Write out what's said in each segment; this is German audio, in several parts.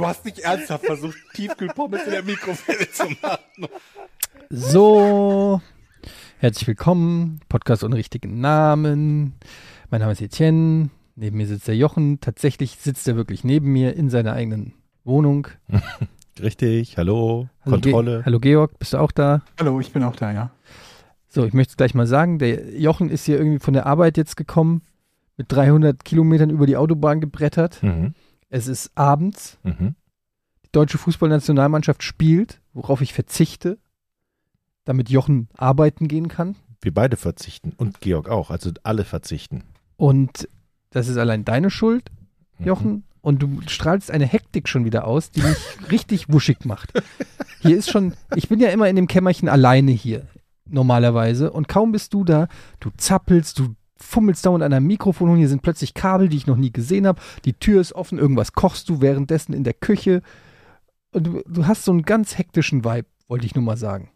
Du hast nicht ernsthaft versucht, Tiefkühlpommes in der Mikrowelle zu machen. So. Herzlich willkommen. Podcast ohne richtigen Namen. Mein Name ist Etienne. Neben mir sitzt der Jochen. Tatsächlich sitzt er wirklich neben mir in seiner eigenen Wohnung. Richtig, hallo, Hallo, Kontrolle. Ge Hallo Georg, bist du auch da? Hallo, ich bin auch da, ja. So, ich möchte es gleich mal sagen, der Jochen ist hier irgendwie von der Arbeit jetzt gekommen, mit 300 Kilometern über die Autobahn gebrettert. Mhm. Es ist abends, Mhm. Deutsche Fußballnationalmannschaft spielt, worauf ich verzichte, damit Jochen arbeiten gehen kann. Wir beide verzichten und Georg auch, also alle verzichten. Und das ist allein deine Schuld, Mhm. Jochen. Und du strahlst eine Hektik schon wieder aus, die mich richtig wuschig macht. Hier ist schon, ich bin ja immer in dem Kämmerchen alleine hier, normalerweise. Und kaum bist du da, du zappelst, du fummelst dauernd an einem Mikrofon und hier sind plötzlich Kabel, die ich noch nie gesehen habe. Die Tür ist offen, irgendwas kochst du währenddessen in der Küche. Und du, du hast so einen ganz hektischen Vibe, wollte ich nur mal sagen.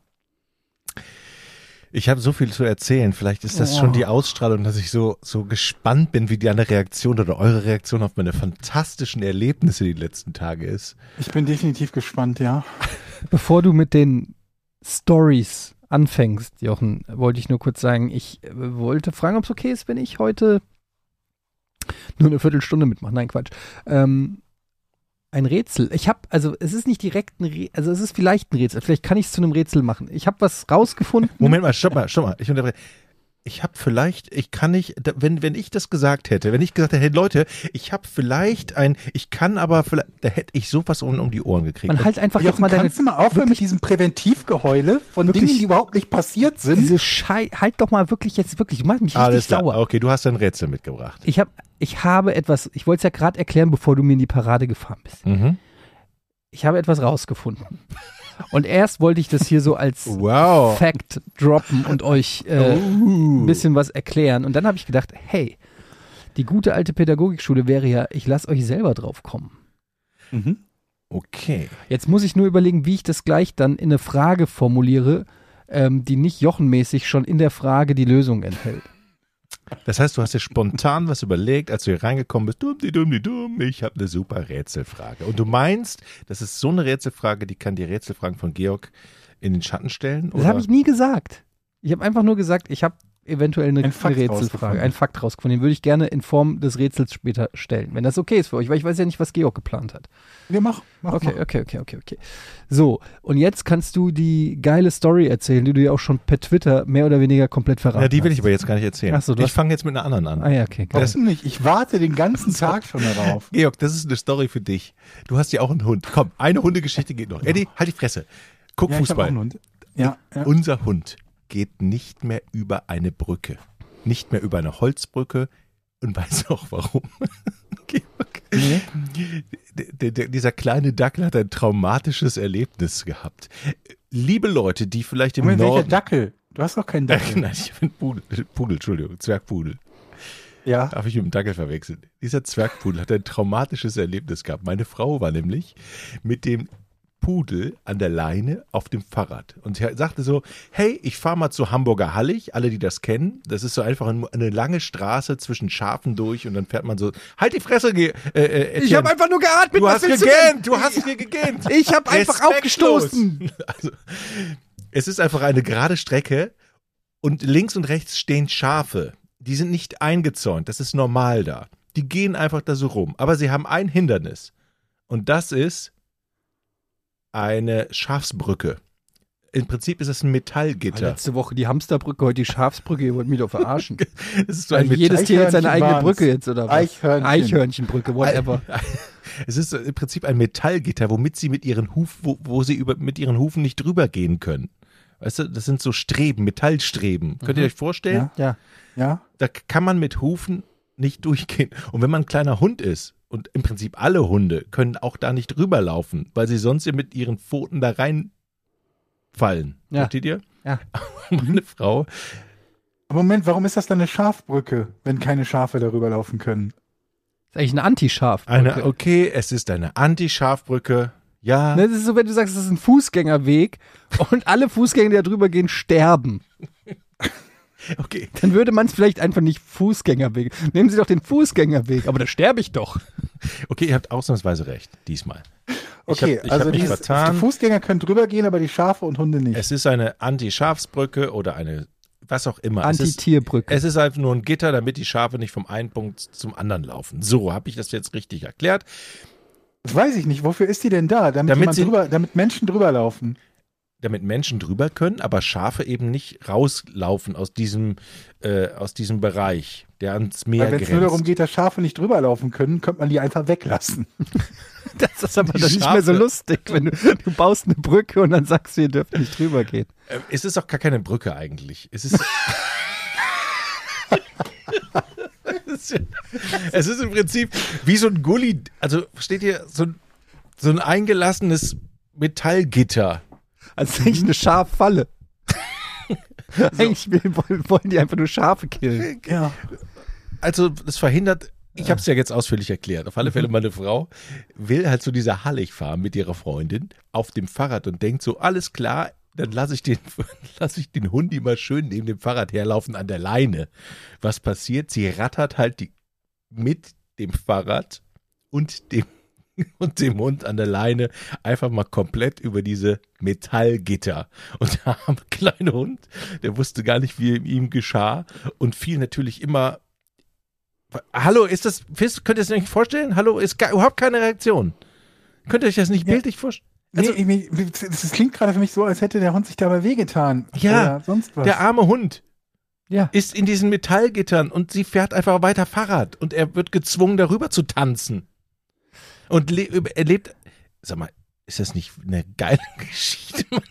Ich habe so viel zu erzählen. Vielleicht ist das Oh. schon die Ausstrahlung, dass ich so, so gespannt bin, wie deine Reaktion oder eure Reaktion auf meine fantastischen Erlebnisse die letzten Tage ist. Ich bin definitiv gespannt, ja. Bevor du mit den Stories anfängst, Jochen, wollte ich nur kurz sagen, ich äh, wollte fragen, ob es okay ist, wenn ich heute nur eine Viertelstunde mitmache. Nein, Quatsch. Ähm, ein Rätsel. Ich habe, also es ist nicht direkt ein Rätsel, also es ist vielleicht ein Rätsel. Vielleicht kann ich es zu einem Rätsel machen. Ich habe was rausgefunden. Moment mal, stopp mal, stopp mal. Ich unterbreche. Ich habe vielleicht, ich kann nicht, wenn, wenn ich das gesagt hätte, wenn ich gesagt hätte, hey Leute, ich habe vielleicht ein, ich kann aber vielleicht, da hätte ich sowas um, um die Ohren gekriegt. Man halt einfach jetzt mal deine, kannst du mal aufhören mit diesem Präventivgeheule von Wirklich- Dingen, die überhaupt nicht passiert sind? diese Schei, halt doch mal wirklich jetzt wirklich, du machst mich richtig Alles klar. sauer. Okay, du hast ein Rätsel mitgebracht. Ich habe, ich habe etwas, ich wollte es ja gerade erklären, bevor du mir in die Parade gefahren bist. Mhm. ich habe etwas rausgefunden. Und erst wollte ich das hier so als Wow. Fact droppen und euch äh, ein bisschen was erklären. Und dann habe ich gedacht, hey, die gute alte Pädagogikschule wäre ja, ich lasse euch selber drauf kommen. Mhm. Okay. Jetzt muss ich nur überlegen, wie ich das gleich dann in eine Frage formuliere, ähm, die nicht jochenmäßig schon in der Frage die Lösung enthält. Das heißt, du hast dir spontan was überlegt, als du hier reingekommen bist. Dumm, die dumm, die dumm. Ich habe eine super Rätselfrage. Und du meinst, das ist so eine Rätselfrage, die kann die Rätselfragen von Georg in den Schatten stellen? Das oder? habe ich nie gesagt. Ich habe einfach nur gesagt, ich habe eventuell eine, Ein Fakt eine Rätselfrage, einen Fakt rausgefunden. Den würde ich gerne in Form des Rätsels später stellen, wenn das okay ist für euch, weil ich weiß ja nicht, was Georg geplant hat. Ja, mach. mach Okay, mach. okay, okay, okay, okay. So, und jetzt kannst du die geile Story erzählen, die du ja auch schon per Twitter mehr oder weniger komplett verraten Ja, die will hast. ich aber jetzt gar nicht erzählen. Ach so, du ich hast- fange jetzt mit einer anderen an. Ah ja, okay. Warum geil. nicht? Ich warte den ganzen Tag schon darauf. Georg, das ist eine Story für dich. Du hast ja auch einen Hund. Komm, eine Hundegeschichte geht noch. Eddie, halt die Fresse. Guck Ja, ich hab auch Fußball. einen Hund. Ja, ja. Unser Hund geht nicht mehr über eine Brücke. Nicht mehr über eine Holzbrücke. Und weißt du auch warum? Georg. Nee. Dieser kleine Dackel hat ein traumatisches Erlebnis gehabt. Liebe Leute, die vielleicht im Moment, welcher Norden. Dackel? Du hast doch keinen Dackel. Nein, ich bin Pudel, Pudel, Entschuldigung, Zwergpudel. Ja. Darf ich mit dem Dackel verwechseln? Dieser Zwergpudel hat ein traumatisches Erlebnis gehabt. Meine Frau war nämlich mit dem Pudel an der Leine auf dem Fahrrad. Und sagte so, hey, ich fahre mal zu Hamburger Hallig, alle, die das kennen. Das ist so einfach ein- eine lange Straße zwischen Schafen durch und dann fährt man so, halt die Fresse, äh, äh, Ich habe einfach nur geatmet. Du was hast gegähnt, du hast hier gegähnt. Ich habe einfach aufgestoßen. Also, es ist einfach eine gerade Strecke und links und rechts stehen Schafe. Die sind nicht eingezäunt, das ist normal da. Die gehen einfach da so rum. Aber sie haben ein Hindernis. Und das ist eine Schafsbrücke. Im Prinzip ist es ein Metallgitter. Letzte Woche die Hamsterbrücke, heute die Schafsbrücke. Ihr wollt mich doch verarschen. Es ist so ein Also jedes Tier hat seine eigene Brücke jetzt, oder was? Eichhörnchen. Eichhörnchenbrücke, whatever. Es ist im Prinzip ein Metallgitter, womit sie mit ihren Huf, wo, wo sie über, mit ihren Hufen nicht drüber gehen können. Weißt du, das sind so Streben, Metallstreben. Könnt ihr euch vorstellen? Ja. Ja. Ja. Da kann man mit Hufen nicht durchgehen. Und wenn man ein kleiner Hund ist, und im Prinzip alle Hunde können auch da nicht rüberlaufen, weil sie sonst mit ihren Pfoten da rein fallen. Ja. Versteht ihr? Ja. Meine Frau, Aber Moment, warum ist das dann eine Schafbrücke, wenn keine Schafe darüber laufen können? ist eigentlich eine Anti-Schaf. eine, okay, es ist eine Anti-Schafbrücke. Ja. Ne, Das ist so, wenn du sagst, es ist ein Fußgängerweg und alle Fußgänger, die da drüber gehen, sterben. Okay. Dann würde man es vielleicht einfach nicht Fußgängerweg. Nehmen Sie doch den Fußgängerweg, aber da sterbe ich doch. Okay, ihr habt ausnahmsweise recht, diesmal. Okay, ich hab, ich also mich die, vertan. die Fußgänger können drüber gehen, aber die Schafe und Hunde nicht. Es ist eine Anti-Schafsbrücke oder eine, was auch immer. Es ist, Anti-Tierbrücke. es ist einfach nur ein Gitter, damit die Schafe nicht vom einen Punkt zum anderen laufen. So, habe ich das jetzt richtig erklärt. Das weiß ich nicht. Wofür ist die denn da? Damit, Damit sie- drüber, damit Menschen drüber laufen. Damit Menschen drüber können, aber Schafe eben nicht rauslaufen aus diesem, äh, aus diesem Bereich, der ans Meer Weil wenn es nur darum grenzt. geht, dass Schafe nicht drüber laufen können, könnte man die einfach weglassen. Das ist aber dann nicht mehr so lustig, wenn du, du baust eine Brücke und dann sagst du, ihr dürft nicht drüber gehen. Äh, es ist auch gar keine Brücke eigentlich. Es ist. es ist- es ist im Prinzip wie so ein Gully, also versteht ihr, so ein, so ein eingelassenes Metallgitter. Also eigentlich eine Schaffalle. Eigentlich will- wollen, wollen die einfach nur Schafe killen. Ja. Also das verhindert, ich habe es ja jetzt ausführlich erklärt. Auf alle Fälle, meine Frau will halt zu dieser Hallig fahren mit ihrer Freundin auf dem Fahrrad und denkt so, alles klar, dann lasse ich, den, lass ich den Hund immer schön neben dem Fahrrad herlaufen an der Leine. Was passiert? Sie rattert halt die, mit dem Fahrrad und dem, und dem Hund an der Leine einfach mal komplett über diese Metallgitter. Und der arme kleine Hund, der wusste gar nicht, wie ihm geschah und fiel natürlich immer. Hallo, ist das, könnt ihr es euch nicht vorstellen? Hallo, ist gar, überhaupt keine Reaktion. Könnt ihr euch das nicht Ja. bildlich vorstellen? Also- nee, ich, das das klingt gerade für mich so, als hätte der Hund sich dabei wehgetan. Ja, Oder sonst was. Der arme Hund Ja. ist in diesen Metallgittern und sie fährt einfach weiter Fahrrad und er wird gezwungen, darüber zu tanzen. Und le er lebt, sag mal, ist das nicht eine geile Geschichte, Mann?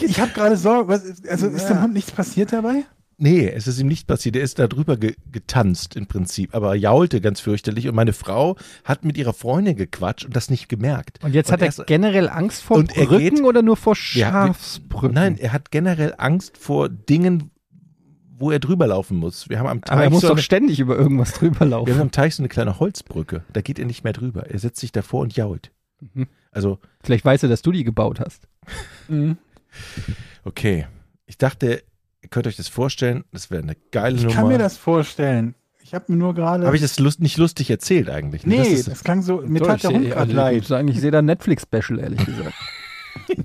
Ich habe gerade Sorge, was, ist- also ist dem Ja. Hund nichts passiert dabei? nee, es ist ihm nicht passiert. Er ist da drüber ge getanzt im Prinzip, aber er jaulte ganz fürchterlich und meine Frau hat mit ihrer Freundin gequatscht und das nicht gemerkt. Und jetzt hat er erst- generell Angst vor Und er Brücken geht- oder nur vor Ja, Schafsbrücken? Nein, er hat generell Angst vor Dingen, wo er drüber laufen muss. Wir haben am Teich aber er muss so doch eine, ständig über irgendwas drüber wir haben laufen. am Teich so eine kleine Holzbrücke. Da geht er nicht mehr drüber. Er setzt sich davor und jault. Mhm. Also, Vielleicht weiß er, dass du die gebaut hast. okay. Ich dachte, ihr könnt euch das vorstellen, das wäre eine geile Ich Nummer. kann mir das vorstellen. Ich habe mir nur gerade. Habe ich das lust, nicht lustig erzählt eigentlich? ne? Nee, Das das, ist, klang so. Mir tat der Hund gerade also, leid. Ich, sagen, ich sehe da ein Netflix-Special, ehrlich gesagt.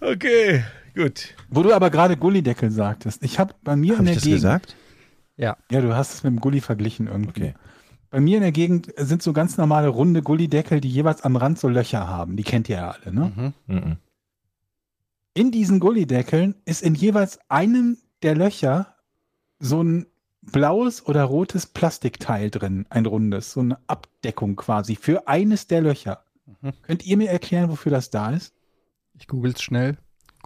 okay, gut. Wo du aber gerade Gullideckel sagtest. Ich habe bei mir in Habe der ich das Gegend. gesagt? Ja, du hast es mit dem Gulli verglichen irgendwie. Okay. Bei mir in der Gegend sind so ganz normale runde Gullideckel, die jeweils am Rand so Löcher haben. Die kennt ihr ja alle, ne? Mhm. Mhm. In diesen Gullideckeln ist in jeweils einem der Löcher so ein blaues oder rotes Plastikteil drin, ein rundes, so eine Abdeckung quasi für eines der Löcher. Mhm. Könnt ihr mir erklären, wofür das da ist? Ich google's schnell.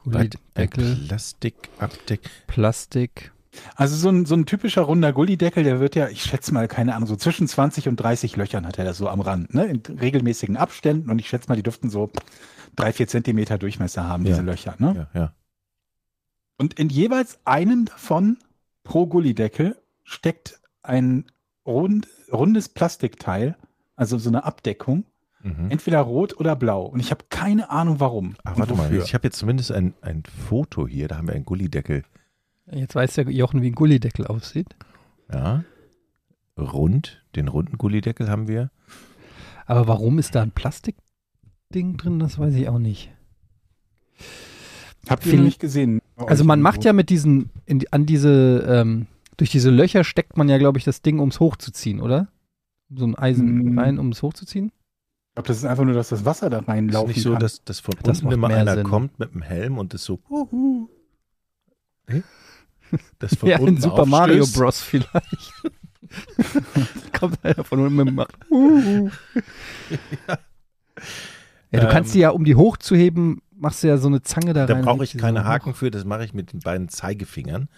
Gullideckel, Plastikabdeck. Plastik. Also so ein, so ein typischer runder Gullideckel, der wird ja, ich schätze mal, keine Ahnung, so zwischen 20 und 30 Löchern hat er das so am Rand, ne? In regelmäßigen Abständen und ich schätze mal, die dürften so drei, vier Zentimeter Durchmesser haben, Ja. diese Löcher, ne? Ja, ja. Und in jeweils einem davon pro Gullideckel steckt ein rund, rundes Plastikteil, also so eine Abdeckung, Mhm. entweder rot oder blau. Und ich habe keine Ahnung warum. Ach, und warte mal, ich habe jetzt zumindest ein, ein Foto hier, da haben wir einen Gullideckel. Jetzt weiß der Jochen, wie ein Gullideckel aussieht. Ja. Rund, den runden Gullideckel haben wir. Aber warum ist da ein Plastikding drin, das weiß ich auch nicht. Habt ihr nicht gesehen? Also man macht ja mit diesen, in, an diese, ähm, durch diese Löcher steckt man ja, glaube ich, das Ding, um es hochzuziehen, oder? So ein Eisen Mm. rein, um es hochzuziehen? Ich glaube, das ist einfach nur, dass das Wasser da Ist reinlaufen nicht so, kann. dass, dass von Das unten immer einer Sinn. kommt mit dem Helm und das so huhu. Nee? Das von Ja, in unten Super Mario aufstößt. Bros. vielleicht. Kommt einer von unten mit dem. Uhu. Ja, du kannst Ähm, die ja, um die hochzuheben, machst du ja so eine Zange da Da rein. brauche und ich keine so Haken hoch. für, das mache ich mit den beiden Zeigefingern.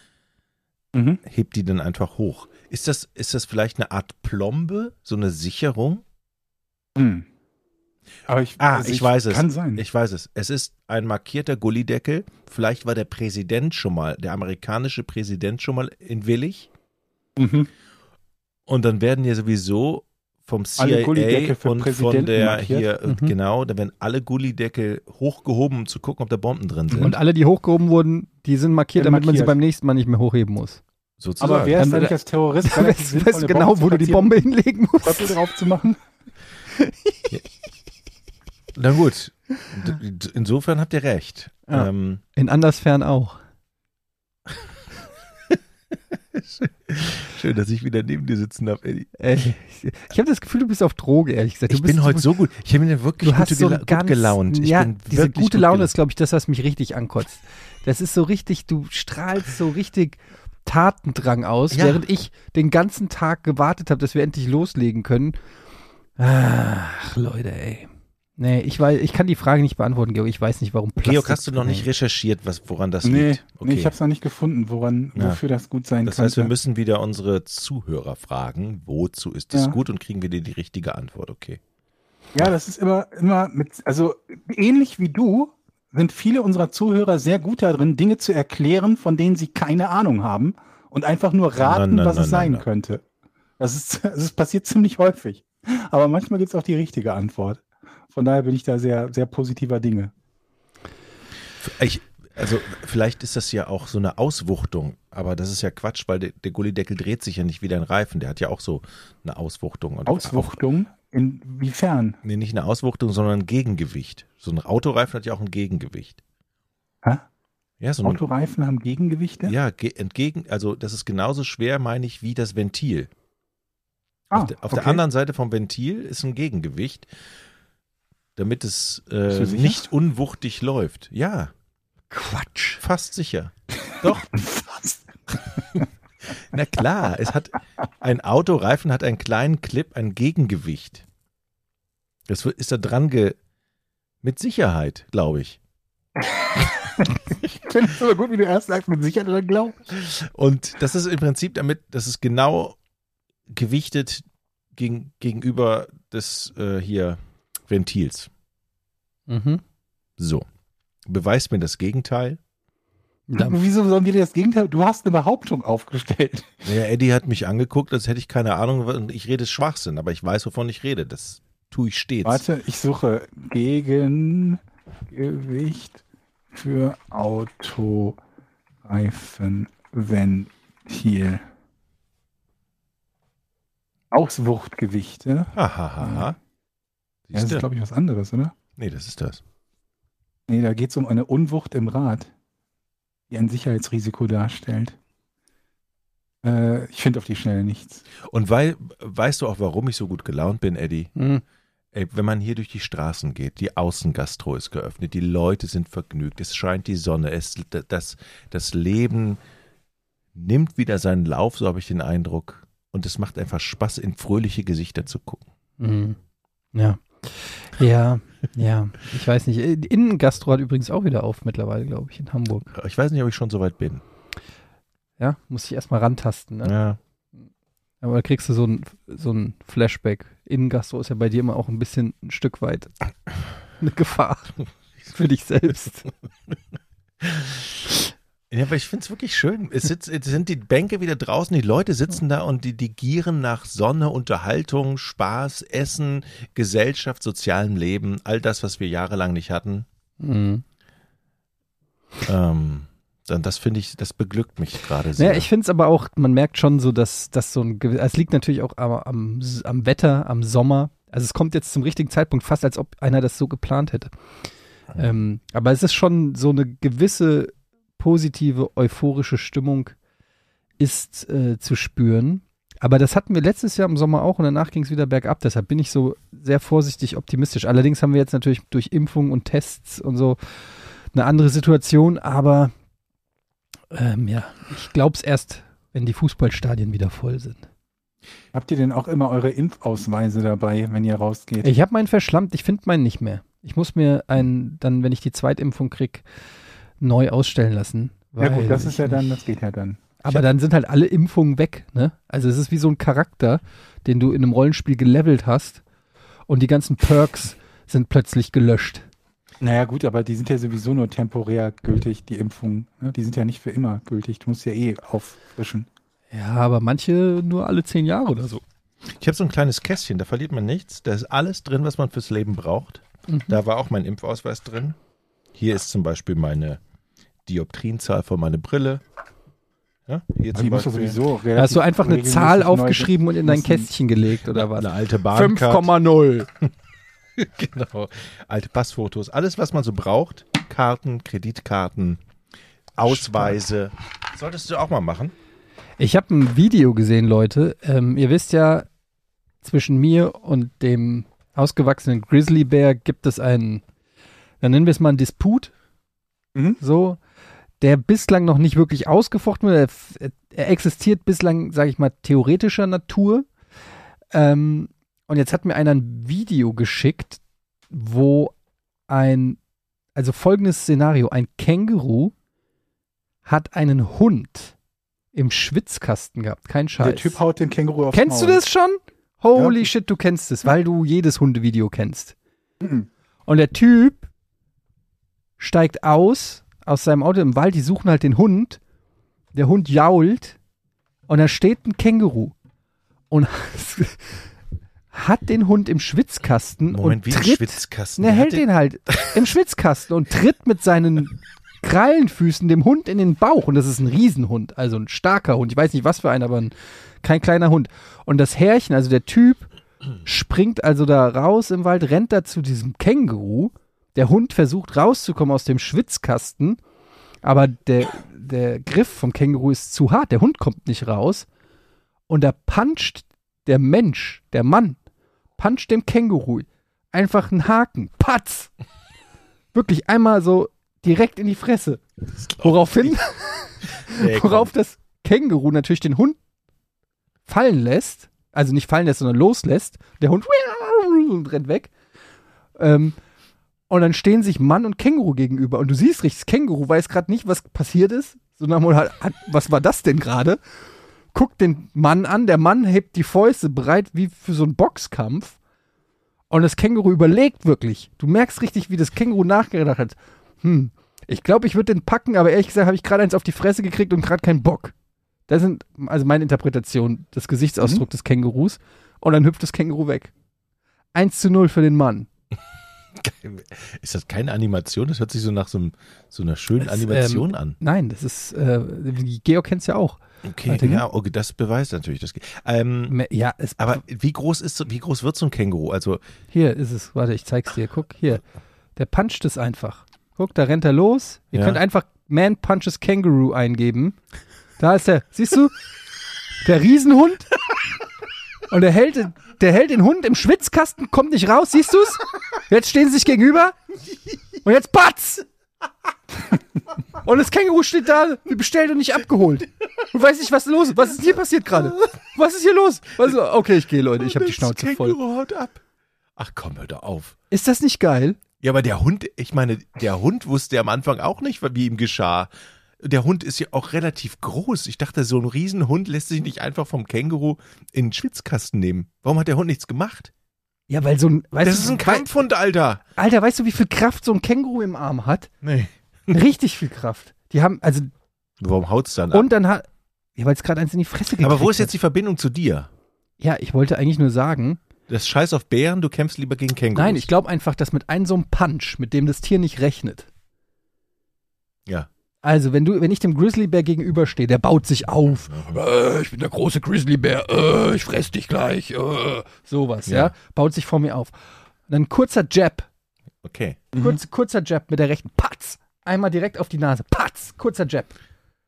Mhm. Heb die dann einfach hoch. Ist das, ist das vielleicht eine Art Plombe, so eine Sicherung? Hm. Aber ich, Ah, also ich, weiß es. Kann sein. Ich weiß es. Es ist ein markierter Gullideckel. Vielleicht war der Präsident schon mal, der amerikanische Präsident schon mal in Willig. mhm. Und dann werden ja sowieso vom CIA und von der markiert. hier, Mhm. genau, da werden alle Gullideckel hochgehoben, um zu gucken, ob da Bomben drin sind. Und alle, die hochgehoben wurden, die sind markiert, damit man sie markiert. beim nächsten Mal nicht mehr hochheben muss. sozusagen. Aber wer ist eigentlich als Terrorist Du weißt, eine genau, wo du die Bombe hinlegen musst. Trottel drauf zu machen? Na gut. Insofern habt ihr recht. Ja. Ähm, In Andersfern auch. schön, dass ich wieder neben dir sitzen darf, Eddie. Ich ich habe das Gefühl, du bist auf Droge, ehrlich gesagt. Du Ich bist bin heute so gut. Ich bin ja wirklich Du hast gute so gela ganz, gut gelaunt. Ich ja, diese gute gut Laune ist, glaube ich, das, was mich richtig ankotzt. Das ist so richtig, du strahlst so richtig Tatendrang aus, Ja. während ich den ganzen Tag gewartet habe, dass wir endlich loslegen können. Ach, Leute, ey. Nee, ich, weiß, ich kann die Frage nicht beantworten, Georg. Ich weiß nicht, warum Georg, Plastik- hast du noch nicht recherchiert, was, woran das Nee, liegt? nee, ich habe es noch nicht gefunden, woran, Ja. wofür das gut sein Das könnte. heißt, wir müssen wieder unsere Zuhörer fragen, wozu ist das Ja. gut und kriegen wir dir die richtige Antwort, okay. Ja, das ist immer, immer mit, also ähnlich wie du sind viele unserer Zuhörer sehr gut darin, Dinge zu erklären, von denen sie keine Ahnung haben und einfach nur raten, Na, na, was na, es sein könnte. Das ist, das ist passiert ziemlich häufig. Aber manchmal gibt es auch die richtige Antwort. Von daher bin ich da sehr, sehr positiver Dinge. Ich, also vielleicht ist das ja auch so eine Auswuchtung, aber das ist ja Quatsch, weil der, der Gullideckel dreht sich ja nicht wie dein Reifen, der hat ja auch so eine Auswuchtung. Und Auswuchtung? Inwiefern? Nee, nicht eine Auswuchtung, sondern ein Gegengewicht. So ein Autoreifen hat ja auch ein Gegengewicht. Hä? Ja, so ein, Autoreifen haben Gegengewichte? ja, ge entgegen, also das ist genauso schwer, meine ich, wie das Ventil. Ah, auf der, auf okay. der anderen Seite vom Ventil ist ein Gegengewicht, damit es äh, nicht unwuchtig läuft. Ja, Quatsch. fast sicher. Doch. Na klar, es hat ein Autoreifen hat einen kleinen Clip, ein Gegengewicht. Das ist da dran ge mit Sicherheit, glaube ich. Ich finde es aber gut, wie du erst sagst, mit Sicherheit oder glaub. Und das ist im Prinzip damit, das ist genau gewichtet gegen, gegenüber des äh, hier Ventils. Mhm. So. Beweist mir das Gegenteil. Dann- Wieso sollen wir dir das Gegenteil? Du hast eine Behauptung aufgestellt. Ja, Eddie hat mich angeguckt, als hätte ich keine Ahnung und ich rede Schwachsinn, aber ich weiß, wovon ich rede. Das tue ich stets. Warte, ich suche Gegengewicht für Autoreifenventil. Auswuchtgewichte. Hahaha. Ja, das Siehst ist, glaube ich, was anderes, oder? nee, das ist das. Nee, da geht es um eine Unwucht im Rad, die ein Sicherheitsrisiko darstellt. Äh, ich finde auf die Schnelle nichts. Und weil, weißt du auch, warum ich so gut gelaunt bin, Eddie? Mhm. Ey, wenn man hier durch die Straßen geht, die Außengastro ist geöffnet, die Leute sind vergnügt, es scheint die Sonne, es, das, das Leben nimmt wieder seinen Lauf, so habe ich den Eindruck. Und es macht einfach Spaß, in fröhliche Gesichter zu gucken. Mhm. Ja. Ja, ja. Ich weiß nicht. Innengastro hat übrigens auch wieder auf mittlerweile, glaube ich, in Hamburg. Ich weiß nicht, ob ich schon so weit bin. Ja, muss ich erstmal rantasten. Ne? Ja. Aber da kriegst du so ein, so ein Flashback. Innengastro ist ja bei dir immer auch ein bisschen ein Stück weit eine Gefahr für dich selbst. Ja, aber ich finde es wirklich schön. Es, sitzt, es sind die Bänke wieder draußen, die Leute sitzen da und die, die gieren nach Sonne, Unterhaltung, Spaß, Essen, Gesellschaft, sozialem Leben, all das, was wir jahrelang nicht hatten. Mhm. Ähm, dann das finde ich, das beglückt mich gerade sehr. Naja, ich finde es aber auch, man merkt schon so, dass das so ein, es liegt natürlich auch am, am, am Wetter, am Sommer. Also es kommt jetzt zum richtigen Zeitpunkt, fast als ob einer das so geplant hätte. Ähm, aber es ist schon so eine gewisse positive, euphorische Stimmung ist äh, zu spüren. Aber das hatten wir letztes Jahr im Sommer auch und danach ging es wieder bergab. Deshalb bin ich so sehr vorsichtig optimistisch. Allerdings haben wir jetzt natürlich durch Impfungen und Tests und so eine andere Situation. Aber ähm, ja, ich glaube es erst, wenn die Fußballstadien wieder voll sind. Habt ihr denn auch immer eure Impfausweise dabei, wenn ihr rausgeht? Ich habe meinen verschlammt, ich finde meinen nicht mehr. Ich muss mir einen, dann, wenn ich die Zweitimpfung krieg, neu ausstellen lassen. ja gut, das ist ja dann, das geht ja dann. Aber dann sind halt alle Impfungen weg, ne? Also es ist wie so ein Charakter, den du in einem Rollenspiel gelevelt hast und die ganzen Perks sind plötzlich gelöscht. Naja, gut, aber die sind ja sowieso nur temporär gültig, die Impfungen. Ne? Die sind ja nicht für immer gültig. Du musst ja eh auffrischen. Ja, aber manche nur alle zehn Jahre oder so. Ich habe so ein kleines Kästchen, da verliert man nichts. Da ist alles drin, was man fürs Leben braucht. Mhm. Da war auch mein Impfausweis drin. Hier ist zum Beispiel meine Dioptrienzahl von meiner Brille. Ja, hier Aber zum Beispiel sowieso hast du einfach eine Zahl aufgeschrieben und in dein Kästchen gelegt oder was? eine alte Bahncard. 5,0. Genau. Alte Passfotos. Alles, was man so braucht. Karten, Kreditkarten, Ausweise. Solltest du auch mal machen. Ich habe ein Video gesehen, Leute. Ähm, ihr wisst ja, zwischen mir und dem ausgewachsenen Grizzlybär gibt es einen, dann nennen wir es mal einen Disput. Mhm. So, der bislang noch nicht wirklich ausgefochten wurde. Er, er existiert bislang, sage ich mal, theoretischer Natur. Ähm, und jetzt hat mir einer ein Video geschickt, wo ein, also folgendes Szenario, ein Känguru hat einen Hund im Schwitzkasten gehabt, kein Scheiß. Der Typ haut den Känguru auf Kennst du das schon? Holy Ja. shit, du kennst es, weil du jedes Hundevideo kennst. Mhm. Und der Typ steigt aus, aus seinem Auto im Wald, die suchen halt den Hund. Der Hund jault und da steht ein Känguru und hat den Hund im Schwitzkasten Moment, wie und ein tritt, Schwitzkasten. Er hält den halt im Schwitzkasten und tritt mit seinen Krallenfüßen dem Hund in den Bauch. Und das ist ein Riesenhund, also ein starker Hund. Ich weiß nicht, was für ein, aber ein, kein kleiner Hund. Und das Härchen, also der Typ, springt also da raus im Wald, rennt da zu diesem Känguru. Der Hund versucht rauszukommen aus dem Schwitzkasten, aber der, der Griff vom Känguru ist zu hart. Der Hund kommt nicht raus. Und da puncht der Mensch, der Mann, puncht dem Känguru einfach einen Haken. Patz! Wirklich einmal so direkt in die Fresse. Woraufhin, komm. worauf das Känguru natürlich den Hund fallen lässt. Also nicht fallen lässt, sondern loslässt. Der Hund und rennt weg. Ähm, und dann stehen sich Mann und Känguru gegenüber. Und du siehst richtig, das Känguru weiß gerade nicht, was passiert ist. Sondern hat, was war das denn gerade? Guckt den Mann an. Der Mann hebt die Fäuste bereit wie für so einen Boxkampf. Und das Känguru überlegt wirklich. Du merkst richtig, wie das Känguru nachgedacht hat. Hm, ich glaube, ich würde den packen, aber ehrlich gesagt habe ich gerade eins auf die Fresse gekriegt und gerade keinen Bock. Das sind also meine Interpretation des Gesichtsausdrucks des Kängurus. Und dann hüpft das Känguru weg. 1 zu 0 für den Mann. Ist das keine Animation? Das hört sich so nach so, einem, so einer schönen Das, Animation ähm, an. Nein, das ist, äh, Georg kennt es ja auch. Okay, warte, ja, okay, das beweist natürlich das. Ähm, Ja, aber wie groß ist wie groß wird so ein Känguru? Also hier ist es. Warte, ich zeig's dir. Guck, hier. Der puncht es einfach. Guck, da rennt er los. Ihr Ja. könnt einfach Man Punches Kangaroo eingeben. Da ist er. Siehst du? Der Riesenhund. Und der hält, der hält den Hund im Schwitzkasten, kommt nicht raus. Siehst du's? Jetzt stehen sie sich gegenüber. Und jetzt Batz! Und das Känguru steht da, wie bestellt und nicht abgeholt. Du weißt nicht, was los ist. Was ist hier passiert gerade? Was ist hier los? Was, okay, ich gehe, Leute. Ich habe die Schnauze voll. Känguru haut ab. Ach komm, hör doch auf. Ist das nicht geil? Ja, aber der Hund, ich meine, der Hund wusste am Anfang auch nicht, wie ihm geschah. Der Hund ist ja auch relativ groß. Ich dachte, so ein Riesenhund lässt sich nicht einfach vom Känguru in den Schwitzkasten nehmen. Warum hat der Hund nichts gemacht? Ja, weil so ein, weißt das du, ist ein Kampfhund, Alter. Alter, weißt du, wie viel Kraft so ein Känguru im Arm hat? Nee. Richtig viel Kraft. Die haben, also, Warum haut's dann ab? und dann hat, ja, weil es gerade eins in die Fresse gekriegt Aber wo ist jetzt die Verbindung zu dir? Ja, ich wollte eigentlich nur sagen, Das Scheiß auf Bären, du kämpfst lieber gegen Kängurus. nein, ich glaube einfach, dass mit einem so einem Punch, mit dem das Tier nicht rechnet. Ja. Also, wenn du, wenn ich dem Grizzlybär gegenüberstehe, der baut sich auf. Äh, ich bin der große Grizzlybär, äh, ich fress dich gleich, äh, sowas, ja. Ja. Baut sich vor mir auf. Und dann kurzer Jab, Okay. Kurz, kurzer Jab mit der rechten. Patz! Einmal direkt auf die Nase. Patz! Kurzer Jab.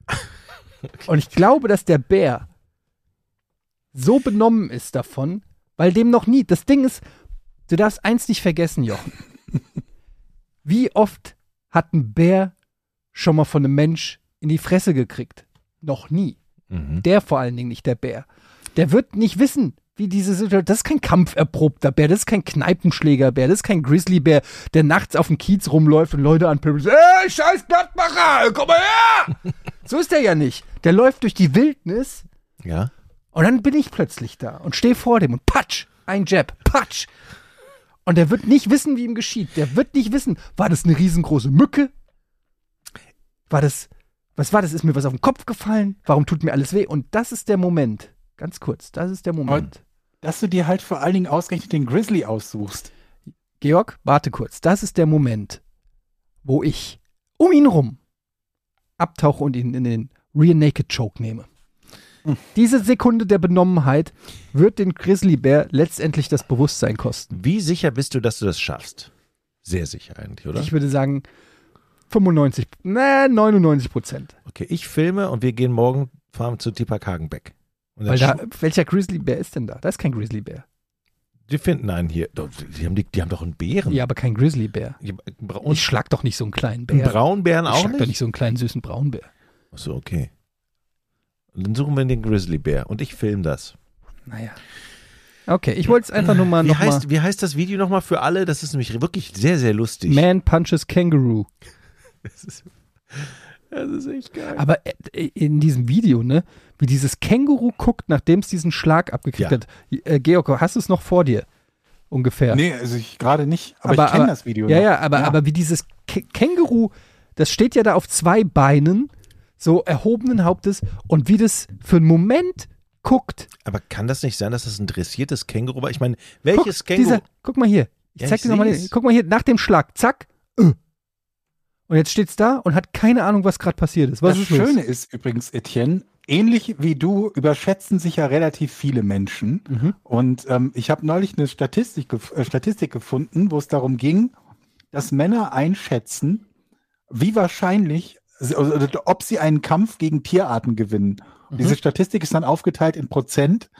Und ich glaube, dass der Bär so benommen ist davon, weil dem noch nie. Das Ding ist, du darfst eins nicht vergessen, Jochen. Wie oft hat ein Bär schon mal von einem Mensch in die Fresse gekriegt? Noch nie. Mhm. Der vor allen Dingen nicht, der Bär. Der wird nicht wissen, wie diese Situation. Das ist kein kampferprobter Bär, das ist kein Kneipenschlägerbär, das ist kein Grizzlybär, der nachts auf dem Kiez rumläuft und Leute anpöbelt. Ey, scheiß Blattmacher, komm mal her! so ist der ja nicht. Der läuft durch die Wildnis Ja. und dann bin ich plötzlich da und stehe vor dem und patsch, ein Jab, patsch. Und der wird nicht wissen, wie ihm geschieht. Der wird nicht wissen, war das eine riesengroße Mücke? War das, was war das? Ist mir was auf den Kopf gefallen? Warum tut mir alles weh? Und das ist der Moment. Ganz kurz, das ist der Moment. Dass du dir halt vor allen Dingen ausgerechnet den Grizzly aussuchst. Georg, warte kurz. Das ist der Moment, wo ich um ihn rum abtauche und ihn in den Rear Naked Choke nehme. Diese Sekunde der Benommenheit wird den Grizzlybär letztendlich das Bewusstsein kosten. Wie sicher bist du, dass du das schaffst? Sehr sicher eigentlich, oder? Ich würde sagen 95, ne, 99 Prozent. okay, ich filme und wir gehen morgen fahren zu Tipak Hagenbeck. Weil da, welcher Grizzlybär ist denn da? Da ist kein Grizzlybär. die finden einen hier. Die haben, die, die haben doch einen Bären. Ja, aber kein Grizzlybär. Einen Braun, Ich schlag doch nicht so einen kleinen einen Bär. Braunbären ich auch schlag nicht? doch nicht so einen kleinen süßen Braunbär. Achso, okay. Und dann suchen wir den Grizzlybär und ich filme das. Naja. Okay, ich wollte es einfach nur mal Wie noch mal. heißt, wie heißt das Video nochmal für alle? Das ist nämlich wirklich sehr, sehr lustig. Man punches Kangaroo. Das ist, das ist echt geil. Aber äh, in diesem Video, ne, wie dieses Känguru guckt, nachdem es diesen Schlag abgekriegt Ja. hat. Äh, Georg, hast du es noch vor dir? Ungefähr. Nee, also ich gerade nicht, aber, ich kenne das Video. Ja, noch. ja, aber, aber wie dieses Kä Känguru, das steht ja da auf zwei Beinen, so erhobenen Hauptes, und wie das für einen Moment guckt. Aber kann das nicht sein, dass das ein dressiertes Känguru war? Ich meine, welches guck, Känguru? Dieser, guck mal hier. Ich Ja, zeig ich dir nochmal. Guck mal hier, nach dem Schlag, zack. äh. Und jetzt steht's da und hat keine Ahnung, was gerade passiert ist. Was das ist los? Schöne ist übrigens, Etienne, ähnlich wie du überschätzen sich ja relativ viele Menschen. Mhm. Und ähm, ich habe neulich eine Statistik, gef- äh, Statistik gefunden, wo es darum ging, dass Männer einschätzen, wie wahrscheinlich, also, ob sie einen Kampf gegen Tierarten gewinnen. Mhm. diese Statistik ist dann aufgeteilt in Prozent.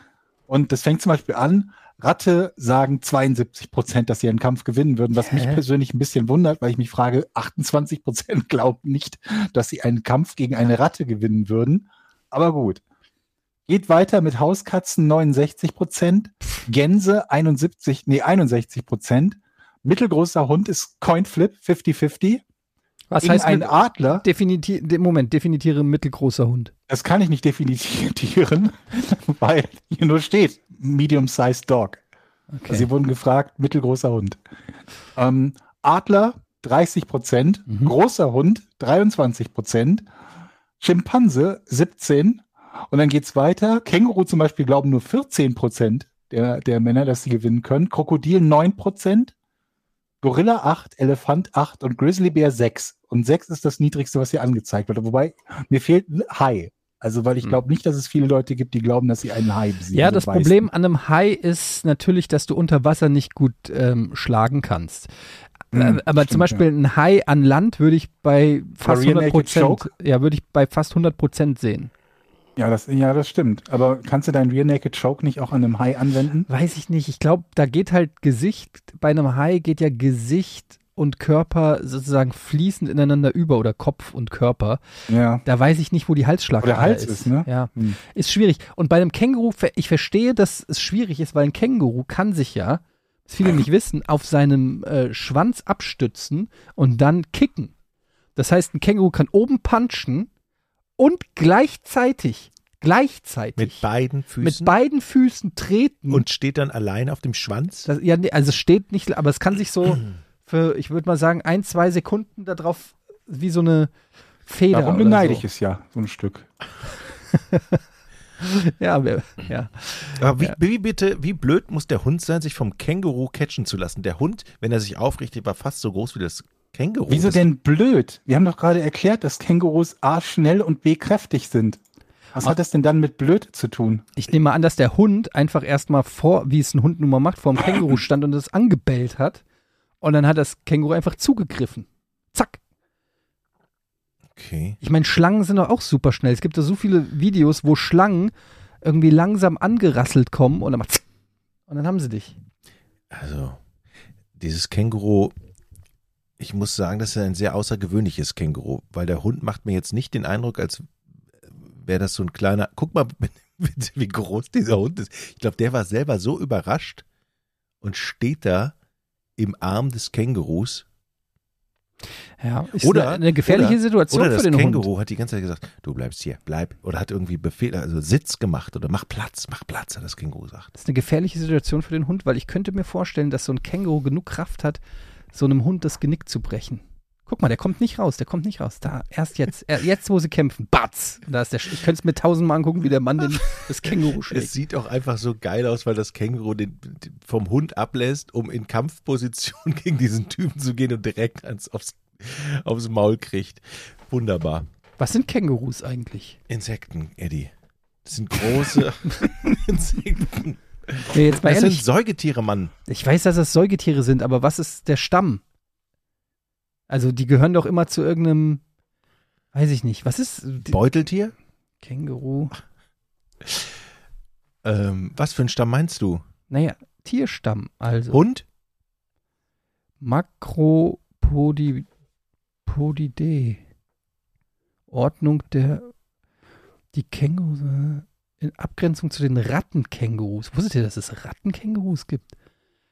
Und das fängt zum Beispiel an, Ratte sagen 72 Prozent, dass sie einen Kampf gewinnen würden, was mich Hä? persönlich ein bisschen wundert, weil ich mich frage, 28 Prozent glauben nicht, dass sie einen Kampf gegen eine Ratte gewinnen würden. Aber gut. Geht weiter mit Hauskatzen 69 Prozent, Gänse 71, nee 61 Prozent, mittelgroßer Hund ist Coinflip 50-50, Was heißt mit, Adler, definiti de, Moment, definiere mittelgroßer Hund. das kann ich nicht definieren, weil hier nur steht Medium-Sized Dog. Okay. Sie wurden gefragt, mittelgroßer Hund. Ähm, Adler 30 Prozent, Mhm. großer Hund 23 Prozent, Schimpanse 17 und dann geht's weiter. Känguru zum Beispiel glauben nur 14 Prozent der, der Männer, dass sie gewinnen können. Krokodil 9 Prozent, Gorilla 8, Elefant 8 und Grizzlybär 6. Und 6 ist das niedrigste, was hier angezeigt wird. Wobei mir fehlt ein Hai. Also, weil ich glaube nicht, dass es viele Leute gibt, die glauben, dass sie einen Hai besiegen. Ja, das weißen. Problem an einem Hai ist natürlich, dass du unter Wasser nicht gut ähm, schlagen kannst. Hm, Äh, Aber stimmt, zum Beispiel ein Hai an Land würde ich bei fast Rear 100 Naked Prozent, ja, würde ich bei fast 100 Prozent sehen. Ja, das, ja, das stimmt. Aber kannst du deinen Rear Naked Choke nicht auch an einem Hai anwenden? Weiß ich nicht. Ich glaube, da geht halt Gesicht, bei einem Hai geht ja Gesicht und Körper sozusagen fließend ineinander über oder Kopf und Körper. Ja. Da weiß ich nicht, wo die Halsschlagader Hals ist. ist, ne? Ja. Hm. Ist schwierig. Und bei einem Känguru, ich verstehe, dass es schwierig ist, weil ein Känguru kann sich ja, was viele nicht wissen, auf seinem äh, Schwanz abstützen und dann kicken. Das heißt, ein Känguru kann oben punchen und gleichzeitig, gleichzeitig Mit beiden Füßen mit beiden Füßen treten. und steht dann allein auf dem Schwanz. das, ja, also es steht nicht, aber es kann sich so für, ich würde mal sagen, ein, zwei Sekunden darauf wie so eine Feder. Darum beneide so. ich es ja, so ein Stück. Ja, wer- ja. Aber wie, wie bitte, wie blöd muss der Hund sein, sich vom Känguru catchen zu lassen? Der Hund, wenn er sich aufrichtet, war fast so groß wie das Känguru. Wieso denn blöd? Wir haben doch gerade erklärt, dass Kängurus A schnell und B kräftig sind. Was hat das denn dann mit blöd zu tun? Ich nehme mal an, dass der Hund einfach erstmal vor, wie es ein Hund nun mal macht, vor dem Känguru stand und es angebellt hat. Und dann hat das Känguru einfach zugegriffen. Zack. Okay. Ich meine, Schlangen sind doch auch super schnell. Es gibt da so viele Videos, wo Schlangen irgendwie langsam angerasselt kommen und dann macht und dann haben sie dich. Also, dieses Känguru, ich muss sagen, das ist ein sehr außergewöhnliches Känguru, weil der Hund macht mir jetzt nicht den Eindruck, als wäre das so ein kleiner. Guck mal, wie groß dieser Hund ist. Ich glaube, der war selber so überrascht und steht da im Arm des Kängurus. Ja, ist Oder eine, eine gefährliche oder, Situation oder für den Känguru Hund. hat die ganze Zeit gesagt, du bleibst hier, bleib. Oder hat irgendwie Befehl, also Sitz gemacht oder mach Platz, mach Platz, hat das Känguru gesagt. Das ist eine gefährliche Situation für den Hund, weil ich könnte mir vorstellen, dass so ein Känguru genug Kraft hat, so einem Hund das Genick zu brechen. Guck mal, der kommt nicht raus, der kommt nicht raus. Da, erst jetzt, er- jetzt, wo sie kämpfen, batz. Da ist der, Sch- ich könnte es mir tausendmal angucken, wie der Mann den, das Känguru Es schlägt. sieht auch einfach so geil aus, weil das Känguru den, den vom Hund ablässt, um in Kampfposition gegen diesen Typen zu gehen und direkt ans, aufs, aufs Maul kriegt. Wunderbar. Was sind Kängurus eigentlich? Insekten, Eddie. Das sind große Insekten. Nee, jetzt mal Das ehrlich, sind Säugetiere, Mann. ich weiß, dass das Säugetiere sind, aber was ist der Stamm? Also, die gehören doch immer zu irgendeinem, weiß ich nicht, was ist Beuteltier? Känguru? Ähm, was für ein Stamm meinst du? Naja, Tierstamm, also. Hund? Makropodidae. Ordnung der die Kängurus äh, in Abgrenzung zu den Rattenkängurus. Wusstet ihr, dass es Rattenkängurus gibt?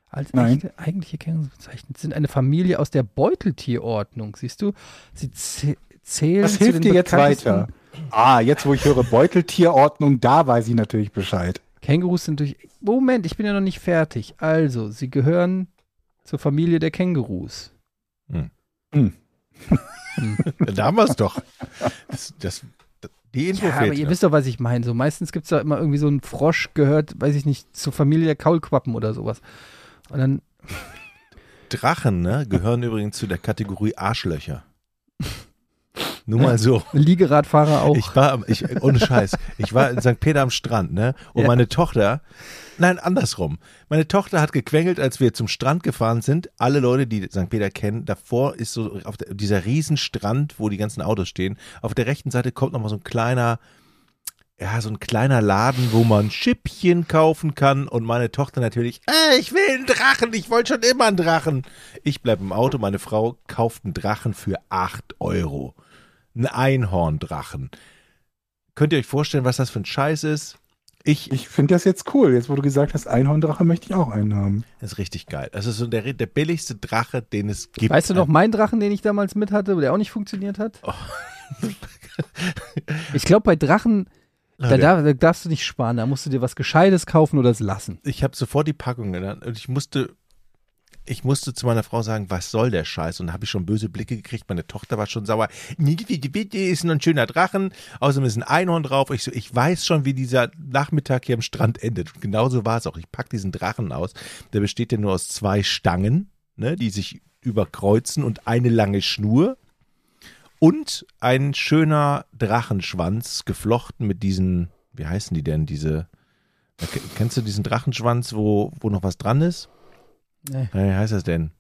Als Nein. echte, eigentliche Kängurus bezeichnet sind eine Familie aus der Beuteltierordnung. Siehst du, sie zäh- zählen Was zu hilft den dir jetzt weiter? Ah, jetzt wo ich höre Beuteltierordnung, da weiß ich natürlich Bescheid. Kängurus sind durch. Moment, ich bin ja noch nicht fertig. Also, sie gehören zur Familie der Kängurus. Da haben wir es doch. Das, das, die Info Ja, aber fehlt ihr noch. wisst doch, was ich meine. So meistens gibt es da immer irgendwie so einen Frosch gehört, weiß ich nicht, zur Familie der Kaulquappen oder sowas. Und dann, Drachen ne, gehören übrigens zu der Kategorie Arschlöcher. Nur mal so. Liegeradfahrer auch. Ich war, ich, ohne Scheiß, ich war in St. Peter am Strand, ne? Und Ja. meine Tochter, nein, andersrum. Meine Tochter hat gequengelt, als wir zum Strand gefahren sind. Alle Leute, die St. Peter kennen, davor ist so auf der, dieser Riesenstrand, wo die ganzen Autos stehen. Auf der rechten Seite kommt nochmal so ein kleiner, ja, so ein kleiner Laden, wo man Schippchen kaufen kann. Und meine Tochter natürlich, äh, ich will einen Drachen, ich wollte schon immer einen Drachen. Ich bleib im Auto, meine Frau kauft einen Drachen für acht Euro. Ein Einhorndrachen. Könnt ihr euch vorstellen, was das für ein Scheiß ist? Ich, Ich finde das jetzt cool. Jetzt, wo du gesagt hast, Einhorndrache möchte ich auch einen haben. das ist richtig geil. Das ist so der, der billigste Drache, den es gibt. weißt du noch meinen Drachen, den ich damals mit hatte, der auch nicht funktioniert hat? Oh. Ich glaube, bei Drachen, da, darf, da darfst du nicht sparen. Da musst du dir was Gescheites kaufen oder es lassen. ich habe sofort die Packung genannt und ich musste, ich musste zu meiner Frau sagen, was soll der Scheiß? Und da habe ich schon böse Blicke gekriegt. Meine Tochter war schon sauer. Ist nur ein schöner Drachen. Außerdem ist ein Einhorn drauf. Ich so, ich weiß schon, wie dieser Nachmittag hier am Strand endet. Und genauso war es auch. Ich pack diesen Drachen aus. Der besteht ja nur aus zwei Stangen, ne, die sich überkreuzen und eine lange Schnur. Und ein schöner Drachenschwanz, geflochten mit diesen, wie heißen die denn, diese, kennst du diesen Drachenschwanz, wo, wo noch was dran ist? Nee. Wie heißt das denn?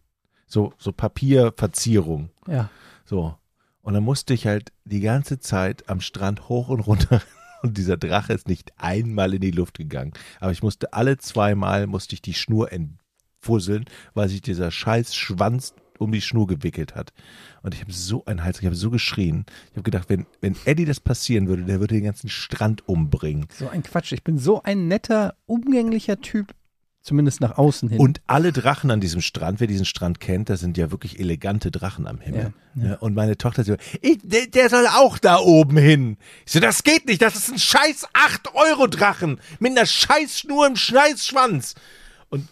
So, so Papierverzierung. Ja. So. Und dann musste ich halt die ganze Zeit am Strand hoch und runter. Und dieser Drache ist nicht einmal in die Luft gegangen. Aber ich musste alle zweimal, musste ich die Schnur entfusseln, weil sich dieser scheiß Schwanz um die Schnur gewickelt hat. Und ich habe so einen Hals, ich habe so geschrien. Ich habe gedacht, wenn, wenn Eddie das passieren würde, der würde den ganzen Strand umbringen. So ein Quatsch. Ich bin so ein netter, umgänglicher Typ. Zumindest nach außen hin. Und alle Drachen an diesem Strand, wer diesen Strand kennt, da sind ja wirklich elegante Drachen am Himmel. Ja, Ja, und meine Tochter so, ich, der, der soll auch da oben hin. Ich so, das geht nicht, das ist ein scheiß 8-Euro-Drachen mit einer scheiß Schnur im scheiß Schwanz. Und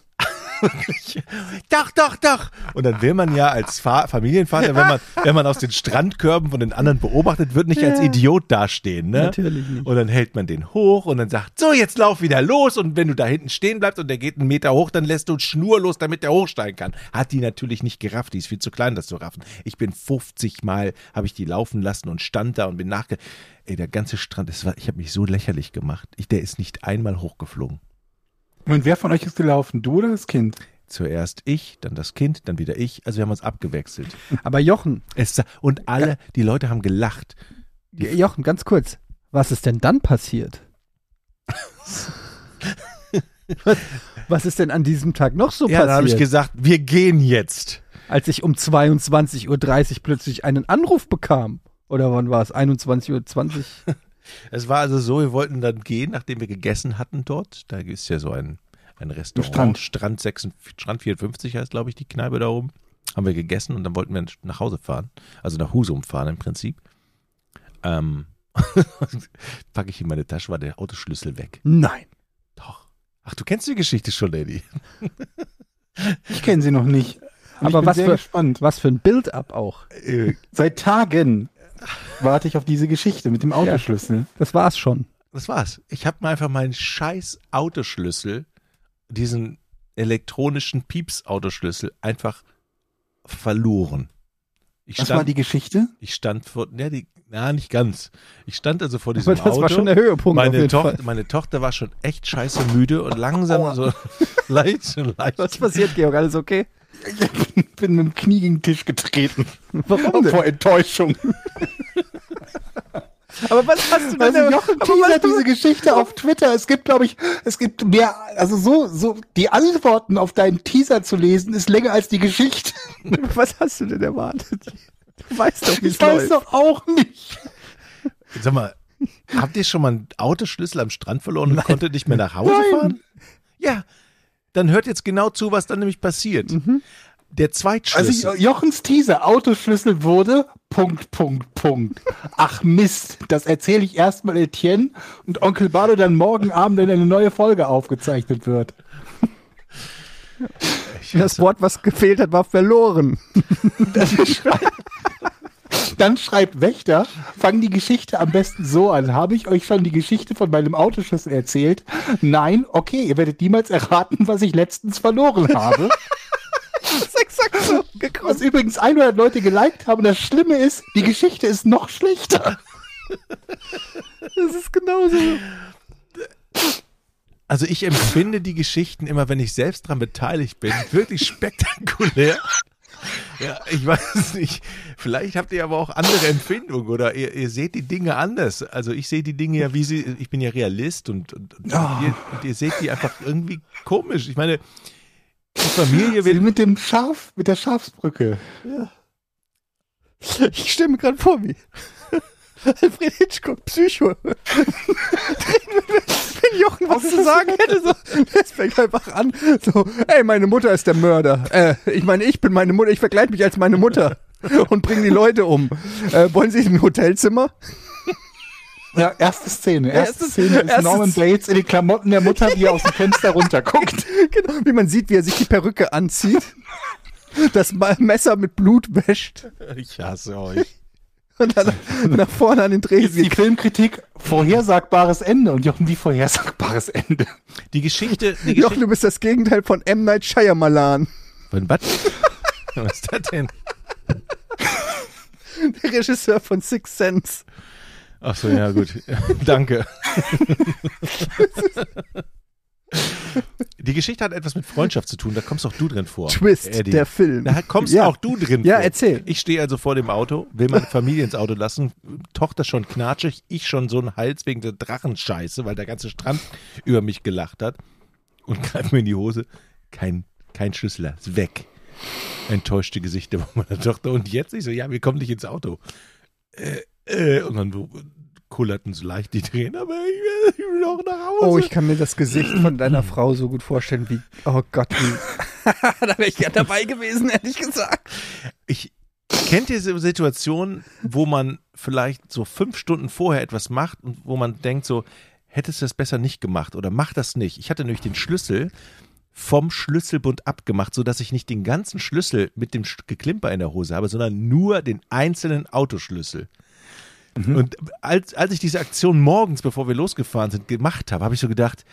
doch, doch, doch. Und dann will man ja als Fa Familienvater, wenn man, wenn man aus den Strandkörben von den anderen beobachtet wird, nicht als Ja. Idiot dastehen, ne? Natürlich nicht. Und dann hält man den hoch und dann sagt, so, jetzt lauf wieder los. Und wenn du da hinten stehen bleibst und der geht einen Meter hoch, dann lässt du Schnur los, damit der hochsteigen kann. Hat die natürlich nicht gerafft, die ist viel zu klein, das zu raffen. Ich bin 50 Mal, habe ich die laufen lassen und stand da und bin nachge... Ey, der ganze Strand, das war, ich habe mich so lächerlich gemacht. Ich, der ist nicht einmal hochgeflogen. Und wer von euch ist gelaufen? Du oder das Kind? Zuerst ich, dann das Kind, dann wieder ich. Also wir haben uns abgewechselt. Aber Jochen, Es, und alle, die Leute haben gelacht. Jochen, ganz kurz. Was ist denn dann passiert? was, was ist denn an diesem Tag noch so Ja, dann habe ich passiert? gesagt, wir gehen jetzt. als ich um 22.30 Uhr plötzlich einen Anruf bekam. Oder wann war es? 21.20 Uhr? Es war also so, wir wollten dann gehen, nachdem wir gegessen hatten dort. Da ist ja so ein, ein Restaurant. Strand. Strand, 56, Strand 54 heißt, glaube ich, die Kneipe da oben. haben wir gegessen und dann wollten wir nach Hause fahren. Also nach Husum fahren im Prinzip. Ähm, packe ich in meine Tasche, war der Autoschlüssel weg. Nein. Doch. Ach, du kennst die Geschichte schon, Eddie. Ich kenne sie noch nicht. Und Aber ich bin was sehr für- gespannt. Was für ein Build-up auch. Äh, Seit Tagen warte ich auf diese Geschichte mit dem Autoschlüssel. Das war's schon. Das war's. Ich habe mir einfach meinen scheiß Autoschlüssel, diesen elektronischen Pieps-Autoschlüssel, einfach verloren. Ich Was war stand, die Geschichte? ich stand vor, ja, die, na, nicht ganz. Ich stand also vor diesem Aber das Auto. war schon der Höhepunkt auf meine, jeden Tochter, Fall. meine Tochter war schon echt scheiße müde und langsam so leicht, so leicht. Was passiert, Georg? Alles okay? Ich bin mit dem Knie gegen den Tisch getreten. Warum denn? Vor Enttäuschung. Aber was hast du denn? Also Jochen teasert diese Geschichte auf Twitter. Es gibt, glaube ich, es gibt mehr, also so, so, die Antworten auf deinen Teaser zu lesen, ist länger als die Geschichte. Was hast du denn erwartet? Du weißt doch, wie es Ich weiß läuft. doch auch nicht. Sag mal, habt ihr schon mal einen Autoschlüssel am Strand verloren und konntet nicht mehr nach Hause Nein. fahren? Ja, dann hört jetzt genau zu, was dann nämlich passiert. Der Zweitschlüssel. Also Jochens Teaser, Autoschlüssel wurde, Punkt, Punkt, Punkt. Ach Mist, das erzähle ich erstmal Etienne und Onkel Bardo dann morgen Abend, wenn eine neue Folge aufgezeichnet wird. Das Wort, was gefehlt hat, war verloren. Dann schreibt Wächter, fang die Geschichte am besten so an. Habe ich euch schon die Geschichte von meinem Autoschlüssel erzählt? Nein? Okay, ihr werdet niemals erraten, was ich letztens verloren habe. Das ist exakt so. Was übrigens 100 Leute geliked haben. Und das Schlimme ist, die Geschichte ist noch schlechter. Das ist genauso. Also ich empfinde die Geschichten immer, wenn ich selbst dran beteiligt bin, wirklich spektakulär. Ja, ich weiß nicht. Vielleicht habt ihr aber auch andere Empfindungen oder ihr, ihr seht die Dinge anders. Also ich sehe die Dinge ja, wie sie, ich bin ja Realist und, und, und, ihr, und ihr seht die einfach irgendwie komisch. Ich meine, die Familie wird, mit dem Schaf, mit der Schafsbrücke. Ich stelle mir gerade vor, wie Alfred Hitchcock, Psycho. Wenn Jochen was zu sagen hätte, so, das fängt einfach an, so, ey, meine Mutter ist der Mörder. Äh, ich meine, ich bin meine Mutter, ich verkleide mich als meine Mutter und bringe die Leute um. Äh, wollen Sie ein Hotelzimmer? Ja, erste Szene. Erste Erstes- Szene ist erstes- Norman Bates in den Klamotten der Mutter, wie er aus dem Fenster runterguckt. Genau, wie man sieht, wie er sich die Perücke anzieht, das Messer mit Blut wäscht ich hasse euch. Und dann nach vorne an den Jetzt die Filmkritik, vorhersagbares Ende. Und Jochen, wie vorhersagbares Ende? Die Geschichte, die Jochen, Geschichte, du bist das Gegenteil von M. Night Shyamalan, von was? Was ist das denn? der Regisseur von Six Sense. Ach so, ja gut. Danke. Die Geschichte hat etwas mit Freundschaft zu tun, da kommst auch du drin vor. Twist, Eddie. der Film. Da kommst Ja. auch du drin Ja, vor. erzähl. Ich stehe also vor dem Auto, will meine Familie ins Auto lassen, Tochter schon knatschig, ich schon so einen Hals wegen der Drachenscheiße, weil der ganze Strand über mich gelacht hat und greife mir in die Hose. Kein, kein Schlüssel, ist weg. Enttäuschte Gesichter meiner Tochter. Und jetzt ich so, ja, wir kommen nicht ins Auto. Äh, äh, und dann kullerten so leicht die Tränen, aber ich will, ich will auch nach Hause. Oh, ich kann mir das Gesicht von deiner Frau so gut vorstellen, wie, oh Gott, wie. da wäre ich gern dabei gewesen, ehrlich gesagt. ich kennt ihr so Situationen, wo man vielleicht so fünf Stunden vorher etwas macht und wo man denkt so, hättest du das besser nicht gemacht oder mach das nicht. Ich hatte nämlich den Schlüssel vom Schlüsselbund abgemacht, sodass ich nicht den ganzen Schlüssel mit dem Geklimper in der Hose habe, sondern nur den einzelnen Autoschlüssel. Und als, als ich diese Aktion morgens, bevor wir losgefahren sind, gemacht habe, habe ich so gedacht,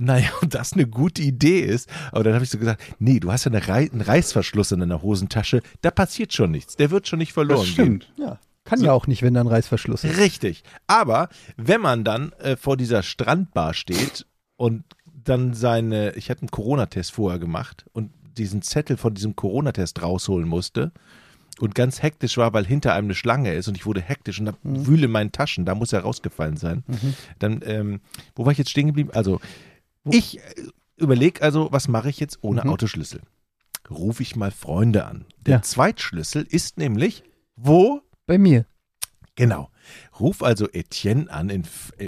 naja, ob das eine gute Idee ist. Aber dann habe ich so gesagt, nee, du hast ja eine Rei einen Reißverschluss in deiner Hosentasche, da passiert schon nichts. Der wird schon nicht verloren Das stimmt. Ja. Kann ja auch nicht, wenn da ein Reißverschluss gehen. ist. Richtig. Aber wenn man dann äh, vor dieser Strandbar steht und dann seine, ich hatte einen Corona-Test vorher gemacht und diesen Zettel von diesem Corona-Test rausholen musste und ganz hektisch war, weil hinter einem eine Schlange ist und ich wurde hektisch und hab wühle in meinen Taschen, da muss er rausgefallen sein. Dann, ähm, wo war ich jetzt stehen geblieben? Also, ich äh, überlege also, was mache ich jetzt ohne Mhm. Autoschlüssel? Rufe ich mal Freunde an. Der Ja. Zweitschlüssel ist nämlich, wo? Bei mir. Genau. Ruf also Etienne an in,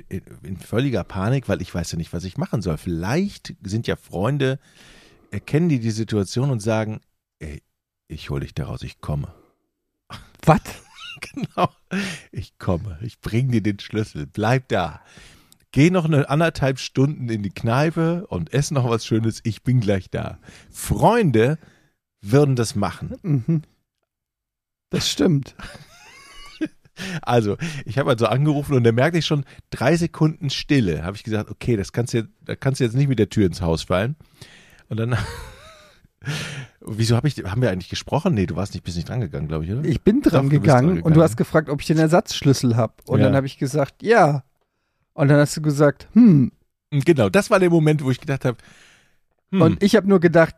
in, in völliger Panik, weil ich weiß ja nicht, was ich machen soll. Vielleicht sind ja Freunde, erkennen die die Situation und sagen, ich hole dich da raus, ich komme. Was? Genau. Ich komme. Ich bring dir den Schlüssel. Bleib da. Geh noch eine anderthalb Stunden in die Kneipe und ess noch was Schönes. Ich bin gleich da. Freunde würden das machen. Mhm. Das stimmt. Also, ich habe also angerufen und da merkte ich schon drei Sekunden Stille. Habe ich gesagt, okay, das kannst du da kannst du jetzt nicht mit der Tür ins Haus fallen. Und dann, wieso habe ich, haben wir eigentlich gesprochen? Nee, du warst nicht, bist nicht drangegangen, glaube ich, oder? Ich bin dran Doch, gegangen dran und du gegangen. hast gefragt, ob ich den Ersatzschlüssel habe. Und Ja. dann habe ich gesagt, ja. Und dann hast du gesagt, hm. Genau, das war der Moment, wo ich gedacht habe, hm, Und ich habe nur gedacht,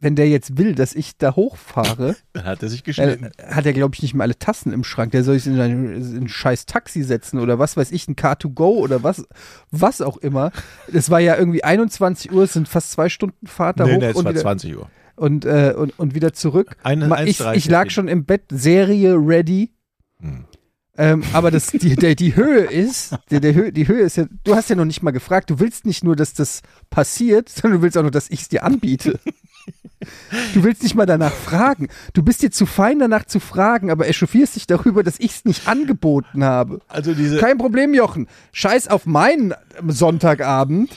wenn der jetzt will, dass ich da hochfahre, dann hat er sich äh, geschnitten. hat er, glaube ich, nicht mal alle Tassen im Schrank. Der soll sich in ein, in ein scheiß Taxi setzen oder was weiß ich, ein Car2Go oder was, was auch immer. Es war ja irgendwie 21 Uhr, es sind fast zwei Stunden Fahrt da nee, hoch nee, es war wieder, 20 Uhr. Und, äh, und, und wieder zurück. Eine, Ich, 1,30 ich lag schon im Bett, Serie ready. Hm. Ähm, aber das, die, der, die Höhe ist, der, der Höhe, die Höhe ist ja, du hast ja noch nicht mal gefragt, du willst nicht nur, dass das passiert, sondern du willst auch nur, dass ich es dir anbiete. Du willst nicht mal danach fragen. Du bist dir zu fein, danach zu fragen, aber echauffierst dich darüber, dass ich es nicht angeboten habe. Also diese, Kein Problem, Jochen. Scheiß auf meinen Sonntagabend.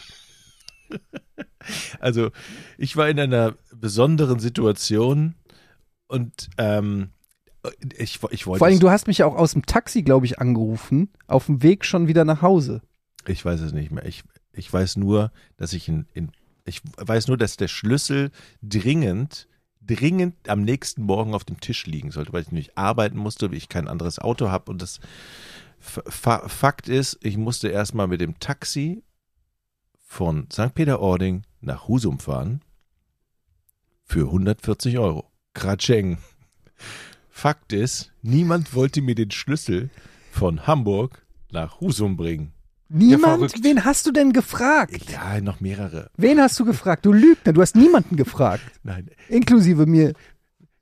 Also ich war in einer besonderen Situation und ähm, ich, ich wollte, Vor allem, du hast mich ja auch aus dem Taxi, glaube ich, angerufen, auf dem Weg schon wieder nach Hause. ich weiß es nicht mehr. Ich, ich weiß nur, dass ich in, in, ich weiß nur, dass der Schlüssel dringend, dringend am nächsten Morgen auf dem Tisch liegen sollte, weil ich nämlich arbeiten musste, weil ich kein anderes Auto habe und das F Fa Fakt ist, ich musste erstmal mit dem Taxi von St. Peter-Ording nach Husum fahren für 140 Euro. Kratscheng. Fakt ist, niemand wollte mir den Schlüssel von Hamburg nach Husum bringen. Niemand? Wen hast du denn gefragt? Ja, noch mehrere. Wen hast du gefragt? Du Lügner, du hast niemanden gefragt. Nein, Inklusive mir.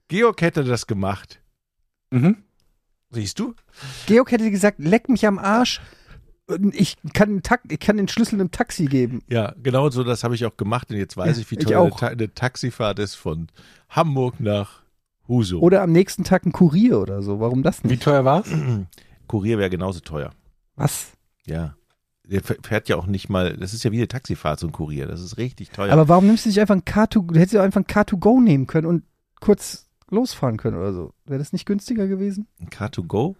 Georg hätte das gemacht. Mhm. Siehst du? Georg hätte gesagt, leck mich am Arsch. Ich kann, ich kann den Schlüssel einem Taxi geben. Ja, genau so das habe ich auch gemacht und jetzt weiß ich, wie ich teuer eine. Ta eine Taxifahrt ist von Hamburg nach Husum. Oder am nächsten Tag ein Kurier oder so. Warum das Wie nicht? teuer war's? Kurier wäre genauso teuer. Was? Ja. Der fährt ja auch nicht mal, das ist ja wie eine Taxifahrt, so ein Kurier. Das ist richtig teuer. Aber warum nimmst du nicht einfach ein Car2, du hättest ja einfach ein Car2Go nehmen können und kurz losfahren können oder so. Wäre das nicht günstiger gewesen? ein Car2Go?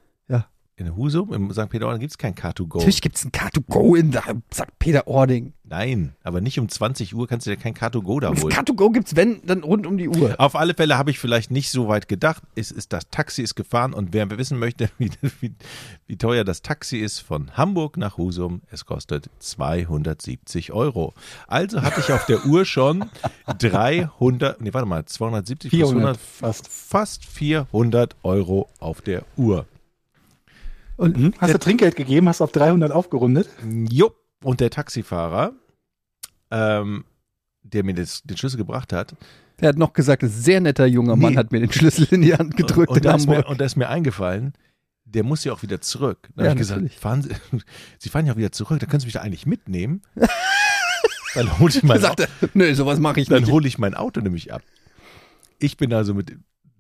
Ja. In Husum, im St. Peter-Ording gibt es kein Car2Go. Natürlich gibt es ein Car2Go in St. Peter-Ording. Nein, aber nicht um 20 Uhr kannst du dir kein Car2Go da holen. Car2Go gibt es, wenn, dann rund um die Uhr. Auf alle Fälle habe ich vielleicht nicht so weit gedacht. Es ist das Taxi ist gefahren und wer wissen möchte, wie, wie, wie teuer das Taxi ist von Hamburg nach Husum, es kostet 270 Euro. Also hatte ich auf der Uhr schon 300, nee, warte mal, 270 plus 400 100, fast. fast 400 Euro auf der Uhr. Und Mhm. Hast du Trinkgeld gegeben? Hast auf 300 aufgerundet? Jo, und der Taxifahrer, ähm, der mir das, den Schlüssel gebracht hat, er hat noch gesagt, ein sehr netter junger Mann Nee. hat mir den Schlüssel in die Hand gedrückt und, und, in da ist mir, Hamburg. und da ist mir eingefallen, der muss ja auch wieder zurück. Dann Ja, habe ich gesagt, natürlich. fahren Sie, Sie fahren ja auch wieder zurück, da können Sie mich da eigentlich mitnehmen. dann hole ich, mein, sagte, nö, sowas mache ich dann nicht. hole ich mein Auto nämlich ab. Ich bin also mit,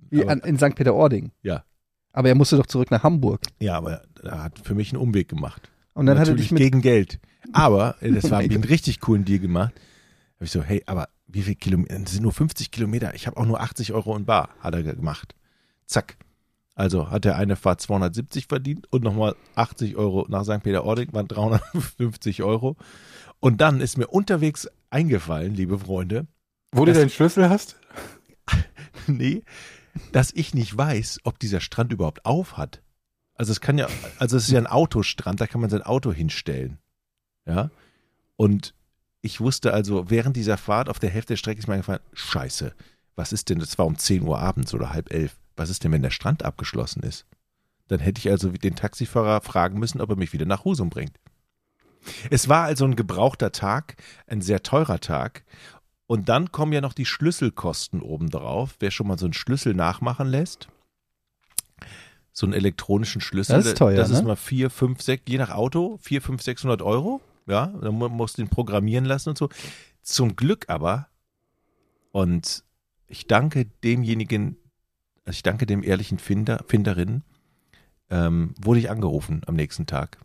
Wie aber- an, in St. Peter-Ording. ja, Aber er musste doch zurück nach Hamburg. ja, aber er hat für mich einen Umweg gemacht. Und dann hat er Natürlich dich mit. gegen Geld. Aber äh, das war ich einen richtig coolen Deal gemacht. Habe ich so, hey, aber wie viel Kilometer? Das sind nur 50 Kilometer. Ich habe auch nur 80 Euro in Bar, hat er gemacht. Zack. Also hat er eine Fahrt 270 verdient und nochmal 80 Euro nach St. Peter-Ording, waren 350 Euro. Und dann ist mir unterwegs eingefallen, liebe Freunde, Wo du den Schlüssel hast? nee, dass ich nicht weiß, ob dieser Strand überhaupt auf hat. Also es kann ja, also es ist ja ein Autostrand, da kann man sein Auto hinstellen. Ja. Und ich wusste also, während dieser Fahrt auf der Hälfte der Strecke ist mir eingefallen, scheiße, was ist denn, das war um 10 Uhr abends oder halb elf, was ist denn, wenn der Strand abgeschlossen ist? Dann hätte ich also den Taxifahrer fragen müssen, ob er mich wieder nach Husum bringt. Es war also ein gebrauchter Tag, ein sehr teurer Tag. Und dann kommen ja noch die Schlüsselkosten obendrauf. Wer schon mal so einen Schlüssel nachmachen lässt, so einen elektronischen Schlüssel, Das ist teuer, das ist ne? mal 4, 5, 6, je nach Auto, 4, 5, 600 Euro. Ja, dann mu- musst du den programmieren lassen und so. Zum Glück aber, und ich danke demjenigen, also ich danke dem ehrlichen Finder, Finderin, ähm, wurde ich angerufen am nächsten Tag.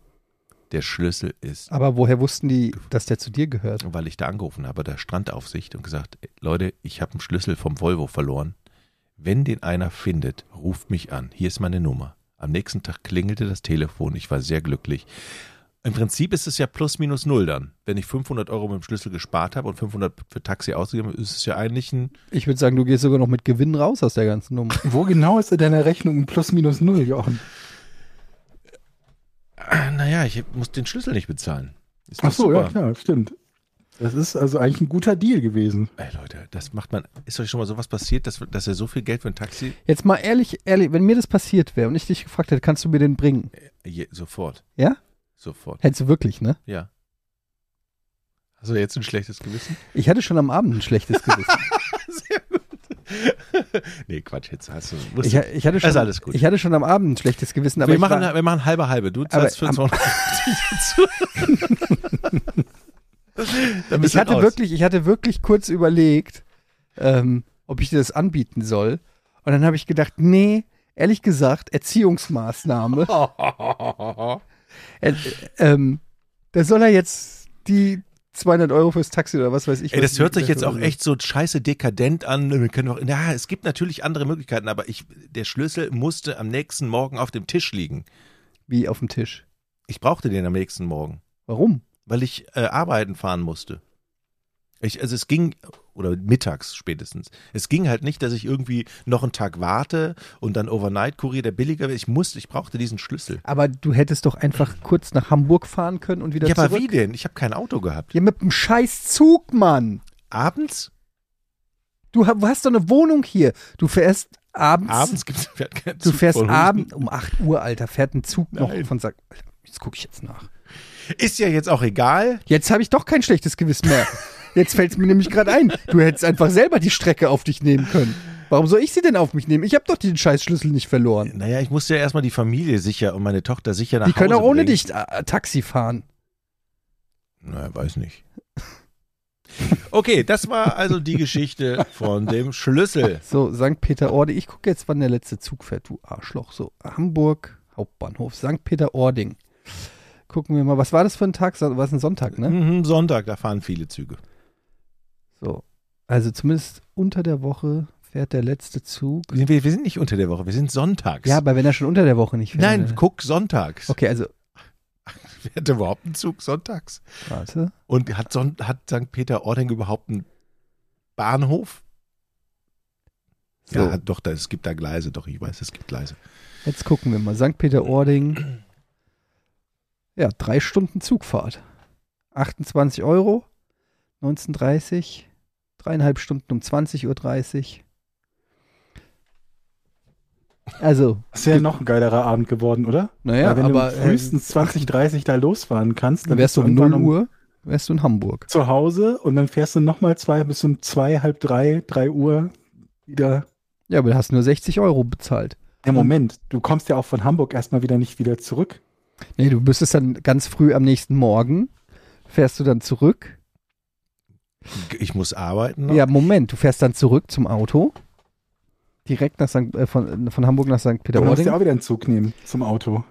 Der Schlüssel ist, Aber woher wussten die, dass der zu dir gehört? weil ich da angerufen habe, der Strandaufsicht und gesagt, Leute, ich habe einen Schlüssel vom Volvo verloren. Wenn den einer findet, ruft mich an. Hier ist meine Nummer. Am nächsten Tag klingelte das Telefon. Ich war sehr glücklich. Im Prinzip ist es ja plus minus null dann. Wenn ich 500 Euro mit dem Schlüssel gespart habe und 500 für Taxi ausgegeben habe, ist es ja eigentlich ein Ich würde sagen, du gehst sogar noch mit Gewinn raus aus der ganzen Nummer. Wo genau ist in deiner Rechnung ein plus minus null, Jochen? Ah, Naja, ich muss den Schlüssel nicht bezahlen. Ist Ach so, ja super. klar, stimmt. Das ist also eigentlich ein guter Deal gewesen. Ey Leute, das macht man. Ist euch schon mal sowas passiert, dass, dass ihr so viel Geld für ein Taxi Jetzt mal ehrlich, ehrlich, wenn mir das passiert wäre und ich dich gefragt hätte, kannst du mir den bringen? je, sofort, Ja? sofort. Hättest du wirklich, ne? Ja. Hast du jetzt ein schlechtes Gewissen? Ich hatte schon am Abend ein schlechtes Gewissen. Sehr gut. nee, Quatsch, jetzt hast du. Ich, du- ich, hatte schon, ist alles gut. ich hatte schon am Abend ein schlechtes Gewissen, aber wir, machen, war, wir machen halbe halbe. Du zahlst für am- 250 Dann bist ich hatte raus. wirklich, ich hatte wirklich kurz überlegt, ähm, ob ich dir das anbieten soll. Und dann habe ich gedacht, nee, ehrlich gesagt, Erziehungsmaßnahme. Er, ähm, da soll er jetzt die 200 Euro fürs Taxi oder was weiß ich. Ey, das hört sich ich- jetzt auch echt so scheiße dekadent an. Wir können auch, ja, es gibt natürlich andere Möglichkeiten, aber ich, der Schlüssel musste am nächsten Morgen auf dem Tisch liegen. Wie auf dem Tisch. Ich brauchte den am nächsten Morgen, Warum? Weil ich äh, arbeiten fahren musste. Ich, also es ging, oder mittags spätestens. Es ging halt nicht, dass ich irgendwie noch einen Tag warte und dann Overnight-Kurier, der billiger wäre. Ich musste, ich brauchte diesen Schlüssel. Aber du hättest doch einfach kurz nach Hamburg fahren können und wieder Ja, aber zurück. wie denn? Ich habe kein Auto gehabt. Ja, mit dem scheiß Zug, Mann. Abends? Du ha- hast doch eine Wohnung hier. Du fährst abends. Abends gibt es keinen Du Zug fährst von Husen. abends um 8 Uhr, Alter, fährt ein Zug noch Nein. von St. Jetzt gucke ich jetzt nach. Ist ja jetzt auch egal. Jetzt habe ich doch kein schlechtes Gewissen mehr. Jetzt fällt es mir nämlich gerade ein. Du hättest einfach selber die Strecke auf dich nehmen können. Warum soll ich sie denn auf mich nehmen? Ich habe doch den Scheißschlüssel nicht verloren. Naja, ich musste ja erstmal die Familie sicher und meine Tochter sicher nach Die können Hause auch ohne bringen. dich äh, Taxi fahren. Na, weiß nicht. Okay, das war also die Geschichte von dem Schlüssel. So, St. Peter-Ording. Ich gucke jetzt, wann der letzte Zug fährt, du Arschloch. So, Hamburg, Hauptbahnhof, St. Peter-Ording. Gucken wir mal, was war das für ein Tag? War es ein Sonntag, ne? Mhm, Sonntag, da fahren viele Züge. So. Also zumindest unter der Woche fährt der letzte Zug. Wir, wir sind nicht unter der Woche, wir sind sonntags. Ja, aber wenn er schon unter der Woche nicht fährt. Nein, dann- guck sonntags. Okay, also, Fährt überhaupt ein Zug sonntags? warte. Und hat, Son hat St. Peter-Ording überhaupt einen Bahnhof? So, Ja, doch, da, es gibt da Gleise, doch, ich weiß, es gibt Gleise. jetzt gucken wir mal. St. Peter-Ording. Ja, drei Stunden Zugfahrt. 28 Euro. 19.30 Dreieinhalb Stunden um 20.30 Uhr. Also, Das wäre noch ein geilerer Abend geworden, oder? naja, wenn aber du äh, frühestens 20, 30 da losfahren kannst, dann wärst du um irgendwann 0 Uhr, wärst du in Hamburg. zu Hause und dann fährst du nochmal zwei bis um zwei, halb drei, drei Uhr wieder. Ja, aber du hast nur 60 Euro bezahlt. Ja, Moment, du kommst ja auch von Hamburg erstmal wieder nicht wieder zurück. Nee, du müsstest dann ganz früh am nächsten Morgen, fährst du dann zurück. Ich muss arbeiten noch. Ja, Moment, du fährst dann zurück zum Auto. Direkt nach St., äh, von, von Hamburg nach St. Du musst ja auch wieder einen Zug nehmen zum Auto.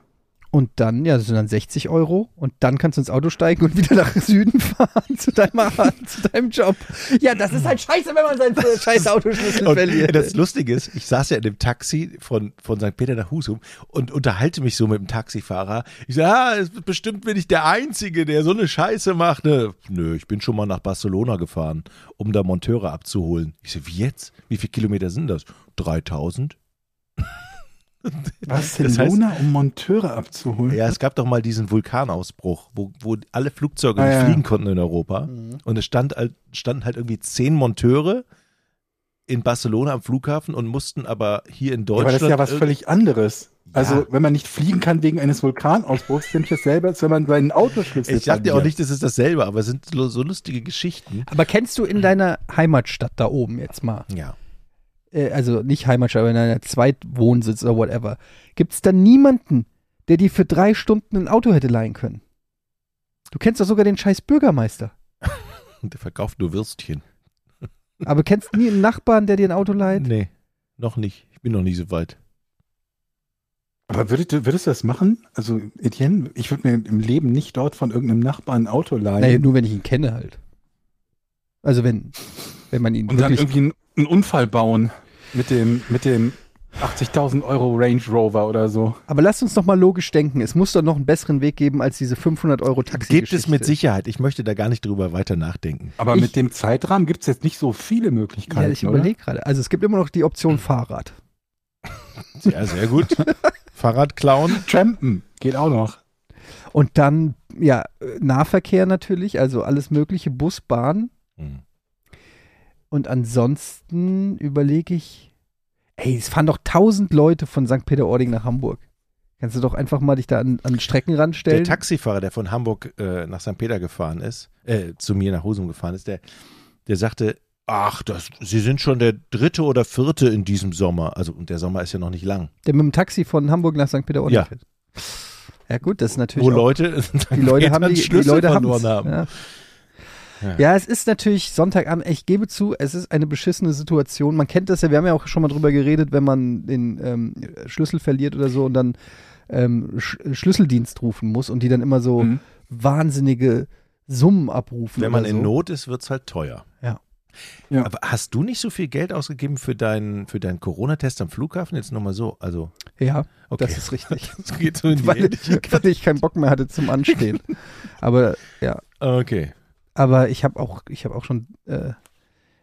Und dann, ja, das sind dann 60 Euro. Und dann kannst du ins Auto steigen und wieder nach Süden fahren zu deinem, zu deinem Job. Ja, das ist halt scheiße, wenn man seinen scheiß Autoschlüssel Und verliert. das Lustige ist, ich saß ja in dem Taxi von, von St. Peter nach Husum und unterhalte mich so mit dem Taxifahrer. Ich sage, ah, es wird bestimmt bin ich der Einzige, der so eine Scheiße macht. Ne? Nö, ich bin schon mal nach Barcelona gefahren, um da Monteure abzuholen. Ich so, wie jetzt? Wie viele Kilometer sind das? 3000? Barcelona, um Monteure abzuholen. Ja, es gab doch mal diesen Vulkanausbruch, wo, wo alle Flugzeuge Ah, nicht ja. fliegen konnten in Europa. Und es stand, halt- standen halt irgendwie zehn Monteure in Barcelona am Flughafen und mussten aber hier in Ja, Deutschland. aber das ist ja was völlig anderes. Also, Ja. wenn man nicht fliegen kann wegen eines Vulkanausbruchs, finde ich dasselbe, als wenn man seinen Autoschlüssel Ich dachte ja auch nicht, das ist dasselbe, aber es sind so, so lustige Geschichten. Aber kennst du in deiner Heimatstadt da oben jetzt mal, Ja. Äh, also nicht Heimatstadt, aber in deiner Zweitwohnsitz oder whatever, gibt es da niemanden, der dir für drei Stunden ein Auto hätte leihen können? Du kennst doch sogar den scheiß Bürgermeister. Und der verkauft nur Würstchen. Aber kennst du nie einen Nachbarn, der dir ein Auto leiht? Nee, noch nicht. Ich bin noch nie so weit. Aber würdest du, würdest du das machen? Also, Etienne, ich würde mir im Leben nicht dort von irgendeinem Nachbarn ein Auto leihen. Naja, nur wenn ich ihn kenne halt. Also wenn, wenn man ihn und dann irgendwie einen, einen Unfall bauen mit dem, mit dem 80.000 Euro Range Rover oder so. Aber lasst uns doch mal logisch denken. Es muss doch noch einen besseren Weg geben als diese 500 Euro Taxi. Gibt es mit Sicherheit. Ich möchte da gar nicht drüber weiter nachdenken. Aber Ich- mit dem Zeitrahmen gibt es jetzt nicht so viele Möglichkeiten. Ja, ich überlege gerade. Also es gibt immer noch die Option Fahrrad. Ja, sehr gut. Fahrrad klauen. Trampen geht auch noch. Und dann, ja, Nahverkehr natürlich, also alles mögliche, Bus, Bahn. Hm. Und ansonsten überlege ich, ey, es fahren doch tausend Leute von St. Peter-Ording nach Hamburg. Kannst du doch einfach mal dich da an, an den Streckenrand Der? Taxifahrer, der von Hamburg äh, nach St. Peter gefahren ist, äh, zu mir nach Husum gefahren ist, der, der sagte, ach, das, Sie sind schon der dritte oder vierte in diesem Sommer. Also, und der Sommer ist ja noch nicht lang. der mit dem Taxi von Hamburg nach St. Peter-Ording Ja. fährt. Ja gut, das ist natürlich Wo Leute, die Leute haben die, die Leute haben. Ja. Ja. Ja, es ist natürlich Sonntagabend. Ich gebe zu, es ist eine beschissene Situation. Man kennt das ja, wir haben ja auch schon mal drüber geredet, wenn man den ähm, Schlüssel verliert oder so und dann ähm, Sch Schlüsseldienst rufen muss und die dann immer so Mhm. wahnsinnige Summen abrufen. Wenn man oder in so. Not ist, wird es halt teuer. Ja. Ja. Aber hast du nicht so viel Geld ausgegeben für deinen, für deinen Corona-Test am Flughafen? Jetzt nochmal so. Also, Ja, okay. das ist richtig. Das geht so in die weil, Ähnlichkeit. weil ich keinen Bock mehr hatte zum Anstehen. Aber ja, Okay. Aber ich habe auch, ich habe auch schon äh,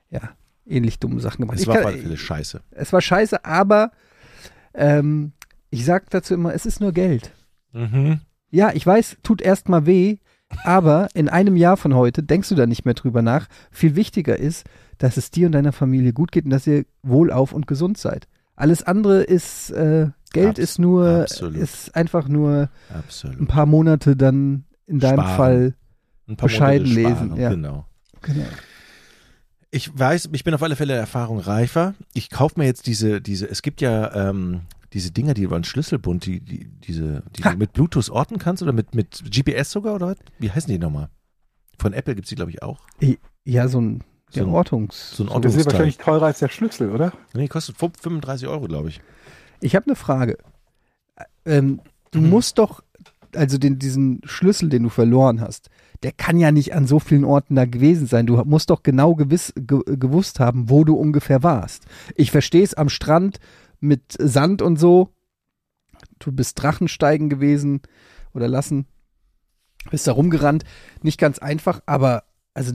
ja, ähnlich dumme Sachen gemacht. Es Ich war kann- Fälle scheiße. es war scheiße, aber ähm, ich sag dazu immer, es ist nur Geld. Mhm. Ja, ich weiß, tut erstmal weh, aber in einem Jahr von heute denkst du da nicht mehr drüber nach. Viel wichtiger ist, dass es dir und deiner Familie gut geht und dass ihr wohlauf und gesund seid. Alles andere ist, äh, Geld Abs- ist nur, absolut. ist einfach nur ein Absolut. paar Monate dann in deinem Sparen. Fall. Ein paar bescheiden Monate lesen, sparen, ja. Genau. Genau. Ich weiß, ich bin auf alle Fälle der Erfahrung reifer. Ich kaufe mir jetzt diese, diese, es gibt ja ähm, diese Dinger, die über einen Schlüsselbund, die, die, diese, die Ha. du mit Bluetooth orten kannst oder mit, mit GPS sogar oder was? Wie heißen die nochmal? Von Apple gibt es die, glaube ich, auch. Ja, so ein, So ein- Ortungs. So ein Und das ist wahrscheinlich teurer als der Schlüssel, oder? Nee, kostet 35 Euro, glaube ich. Ich habe eine Frage. Ähm, du Mhm. musst doch, also den, diesen Schlüssel, den du verloren hast, der kann ja nicht an so vielen Orten da gewesen sein. Du musst doch genau gewiss, ge, gewusst haben, wo du ungefähr warst. Ich verstehe es am Strand mit Sand und so. Du bist Drachensteigen gewesen oder lassen. Bist da rumgerannt. Nicht ganz einfach, aber also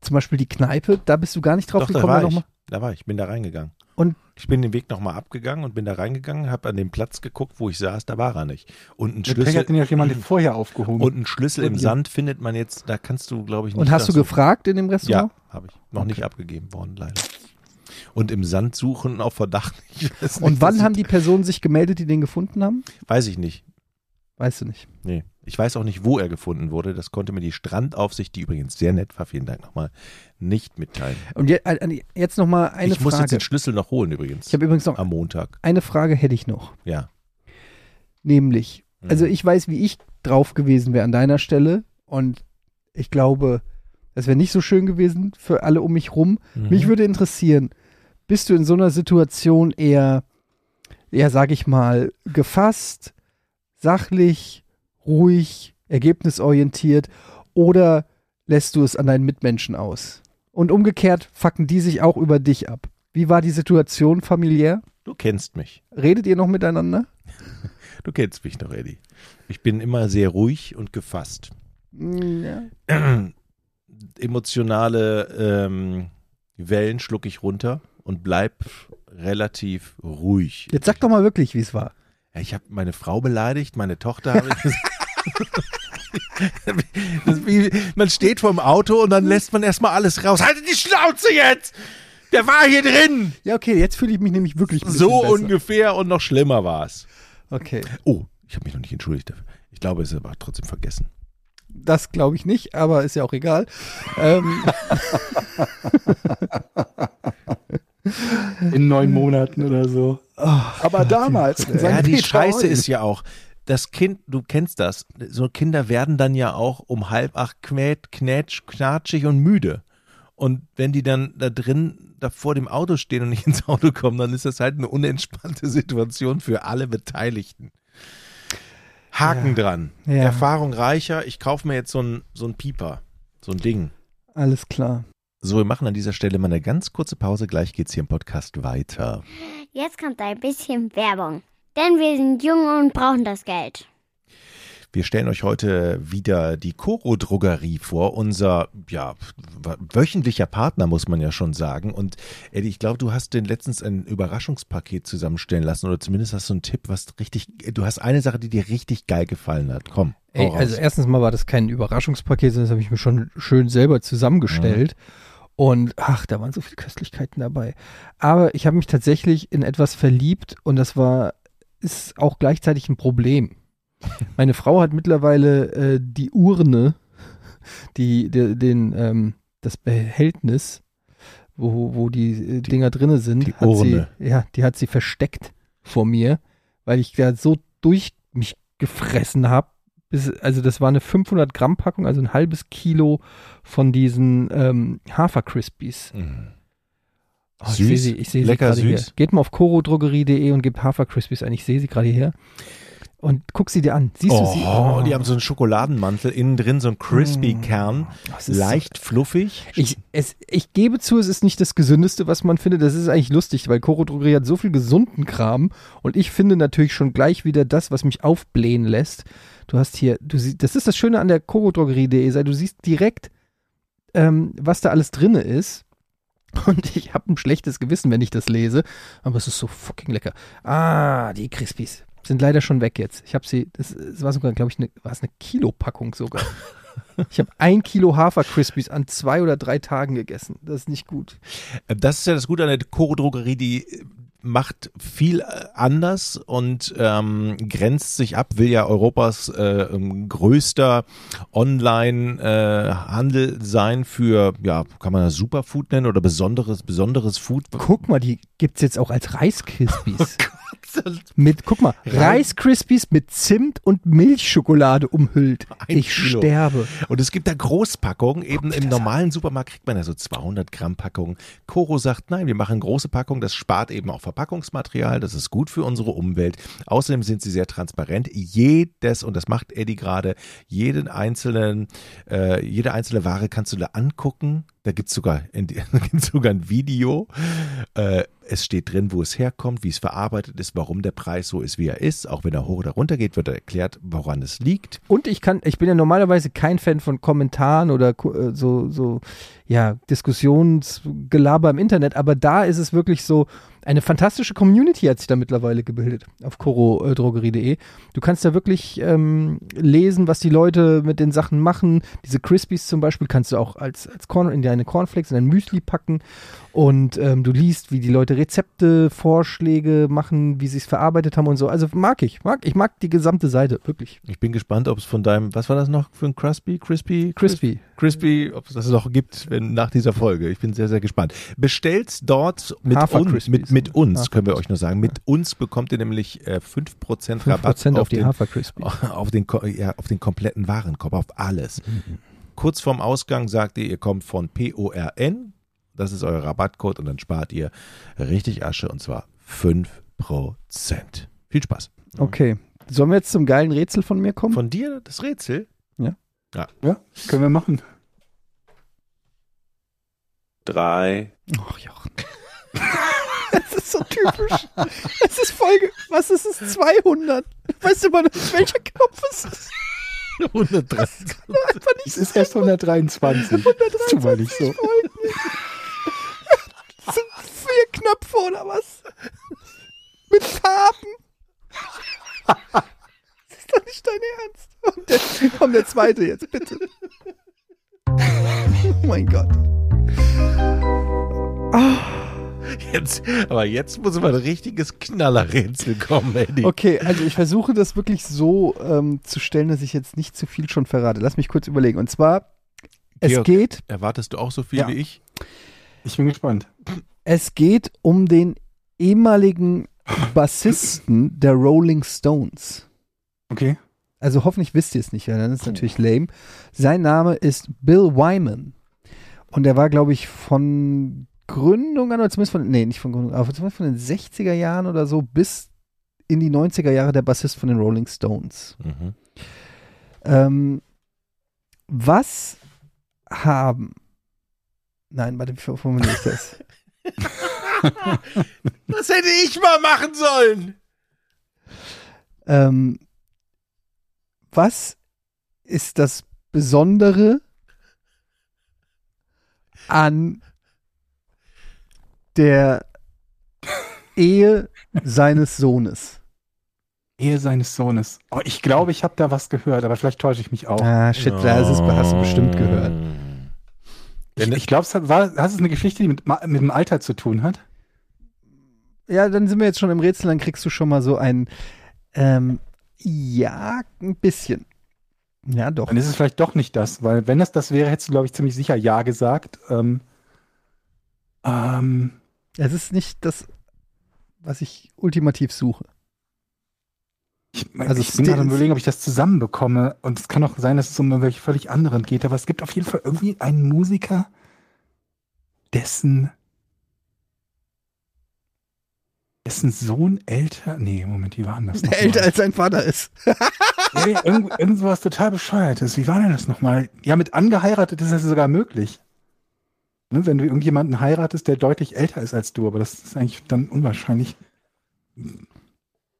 zum Beispiel die Kneipe, da bist du gar nicht drauf Doch, da gekommen. war da ich. Da war ich, bin da reingegangen. Und- ich bin den Weg nochmal abgegangen und bin da reingegangen, habe an den Platz geguckt, wo ich saß, da war er nicht. Und ein Schlüssel, hat den ja jemand vorher aufgehoben. und ein Schlüssel im Und- Sand findet man jetzt, da kannst du, glaube ich, nicht. Und hast du gefragt in dem Restaurant? Ja, habe ich. Noch nicht abgegeben worden, leider. Und im Sand suchen auf Verdacht. Nicht, Und wann haben die Personen sich gemeldet, die den gefunden haben? Weiß ich nicht. Weißt du nicht. Nee. Ich weiß auch nicht, wo er gefunden wurde. Das konnte mir die Strandaufsicht, die übrigens sehr nett war, vielen Dank nochmal, nicht mitteilen. Und je, äh, jetzt noch mal eine ich muss jetzt Frage. den Schlüssel noch holen übrigens. Ich habe übrigens noch am Montag. eine Frage hätte ich noch, Ja. nämlich, Mhm. also ich weiß, wie ich drauf gewesen wäre an deiner Stelle und ich glaube, das wäre nicht so schön gewesen für alle um mich rum. Mhm. Mich würde interessieren, bist du in so einer Situation eher, eher sag ich mal, gefasst, sachlich, ruhig, ergebnisorientiert oder lässt du es an deinen Mitmenschen aus? Und umgekehrt fucken die sich auch über dich ab. Wie war die Situation familiär? Du kennst mich. Redet ihr noch miteinander? Du kennst mich noch, Eddie. Ich bin immer sehr ruhig und gefasst. Mm, Ja. Emotionale ähm, Wellen schlucke ich runter und bleib relativ ruhig. Jetzt sag doch mal wirklich, wie es war. Ja, ich habe meine Frau beleidigt, meine Tochter habe ich ist wie, man steht vorm Auto und dann lässt man erstmal alles raus. Haltet die Schnauze jetzt! Der war hier drin! Ja, okay, jetzt fühle ich mich nämlich wirklich So besser. ungefähr und noch schlimmer war es. Okay, Oh, ich habe mich noch nicht entschuldigt dafür. Ich glaube, es ist aber trotzdem vergessen. das glaube ich nicht, aber ist ja auch egal. ähm, In neun Monaten oder so. Aber damals. Ja, die Scheiße ist ja auch, das Kind, du kennst das, so Kinder werden dann ja auch um halb acht knät, knätsch, knatschig und müde. Und wenn die dann da drin, da vor dem Auto stehen und nicht ins Auto kommen, dann ist das halt eine unentspannte Situation für alle Beteiligten. Haken Ja. dran. Ja. Erfahrung reicher. Ich kaufe mir jetzt so ein, so ein Pieper. So ein Ding. Alles klar. So, wir machen an dieser Stelle mal eine ganz kurze Pause. Gleich geht's hier im Podcast weiter. Jetzt kommt ein bisschen Werbung. Denn wir sind jung und brauchen das Geld. Wir stellen euch heute wieder die Coro Drogerie vor, unser ja wöchentlicher Partner muss man ja schon sagen. Und Eddie, ich glaube, du hast den letztens ein Überraschungspaket zusammenstellen lassen oder zumindest hast du einen Tipp, was richtig. Du hast eine Sache, die dir richtig geil gefallen hat. Komm. Ey, also erstens mal war das kein Überraschungspaket, sondern das habe ich mir schon schön selber zusammengestellt. Und ach, da waren so viele Köstlichkeiten dabei. Aber ich habe mich tatsächlich in etwas verliebt und das war, ist auch gleichzeitig ein Problem. Meine Frau hat mittlerweile äh, die Urne, die, die den, ähm, das Behältnis, wo, wo die, äh, Dinger drinne sind, die hat Urne. sie, ja, die hat sie versteckt vor mir, weil ich da so durch mich gefressen habe. Also das war eine 500 Gramm Packung, also ein halbes Kilo von diesen ähm, Hafer Crispies. Mhm. Oh, ich Süß, sehe sie, ich sie lecker hier. süß. Geht mal auf corodrogerie.de und gebt Hafer Crispies ein. Ich sehe sie gerade hier. Und guck sie dir an. Siehst du sie? Oh, die haben so einen Schokoladenmantel, innen drin so ein crispy Kern, Das ist so- leicht fluffig. Ich, es, ich gebe zu, es ist nicht das Gesündeste, was man findet. Das ist eigentlich lustig, weil Coro Drogerie hat so viel gesunden Kram und ich finde natürlich schon gleich wieder das, was mich aufblähen lässt. Du hast hier, du siehst, das ist das Schöne an der corodrogerie.de, sei, du siehst direkt, ähm, was da alles drinne ist. Und ich habe ein schlechtes Gewissen, wenn ich das lese, aber es ist so fucking lecker. Ah, die Crispies sind leider schon weg jetzt. Ich habe sie, das, das war sogar, glaube ich, eine, war es eine Kilopackung sogar. Ich habe ein Kilo Hafer Crispies an zwei oder drei Tagen gegessen. Das ist nicht gut. Äh, Das ist ja das Gute an der Coro Drogerie, die macht viel äh, anders und ähm, grenzt sich ab, will ja Europas äh, ähm, größter Online-Handel sein für, ja, kann man das Superfood nennen oder besonderes, besonderes Food. Guck mal, die gibt's jetzt auch als Reis Crispies. mit, guck mal, Reis Crispies mit Zimt und Milchschokolade umhüllt. Ein ich Kilo. sterbe. Und es gibt da Großpackungen, eben im normalen Supermarkt kriegt man ja so 200 Gramm Packungen. Coro sagt, nein, wir machen große Packungen, das spart eben auch Verpackungsmaterial, das ist gut für unsere Umwelt. Außerdem sind sie sehr transparent. Jedes, und das macht Eddie gerade, jeden einzelnen, äh, jede einzelne Ware kannst du da angucken. Da sogar, in, da gibt's sogar ein Video. Äh, es steht drin, wo es herkommt, wie es verarbeitet ist, warum der Preis so ist, wie er ist. Auch wenn er hoch oder runter geht, wird erklärt, woran es liegt. Und ich kann, ich bin ja normalerweise kein Fan von Kommentaren oder äh, so, so, ja, Diskussionsgelaber im Internet, aber da ist es wirklich so, eine fantastische Community hat sich da mittlerweile gebildet auf corodrogerie.de. Du kannst da wirklich ähm, lesen, was die Leute mit den Sachen machen. Diese Crispies zum Beispiel kannst du auch als, als Corn, in deine Cornflakes, in dein Müsli packen. Und ähm, du liest, wie die Leute Rezepte, Vorschläge machen, wie sie es verarbeitet haben und so. Also mag ich, mag, ich mag die gesamte Seite, wirklich. Ich bin gespannt, ob es von deinem, was war das noch für ein Crispy? Crispy? Crispy. Crispy, ob es das noch gibt wenn, nach dieser Folge. Ich bin sehr, sehr gespannt. Bestellt dort mit Hafer uns, mit, mit uns, Hafer können wir euch nur sagen. Mit uns bekommt ihr nämlich äh, 5% Rabatt 5% auf die den, Hafer Crispy. auf, den, ja, auf den kompletten Warenkorb, auf alles. Mhm. Kurz vorm Ausgang sagt ihr, ihr kommt von PORN. Das ist euer Rabattcode und dann spart ihr richtig Asche und zwar 5%. Viel Spaß. Okay. Sollen wir jetzt zum geilen Rätsel von mir kommen? Von dir das Rätsel? Ja, können wir machen. drei, Ach, Jochen. Das ist so typisch. Es ist Folge, was ist es? 200. Weißt du mal, welcher Knopf es ist? 130. Einfach Es nicht ist erst 123. Das tut mal nicht so. Folgen. Vier Knöpfe oder was? Mit Farben. Das ist doch nicht dein Ernst. Und der, komm, der zweite jetzt, bitte. Oh mein Gott. Jetzt, aber jetzt muss mal ein richtiges Knallerrätsel kommen, Eddie. Okay, also ich versuche das wirklich so ähm, zu stellen, dass ich jetzt nicht zu viel schon verrate. Lass mich kurz überlegen. Und zwar, es Georg. geht, Erwartest du auch so viel Ja. wie ich? Ich bin gespannt. es geht um den ehemaligen Bassisten der Rolling Stones. Okay. Also hoffentlich wisst ihr es nicht, weil dann ist es natürlich lame. Sein Name ist Bill Wyman. Und der war, glaube ich, von Gründung an, oder zumindest von, nee, nicht von Gründung, aber zumindest von den 60er Jahren oder so bis in die 90er Jahre der Bassist von den Rolling Stones. Mhm. Ähm, was haben. Nein, warte, wie formuliere ich das? Das hätte ich mal machen sollen. ähm, was ist das Besondere an der Ehe seines Sohnes? Ehe seines Sohnes. Oh, ich glaube, ich habe da was gehört, aber vielleicht täusche ich mich auch. Ah, shit, das ist, hast du bestimmt gehört. Ich, ich glaube, es hat, war, hast es eine Geschichte, die mit, mit dem Alter zu tun hat? Ja, dann sind wir jetzt schon im Rätsel, dann kriegst du schon mal so ein, ähm, ja, ein bisschen. Ja, doch. Dann ist es vielleicht doch nicht das, weil wenn es das wäre, hättest du, glaube ich, ziemlich sicher Ja gesagt. Ähm, ähm, Es ist nicht das, was ich ultimativ suche. Ich Also ich bin gerade am überlegen, ob ich das zusammenbekomme. Und es kann auch sein, dass es um welche völlig anderen geht. Aber es gibt auf jeden Fall irgendwie einen Musiker, dessen dessen Sohn älter. Nee, Moment, wie war denn das? Älter mal? als sein Vater ist. Ja, irgend, irgend sowas total bescheuertes. Wie war denn das nochmal? Ja, mit angeheiratet ist das sogar möglich. Ne, wenn du irgendjemanden heiratest, der deutlich älter ist als du, aber das ist eigentlich dann unwahrscheinlich.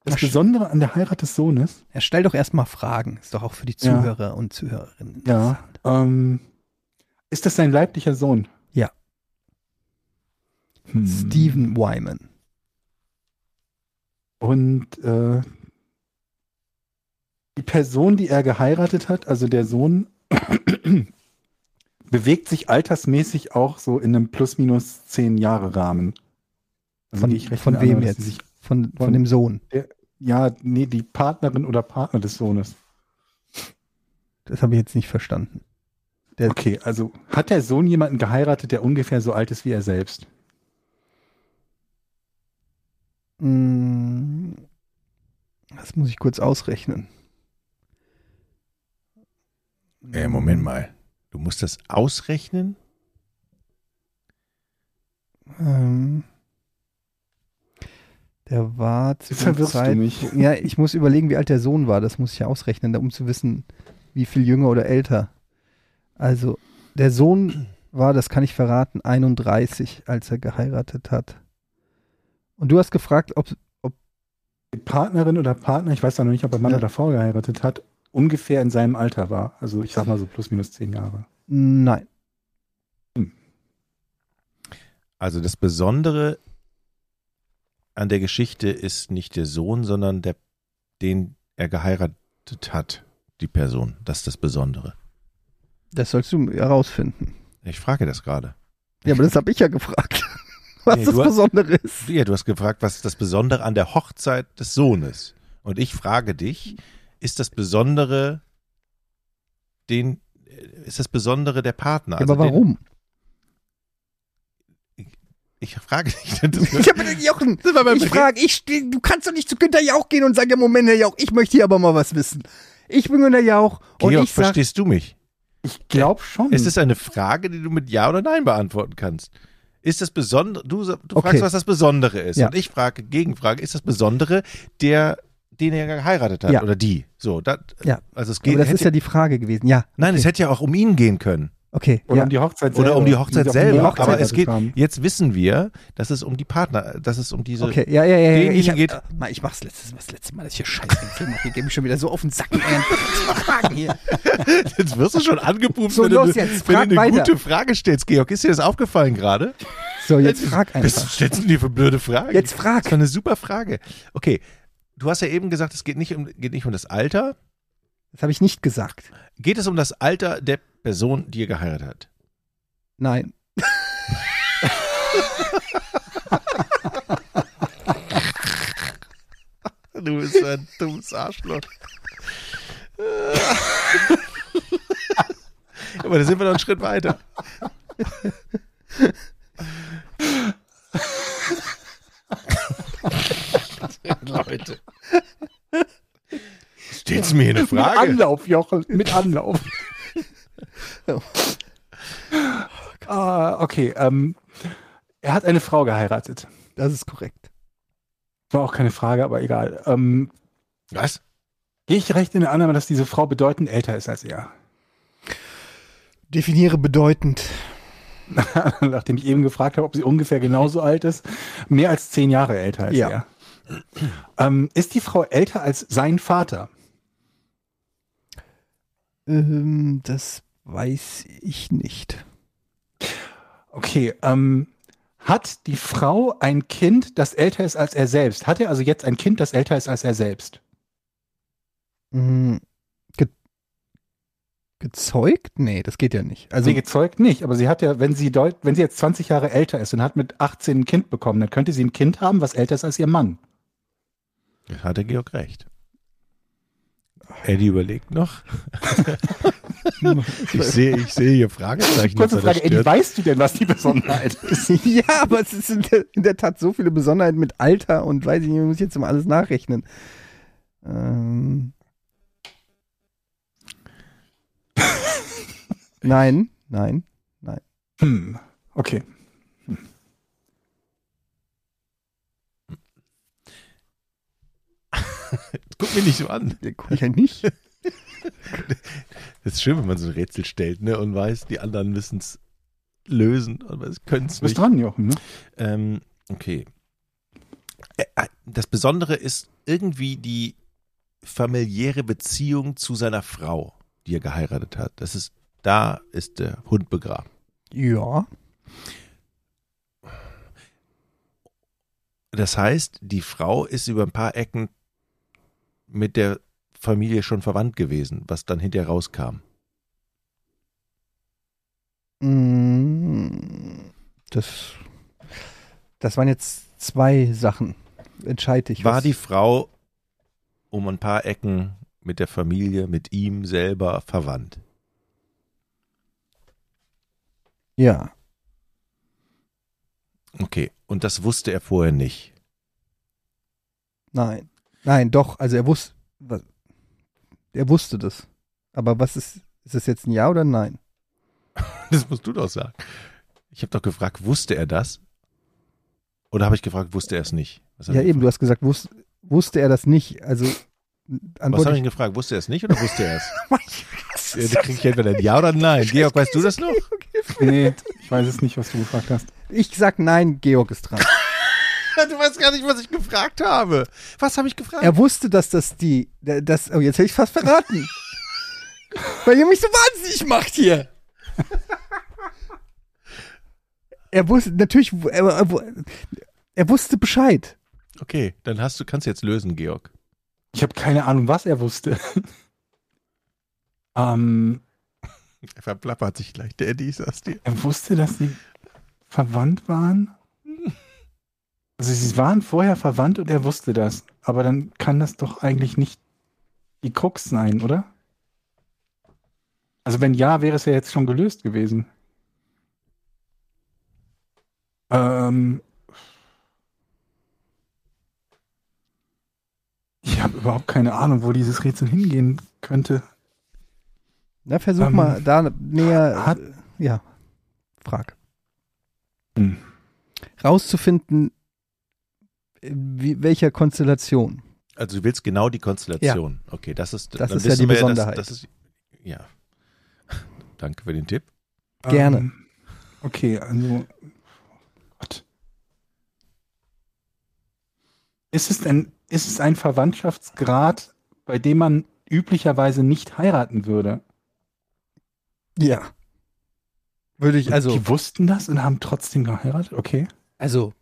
Das Besondere an der Heirat des Sohnes, Ja, stell doch erstmal Fragen. Ist doch auch für die Ja. Zuhörer und Zuhörerinnen. ja, ähm, ist das sein leiblicher Sohn? Ja. Hm. Stephen Wyman. Und äh, die Person, die er geheiratet hat, also der Sohn, bewegt sich altersmäßig auch so in einem plus-minus zehn Jahre Rahmen. Also Von, von wem jetzt? Von, von von- dem Sohn. ja, nee, die Partnerin oder Partner des Sohnes. Das habe ich jetzt nicht verstanden. Der, Okay, also hat der Sohn jemanden geheiratet, der ungefähr so alt ist wie er selbst? Mm, Das muss ich kurz ausrechnen. Äh, Moment mal. Du musst das ausrechnen? Ähm, der war zu verwirrst du Zeit- mich. Ja, ich muss überlegen, wie alt der Sohn war. Das muss ich ja ausrechnen, um zu wissen, wie viel jünger oder älter. Also, der Sohn war, das kann ich verraten, 31, als er geheiratet hat. Und du hast gefragt, ob, Die Partnerin oder Partner, ich weiß ja noch nicht, ob er Mann Ja. oder Frau geheiratet hat, ungefähr in seinem Alter war. Also ich sag mal so plus minus zehn Jahre. nein, Also das Besondere an der Geschichte ist nicht der Sohn, sondern der, den er geheiratet hat, die Person. Das ist das Besondere. das sollst du herausfinden. Ich frage das gerade. Ja, aber das habe ich ja gefragt, was Nee, das hast- Besondere ist. Ja, du hast gefragt, was das Besondere an der Hochzeit des Sohnes? Und ich frage dich, ist das Besondere den, ist das Besondere der Partner? Ja, aber Also den- warum? Ich frage dich. Das Ich habe Jochen, wir beim ich frage, ich du kannst doch nicht zu Günter Jauch gehen und sagen, ja Moment, Herr Jauch, ich möchte hier aber mal was wissen. Ich bin Günter Jauch und Georg, ich sag, verstehst du mich? Ich glaube schon. Es ist eine Frage, die du mit Ja oder Nein beantworten kannst. Ist das Besondere, du, du Okay. fragst, was das Besondere ist. Ja. Und ich frage, Gegenfrage, ist das Besondere der, den er geheiratet hat Ja. oder die? So, das, Ja. also es geht, aber das ist ja die Frage gewesen. Ja, nein, es hätte ja auch um ihn gehen können. Okay. oder ja. um die Hochzeit Oder selber. um die Hochzeit selber. Hochzeit aber es geht, haben. jetzt wissen wir, dass es um die Partner, dass es um diese, Okay, ja, ja, ja. ja ich, hab, geht- äh, mal, ich mach's letztes, das letzte Mal, dass ich hier Scheiße im Film mache. Hier gebe ich schon wieder so auf den Sack. Fragen hier. jetzt wirst du schon angepumpt, So, wenn, los du, jetzt, wenn frag du eine weiter. gute Frage stellst, Georg. Ist dir das aufgefallen gerade? So, jetzt frag Was einfach. stellst du dir für blöde Fragen? Jetzt frag. Das war eine super Frage. Okay, du hast ja eben gesagt, es geht nicht um, geht nicht um das Alter. Das habe ich nicht gesagt. Geht es um das Alter der Person, die ihr geheiratet hat? Nein. Du bist so ein dummes Arschloch. Aber da sind wir noch einen Schritt weiter. Leute. Stellst du mir hier eine Mit Frage? Anlauf, Jochen, mit Anlauf. Oh. ah, okay. Ähm, er hat eine Frau geheiratet. Das ist korrekt. War auch keine Frage, aber egal. Ähm, Was? Gehe ich recht in der Annahme, dass diese Frau bedeutend älter ist als er? Definiere bedeutend. Nachdem ich eben gefragt habe, ob sie ungefähr genauso alt ist. Mehr als zehn Jahre älter als Ja. er. Ähm, ist die Frau älter als sein Vater? Ähm, das weiß ich nicht. Okay, ähm, hat die Frau ein Kind, das älter ist als er selbst? Hat er also jetzt ein Kind, das älter ist als er selbst? Hm, ge gezeugt? Nee, das geht ja nicht. Also sie gezeugt nicht, aber sie hat ja, wenn sie, deut wenn sie jetzt 20 Jahre älter ist und hat mit 18 ein Kind bekommen, dann könnte sie ein Kind haben, was älter ist als ihr Mann. Jetzt hat der Georg recht. Eddie überlegt noch. ich sehe, ich sehe hier Fragezeichen. Kurze Frage, Eddie, weißt du denn, was die Besonderheit ist? ja, aber es ist in der, in der Tat so viele Besonderheiten mit Alter und weiß ich nicht, ich muss jetzt mal alles nachrechnen. Ähm. nein, nein. Hm, okay. Guck mich nicht so an. Der gucke ich ja nicht. Das ist schön, wenn man so ein Rätsel stellt, ne, und weiß, die anderen müssen es lösen, aber es können es Du bist nicht. dran, Jochen, ne? Ähm, okay. Das Besondere ist irgendwie die familiäre Beziehung zu seiner Frau, die er geheiratet hat. Das ist, da ist der Hund begraben. Ja. Das heißt, die Frau ist über ein paar Ecken mit der Familie schon verwandt gewesen, was dann hinterher rauskam. Mm, Das, das waren jetzt zwei Sachen. Entscheide ich. War was- die Frau um ein paar Ecken mit der Familie, mit ihm selber verwandt? Ja. Okay, und das wusste er vorher nicht. Nein. Nein, doch. Also er wusste, er wusste das. Aber was ist, ist es jetzt ein Ja oder ein Nein? Das musst du doch sagen. Ich habe doch gefragt, wusste er das? Oder habe ich gefragt, wusste er es nicht? Was Ja, eben, du hast gesagt, wus, wusste er das nicht. Also, Was antworte habe ich ihn gefragt? Wusste er es nicht oder wusste er es? Was Ja, da das? krieg ich entweder ein Ja oder ein Nein. Georg, weißt du das noch? Nee, ich weiß es nicht, was du gefragt hast. Ich sag nein, Georg ist dran. Du weißt gar nicht, was ich gefragt habe. Was habe ich gefragt? Er wusste, dass das die, das, oh, jetzt hätte ich fast verraten. Weil ihr mich so wahnsinnig macht hier. Er wusste, natürlich, er, er, er wusste Bescheid. Okay, dann hast du, kannst du jetzt lösen, Georg. Ich habe keine Ahnung, was er wusste. ähm, Er verplappert sich gleich, der Eddie, sagst dir. er wusste, dass sie verwandt waren. Also sie waren vorher verwandt und er wusste das. Aber dann kann das doch eigentlich nicht die Krux sein, oder? Also wenn ja, wäre es ja jetzt schon gelöst gewesen. Ähm, ich habe überhaupt keine Ahnung, wo dieses Rätsel hingehen könnte. Na, versuch Ähm, mal da näher, hat- ja, frag. Hm. Rauszufinden, wie, welcher Konstellation. Also du willst genau die Konstellation. Okay, das ist, Das ist ja die wir dass- Besonderheit. Das, ist, ja. Danke für den Tipp. Gerne. Ähm, okay, also. Gott. Ist es denn, ist es ein Verwandtschaftsgrad, bei dem man üblicherweise nicht heiraten würde? Ja. Würde ich, Und also, Die wussten das und haben trotzdem geheiratet? Okay. also,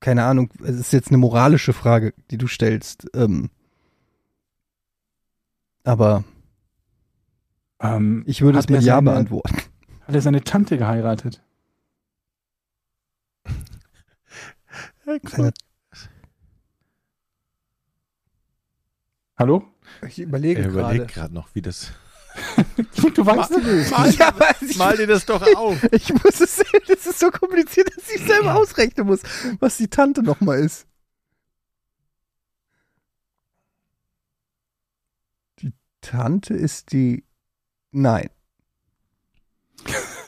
keine Ahnung, es ist jetzt eine moralische Frage, die du stellst. Ähm, aber Ähm, ich würde es mit Ja seine- beantworten. Hat er seine Tante geheiratet? Seine- Hallo? Ich überlege Er überlegt gerade. gerade noch, wie das. Du weißt die Lösung. Mal, Ja, ich, mal dir das doch auf. ich muss es, das ist so kompliziert, dass ich selber ausrechnen muss, was die Tante nochmal ist. Die Tante ist die, nein.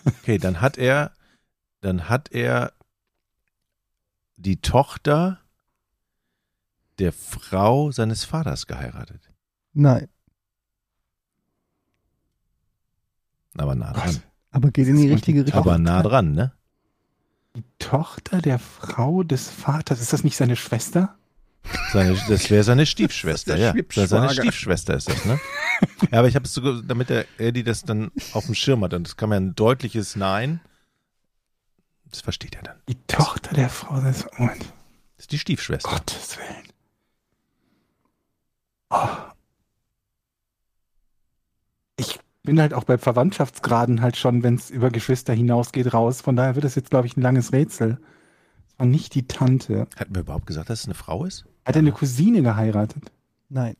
Okay, dann hat er dann hat er die Tochter der Frau seines Vaters geheiratet. Nein. Aber nah dran. Aber geht in die richtige Richtung. Aber nah dran, ne? Die Tochter der Frau des Vaters, ist das nicht seine Schwester? Seine, das wäre seine Stiefschwester, Das ist ja. seine. Stiefschwester ist das, ne? Ja, aber ich habe es sogar, damit der Eddie das dann auf dem Schirm hat, und das kam ja ein deutliches Nein. Das versteht er dann. Die Tochter der Frau des Moment. Das ist die Stiefschwester. Gottes Willen. Oh. Ich bin halt auch bei Verwandtschaftsgraden halt schon, wenn es über Geschwister hinausgeht, raus. Von daher wird es jetzt, glaube ich, ein langes Rätsel. Das war nicht die Tante. Hatten wir überhaupt gesagt, dass es eine Frau ist? Hat er eine Cousine geheiratet? Nein.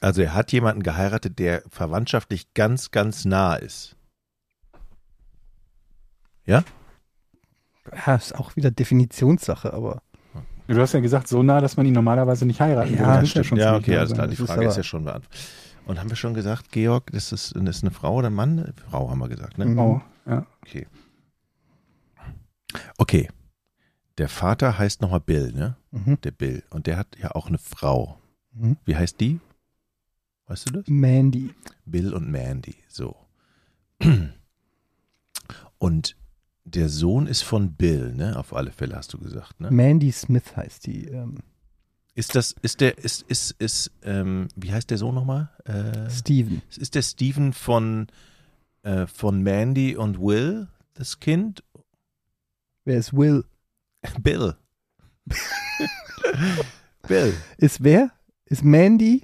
Also er hat jemanden geheiratet, der verwandtschaftlich ganz, ganz nah ist. Ja, ist auch wieder Definitionssache, aber Du hast ja gesagt, so nah, dass man ihn normalerweise nicht heiraten Ja, würde. Stimmt. schon Ja, okay, alles sein. klar. Die ist Frage ist, aber- ja schon beantwortet. Und haben wir schon gesagt, Georg, das ist, das ist eine Frau oder ein Mann? Frau haben wir gesagt, ne? Mhm. Oh, ja. Okay. Okay. Der Vater heißt nochmal Bill, ne? mhm. Der Bill. Und der hat ja auch eine Frau. Mhm. Wie heißt die? Weißt du das? Mandy. Bill und Mandy. So. Und der Sohn ist von Bill, ne? Auf alle Fälle hast du gesagt, ne? Mandy Smith heißt die. Ähm, Ist das, ist der, ist, ist, ist, ähm, wie heißt der Sohn nochmal? Äh, Steven. ist der Steven von, äh, von Mandy und Will, das Kind? Wer ist Will? Bill. Bill. Ist wer? Ist Mandy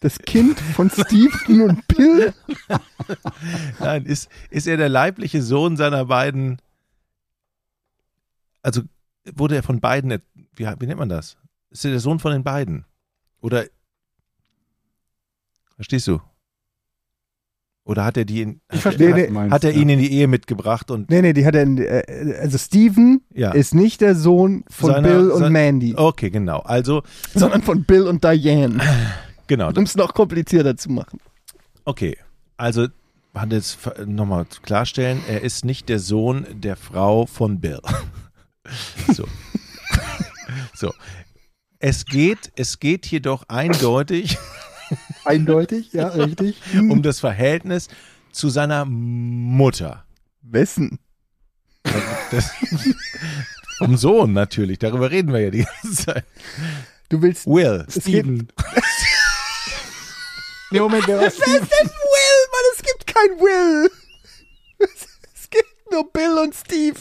das Kind von Steven und Bill? Nein, ist, ist er der leibliche Sohn seiner beiden, also wurde er von beiden, wie, wie nennt man das? Ist er der Sohn von den beiden? Oder, verstehst du? Oder hat er die, in, Ich hat, verstehe, was nee. meinst. hat er ja. ihn in die Ehe mitgebracht und, Nee, nee, die hat er. in- Äh, also Steven ja. ist nicht der Sohn von Seiner- Bill und sein- Mandy, Okay, genau. Also, sondern von Bill und Diane. genau. Um es noch komplizierter zu machen. Okay, also hat jetzt nochmal klarstellen, er ist nicht der Sohn der Frau von Bill. so. so. Es geht, es geht jedoch eindeutig Eindeutig, ja, richtig. um das Verhältnis zu seiner Mutter. Wessen? Das, vom Sohn natürlich, darüber reden wir ja die ganze Zeit. Du willst. Will. Steven. nee, Moment, wer ist Steven? denn Will? Mann, es gibt kein Will. Es gibt nur Bill und Steve.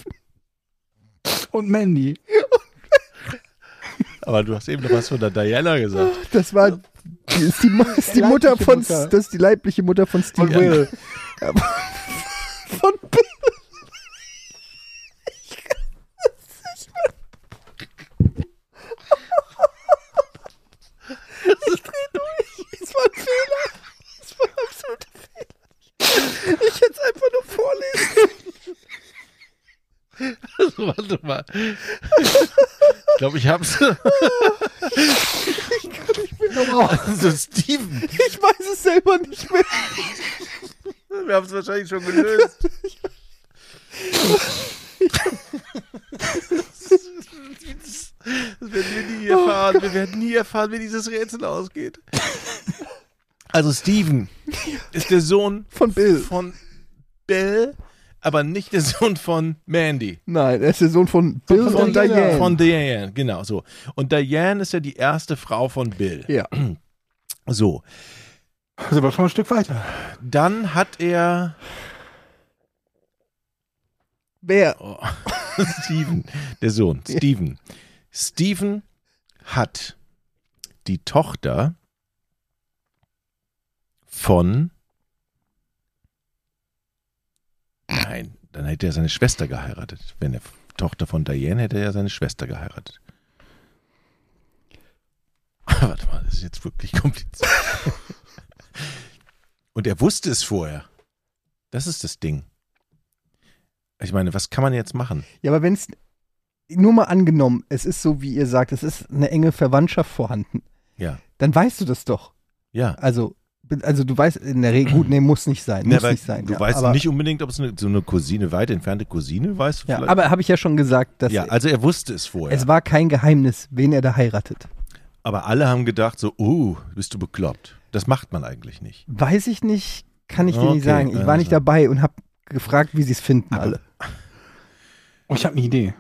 Und Mandy. Aber du hast eben noch was von der Diana gesagt. Das war. Die ist die, ist die Mutter von. Mutter. Das ist die leibliche Mutter von Steve. Und Will. Von Bill. Ich dreh durch. Es war ein Fehler. Es war ein absoluter Fehler. Ich hätte es einfach nur vorlesen. Also, warte mal. Ich glaube, ich hab's. Also, Steven. Ich weiß es selber nicht mehr. Wir haben es wahrscheinlich schon gelöst. Das werden wir nie erfahren. Wir werden nie erfahren, wie dieses Rätsel ausgeht. Also Steven ist der Sohn Von Bill. von Bill, aber nicht der Sohn von Mandy. Nein, er ist der Sohn von Bill von und Diana. Diane. Von Diane, genau so. Und Diane ist ja die erste Frau von Bill. ja. So, Das ist aber schon ein Stück weiter. dann hat er Wer? Oh. Steven, der Sohn, Steven. Steven hat die Tochter von. Nein, dann hätte er seine Schwester geheiratet. Wenn er Tochter von Diane hätte er seine Schwester geheiratet. Warte mal, das ist jetzt wirklich kompliziert. Und er wusste es vorher. Das ist das Ding. Ich meine, was kann man jetzt machen? Ja, aber wenn es nur mal angenommen, es ist so, wie ihr sagt, es ist eine enge Verwandtschaft vorhanden, Ja, dann weißt du das doch. ja. Also, Also du weißt in der Regel, gut, nee, muss nicht sein. Muss weil nicht sein. du ja. weißt aber, nicht unbedingt, ob es eine, so eine Cousine, weit entfernte Cousine, weißt du Ja, vielleicht? aber habe ich ja schon gesagt, dass ja, also er wusste es vorher. es war kein Geheimnis, wen er da heiratet. aber alle haben gedacht so, oh, bist du bekloppt. Das macht man eigentlich nicht. Weiß ich nicht, kann ich dir nicht Okay, sagen. Ich war also. nicht dabei und habe gefragt, wie sie es finden alle. Oh, ich habe eine Idee.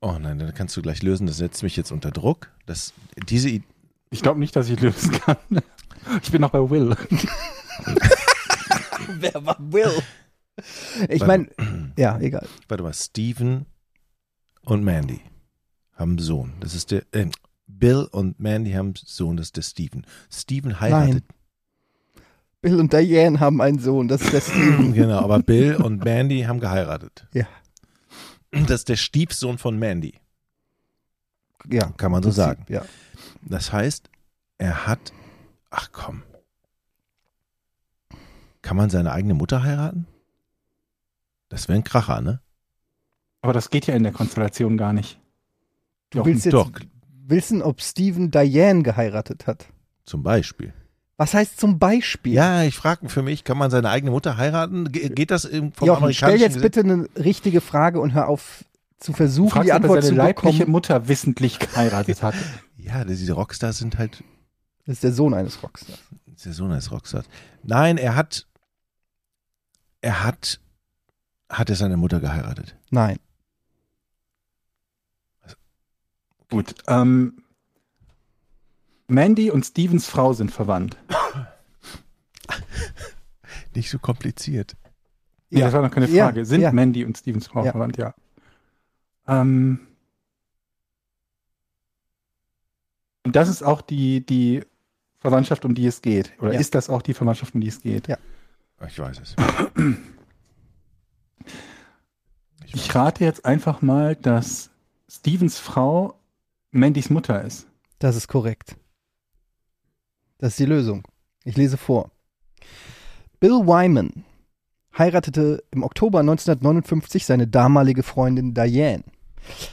Oh nein, dann kannst du gleich lösen. Das setzt mich jetzt unter Druck. Das, diese I- Ich glaube nicht, dass ich lösen kann. Ich bin noch bei Will. Wer war Will? Ich meine, ja, egal. warte mal, Steven und Mandy haben einen Sohn. Das ist der, äh, Bill und Mandy haben einen Sohn, das ist der Steven. Steven heiratet. Bill und Diane haben einen Sohn, das ist der Steven. Genau, aber Bill und Mandy haben geheiratet. Ja. Das ist der Stiefsohn von Mandy, ja, kann man so sagen. Ja. Das heißt, er hat, ach komm, kann man seine eigene Mutter heiraten? Das wäre ein Kracher, ne? Aber das geht ja in der Konstellation gar nicht. Du Doch, willst jetzt Doch, wissen, ob Steven Diane geheiratet hat. zum Beispiel. Was heißt zum Beispiel? Ja, ich frage für mich, kann man seine eigene Mutter heiraten? Ge geht das im, vom Jochen, stell amerikanischen jetzt Gesetz? bitte eine richtige Frage und hör auf zu versuchen, Fragst, die ob er Antwort seine zu leibliche bekommen. Mutter wissentlich geheiratet hat. Ja, diese Rockstars sind halt, Das ist der Sohn eines Rockstars. der Sohn eines Rockstars. Nein, er hat, er hat, hat er seine Mutter geheiratet? Nein. Gut. Ähm, Mandy und Stevens Frau sind verwandt. Nicht so kompliziert. Nee, Ja. das war noch keine Ja, Frage. Sind ja. Mandy und Stevens Frau Ja. verwandt? Ja. Ähm, und das ist auch die, die Verwandtschaft, um die es geht. Oder Ja. ist das auch die Verwandtschaft, um die es geht? Ja. Ich weiß es. Ich Ich rate jetzt einfach mal, dass Stevens Frau Mandys Mutter ist. Das ist korrekt. Das ist die Lösung. Ich lese vor. Bill Wyman heiratete im Oktober 1959 seine damalige Freundin Diane.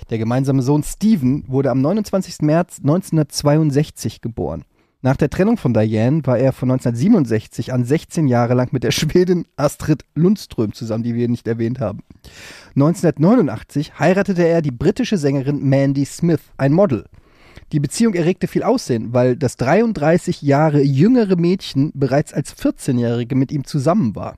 Der gemeinsame Sohn Stephen wurde am 29. März 1962 geboren. Nach der Trennung von Diane war er von 1967 an 16 Jahre lang mit der Schwedin Astrid Lundström zusammen, die wir nicht erwähnt haben. 1989 heiratete er die britische Sängerin Mandy Smith, ein Model. Die Beziehung erregte viel Aussehen, weil das 33 Jahre jüngere Mädchen bereits als 14-Jährige mit ihm zusammen war.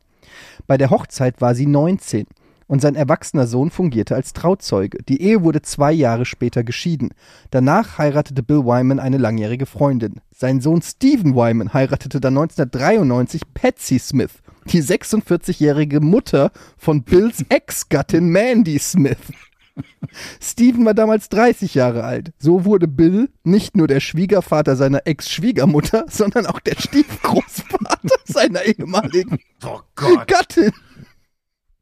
Bei der Hochzeit war sie 19 und sein erwachsener Sohn fungierte als Trauzeuge. Die Ehe wurde zwei Jahre später geschieden. Danach heiratete Bill Wyman eine langjährige Freundin. Sein Sohn Stephen Wyman heiratete dann 1993 Patsy Smith, die 46-jährige Mutter von Bills Ex-Gattin Mandy Smith. Stephen war damals 30 Jahre alt. So wurde Bill nicht nur der Schwiegervater seiner Ex-Schwiegermutter, sondern auch der Stiefgroßvater seiner ehemaligen Oh Gott, Gattin.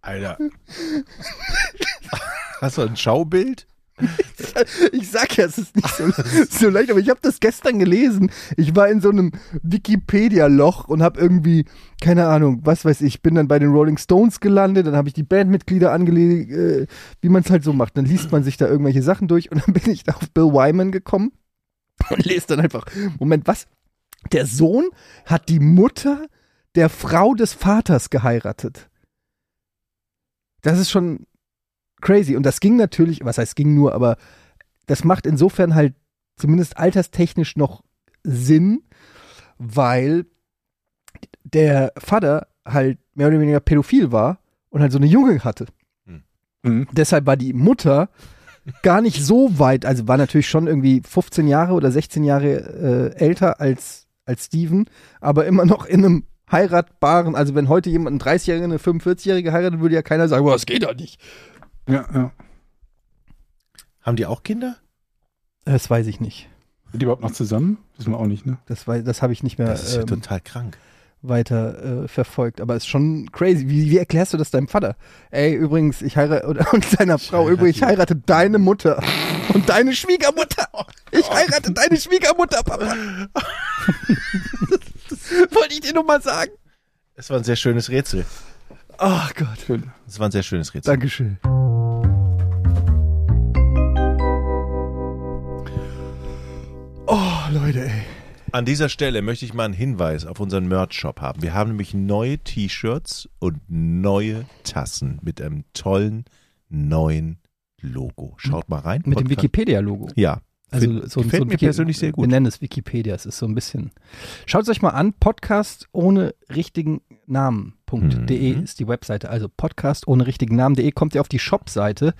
Alter. Hast du ein Schaubild? Ich sag ja, es ist nicht so, so leicht, aber ich habe das gestern gelesen. Ich war in so einem Wikipedia-Loch und habe irgendwie, keine Ahnung, was weiß ich, bin dann bei den Rolling Stones gelandet, dann habe ich die Bandmitglieder angelegt, äh, wie man es halt so macht. Dann liest man sich da irgendwelche Sachen durch und dann bin ich da auf Bill Wyman gekommen und lese dann einfach, Moment, was? Der Sohn hat die Mutter der Frau des Vaters geheiratet. Das ist schon crazy. Und das ging natürlich, was heißt ging nur, aber das macht insofern halt zumindest alterstechnisch noch Sinn, weil der Vater halt mehr oder weniger pädophil war und halt so eine Junge hatte. Mhm. Deshalb war die Mutter gar nicht so weit, also war natürlich schon irgendwie 15 Jahre oder 16 Jahre äh, älter als, als Steven, aber immer noch in einem heiratbaren, also wenn heute jemand einen 30-Jährigen, eine 45-Jährige heiratet, würde ja keiner sagen, boah, das geht doch nicht. Ja, ja. Haben die auch Kinder? Das weiß ich nicht. Sind die überhaupt noch zusammen? Wissen wir auch nicht, ne? Das, wei- das habe ich nicht mehr Das ist ja ähm, total krank. weiter äh, verfolgt. Aber es ist schon crazy. Wie, wie erklärst du das deinem Vater? Ey, übrigens, ich heirate, oder, und seiner Frau, heirate übrigens, ich die- heirate deine Mutter und deine Schwiegermutter. Ich heirate deine Schwiegermutter, Papa. Wollte ich dir nur mal sagen. Es war ein sehr schönes Rätsel. Ach Gott. Schön. Es war ein sehr schönes Rätsel. Dankeschön. Oh, Leute, ey. An dieser Stelle möchte ich mal einen Hinweis auf unseren Merch-Shop haben. Wir haben nämlich neue T-Shirts und neue Tassen mit einem tollen neuen Logo. Schaut mal rein. Mit dem Podcast- Wikipedia-Logo. Ja. Also Find- so, gefällt so ein mir Wiki- persönlich sehr Wir gut. nennen es Wikipedia. Es ist so ein bisschen. Schaut es euch mal an. Podcast ohne richtigen Namen.de Mhm. ist die Webseite. Also Podcast ohne richtigen Namen.de kommt ihr auf die Shop-Seite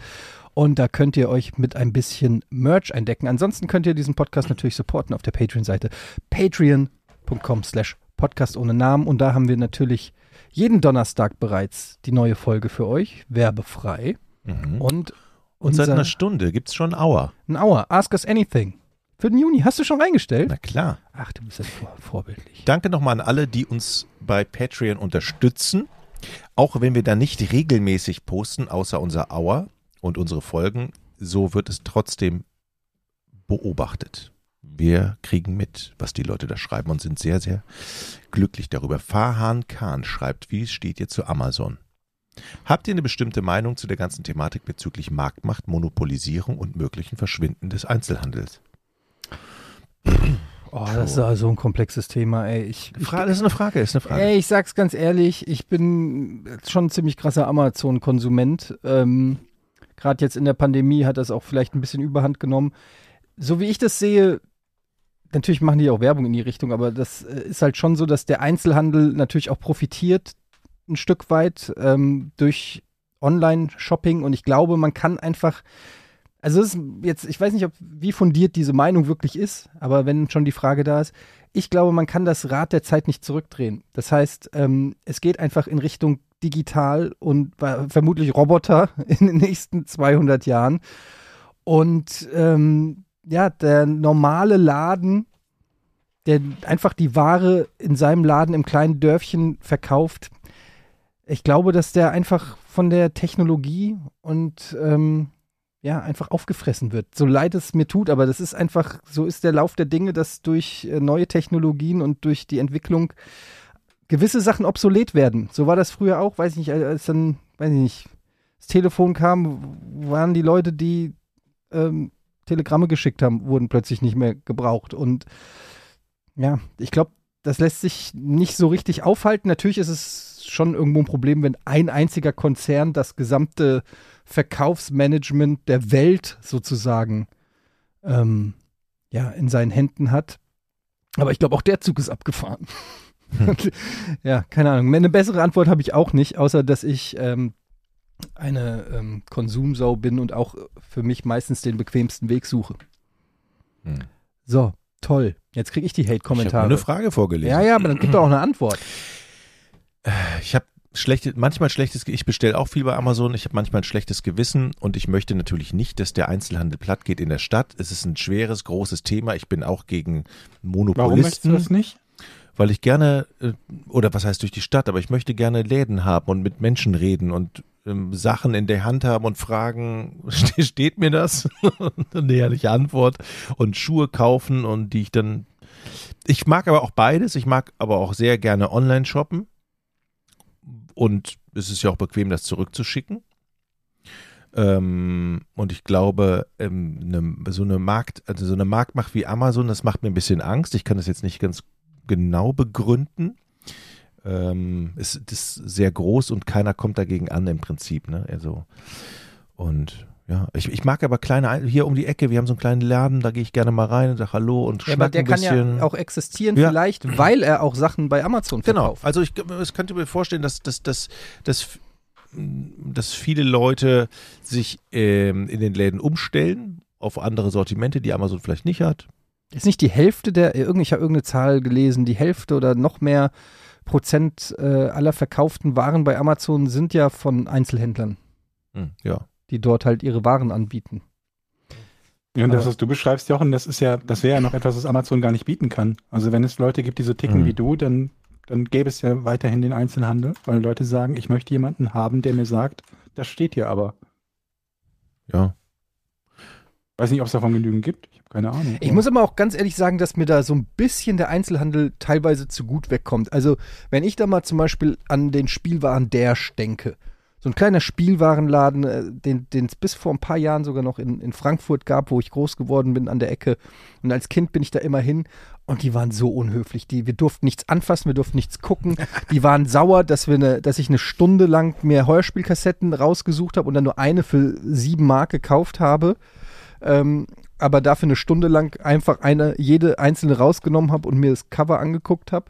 und da könnt ihr euch mit ein bisschen Merch eindecken. Ansonsten könnt ihr diesen Podcast natürlich supporten auf der Patreon-Seite. Patreon.com slash Podcast ohne Namen. Und da haben wir natürlich jeden Donnerstag bereits die neue Folge für euch, werbefrei. Mhm. Und, Und seit einer Stunde gibt es schon Auer. ein Hour. Ask us anything. Für den Juni. Hast du schon reingestellt? Na klar. Ach, du bist ja vor, vorbildlich. Danke nochmal an alle, die uns bei Patreon unterstützen. Auch wenn wir da nicht regelmäßig posten, außer unser Auer und unsere Folgen, so wird es trotzdem beobachtet. Wir kriegen mit, was die Leute da schreiben und sind sehr, sehr glücklich darüber. Farhan Khan schreibt, wie steht ihr zu Amazon? Habt ihr eine bestimmte Meinung zu der ganzen Thematik bezüglich Marktmacht, Monopolisierung und möglichen Verschwinden des Einzelhandels? Oh, das ist ja so ein komplexes Thema, ey. Ich, ich, Fra- Das ist eine Frage, ist eine Frage. ey, ich sag's ganz ehrlich, ich bin schon ein ziemlich krasser Amazon-Konsument. Ähm, Gerade jetzt in der Pandemie hat das auch vielleicht ein bisschen Überhand genommen. So wie ich das sehe, natürlich machen die auch Werbung in die Richtung, aber das äh, ist halt schon so, dass der Einzelhandel natürlich auch profitiert ein Stück weit ähm, durch Online-Shopping und ich glaube, man kann einfach also ist jetzt, ich weiß nicht, ob, wie fundiert diese Meinung wirklich ist, aber wenn schon die Frage da ist, ich glaube, man kann das Rad der Zeit nicht zurückdrehen. Das heißt, ähm, es geht einfach in Richtung digital und wa- vermutlich Roboter in den nächsten 200 Jahren. Und ähm, ja, der normale Laden, der einfach die Ware in seinem Laden im kleinen Dörfchen verkauft, ich glaube, dass der einfach von der Technologie und ähm, ja, einfach aufgefressen wird. So leid es mir tut, aber das ist einfach, so ist der Lauf der Dinge, dass durch äh, neue Technologien und durch die Entwicklung gewisse Sachen obsolet werden. So war das früher auch, weiß ich nicht, als dann, weiß ich nicht, das Telefon kam, waren die Leute, die ähm, Telegramme geschickt haben, wurden plötzlich nicht mehr gebraucht. Und ja, ich glaube, das lässt sich nicht so richtig aufhalten. Natürlich ist es schon irgendwo ein Problem, wenn ein einziger Konzern das gesamte Verkaufsmanagement der Welt sozusagen ähm, ja, in seinen Händen hat. Aber ich glaube, auch der Zug ist abgefahren. Und, ja, keine Ahnung. Eine bessere Antwort habe ich auch nicht, außer dass ich ähm, eine ähm, Konsumsau bin und auch für mich meistens den bequemsten Weg suche. Hm. So, toll. Jetzt kriege ich die Ich habe Hate-Kommentare. eine Frage vorgelesen. Ja, ja, aber dann gib doch auch eine Antwort. Ich habe schlechte, manchmal schlechtes, ich bestelle auch viel bei Amazon, ich habe manchmal ein schlechtes Gewissen und ich möchte natürlich nicht, dass der Einzelhandel platt geht in der Stadt. Es ist ein schweres, großes Thema. Ich bin auch gegen Warum möchtest du Monopolisten, das nicht? weil ich gerne, äh, oder was heißt durch die Stadt, aber ich möchte gerne Läden haben und mit Menschen reden und ähm, Sachen in der Hand haben und fragen, ste- steht mir das? Und Eine ehrliche Antwort und Schuhe kaufen und die ich dann, ich mag aber auch beides, ich mag aber auch sehr gerne online shoppen und es ist ja auch bequem, das zurückzuschicken. Ähm, und ich glaube, ähm, ne, so eine Markt, also so eine Marktmacht wie Amazon, das macht mir ein bisschen Angst. Ich kann das jetzt nicht ganz genau begründen. Ähm, es ist sehr groß und keiner kommt dagegen an im Prinzip. Ne? Also, und ja, ich, ich mag aber kleine, Ein- hier um die Ecke, wir haben so einen kleinen Laden, da gehe ich gerne mal rein und sage Hallo und Ja, aber schnack der ein kann bisschen. ja auch existieren, Ja. vielleicht, weil er auch Sachen bei Amazon Genau, verkauft. also ich, ich könnte mir vorstellen, dass, dass, dass, dass, dass viele Leute sich ähm, in den Läden umstellen auf andere Sortimente, die Amazon vielleicht nicht hat. Ist nicht die Hälfte der, ich habe irgendeine Zahl gelesen, die Hälfte oder noch mehr Prozent äh, aller verkauften Waren bei Amazon sind ja von Einzelhändlern, Hm, ja. Die dort halt ihre Waren anbieten. Ja, und das, was du beschreibst, Jochen, das ist ja, das wäre ja noch etwas, was Amazon gar nicht bieten kann. Also wenn es Leute gibt, die so ticken Mhm. wie du, dann, dann gäbe es ja weiterhin den Einzelhandel, weil Leute sagen, ich möchte jemanden haben, der mir sagt, das steht hier aber. Ja. Weiß nicht, ob es davon genügend gibt. Ich habe keine Ahnung. Ich muss aber auch ganz ehrlich sagen, dass mir da so ein bisschen der Einzelhandel teilweise zu gut wegkommt. Also, wenn ich da mal zum Beispiel an den Spielwaren Dash denke, so ein kleiner Spielwarenladen, äh, den es bis vor ein paar Jahren sogar noch in, in Frankfurt gab, wo ich groß geworden bin an der Ecke. Und als Kind bin ich da immer hin und die waren so unhöflich. Die, wir durften nichts anfassen, wir durften nichts gucken. Die waren sauer, dass, wir ne, dass ich eine Stunde lang mir Heuerspielkassetten rausgesucht habe und dann nur eine für sieben Mark gekauft habe. Ähm, aber dafür eine Stunde lang einfach eine, jede einzelne rausgenommen habe und mir das Cover angeguckt habe.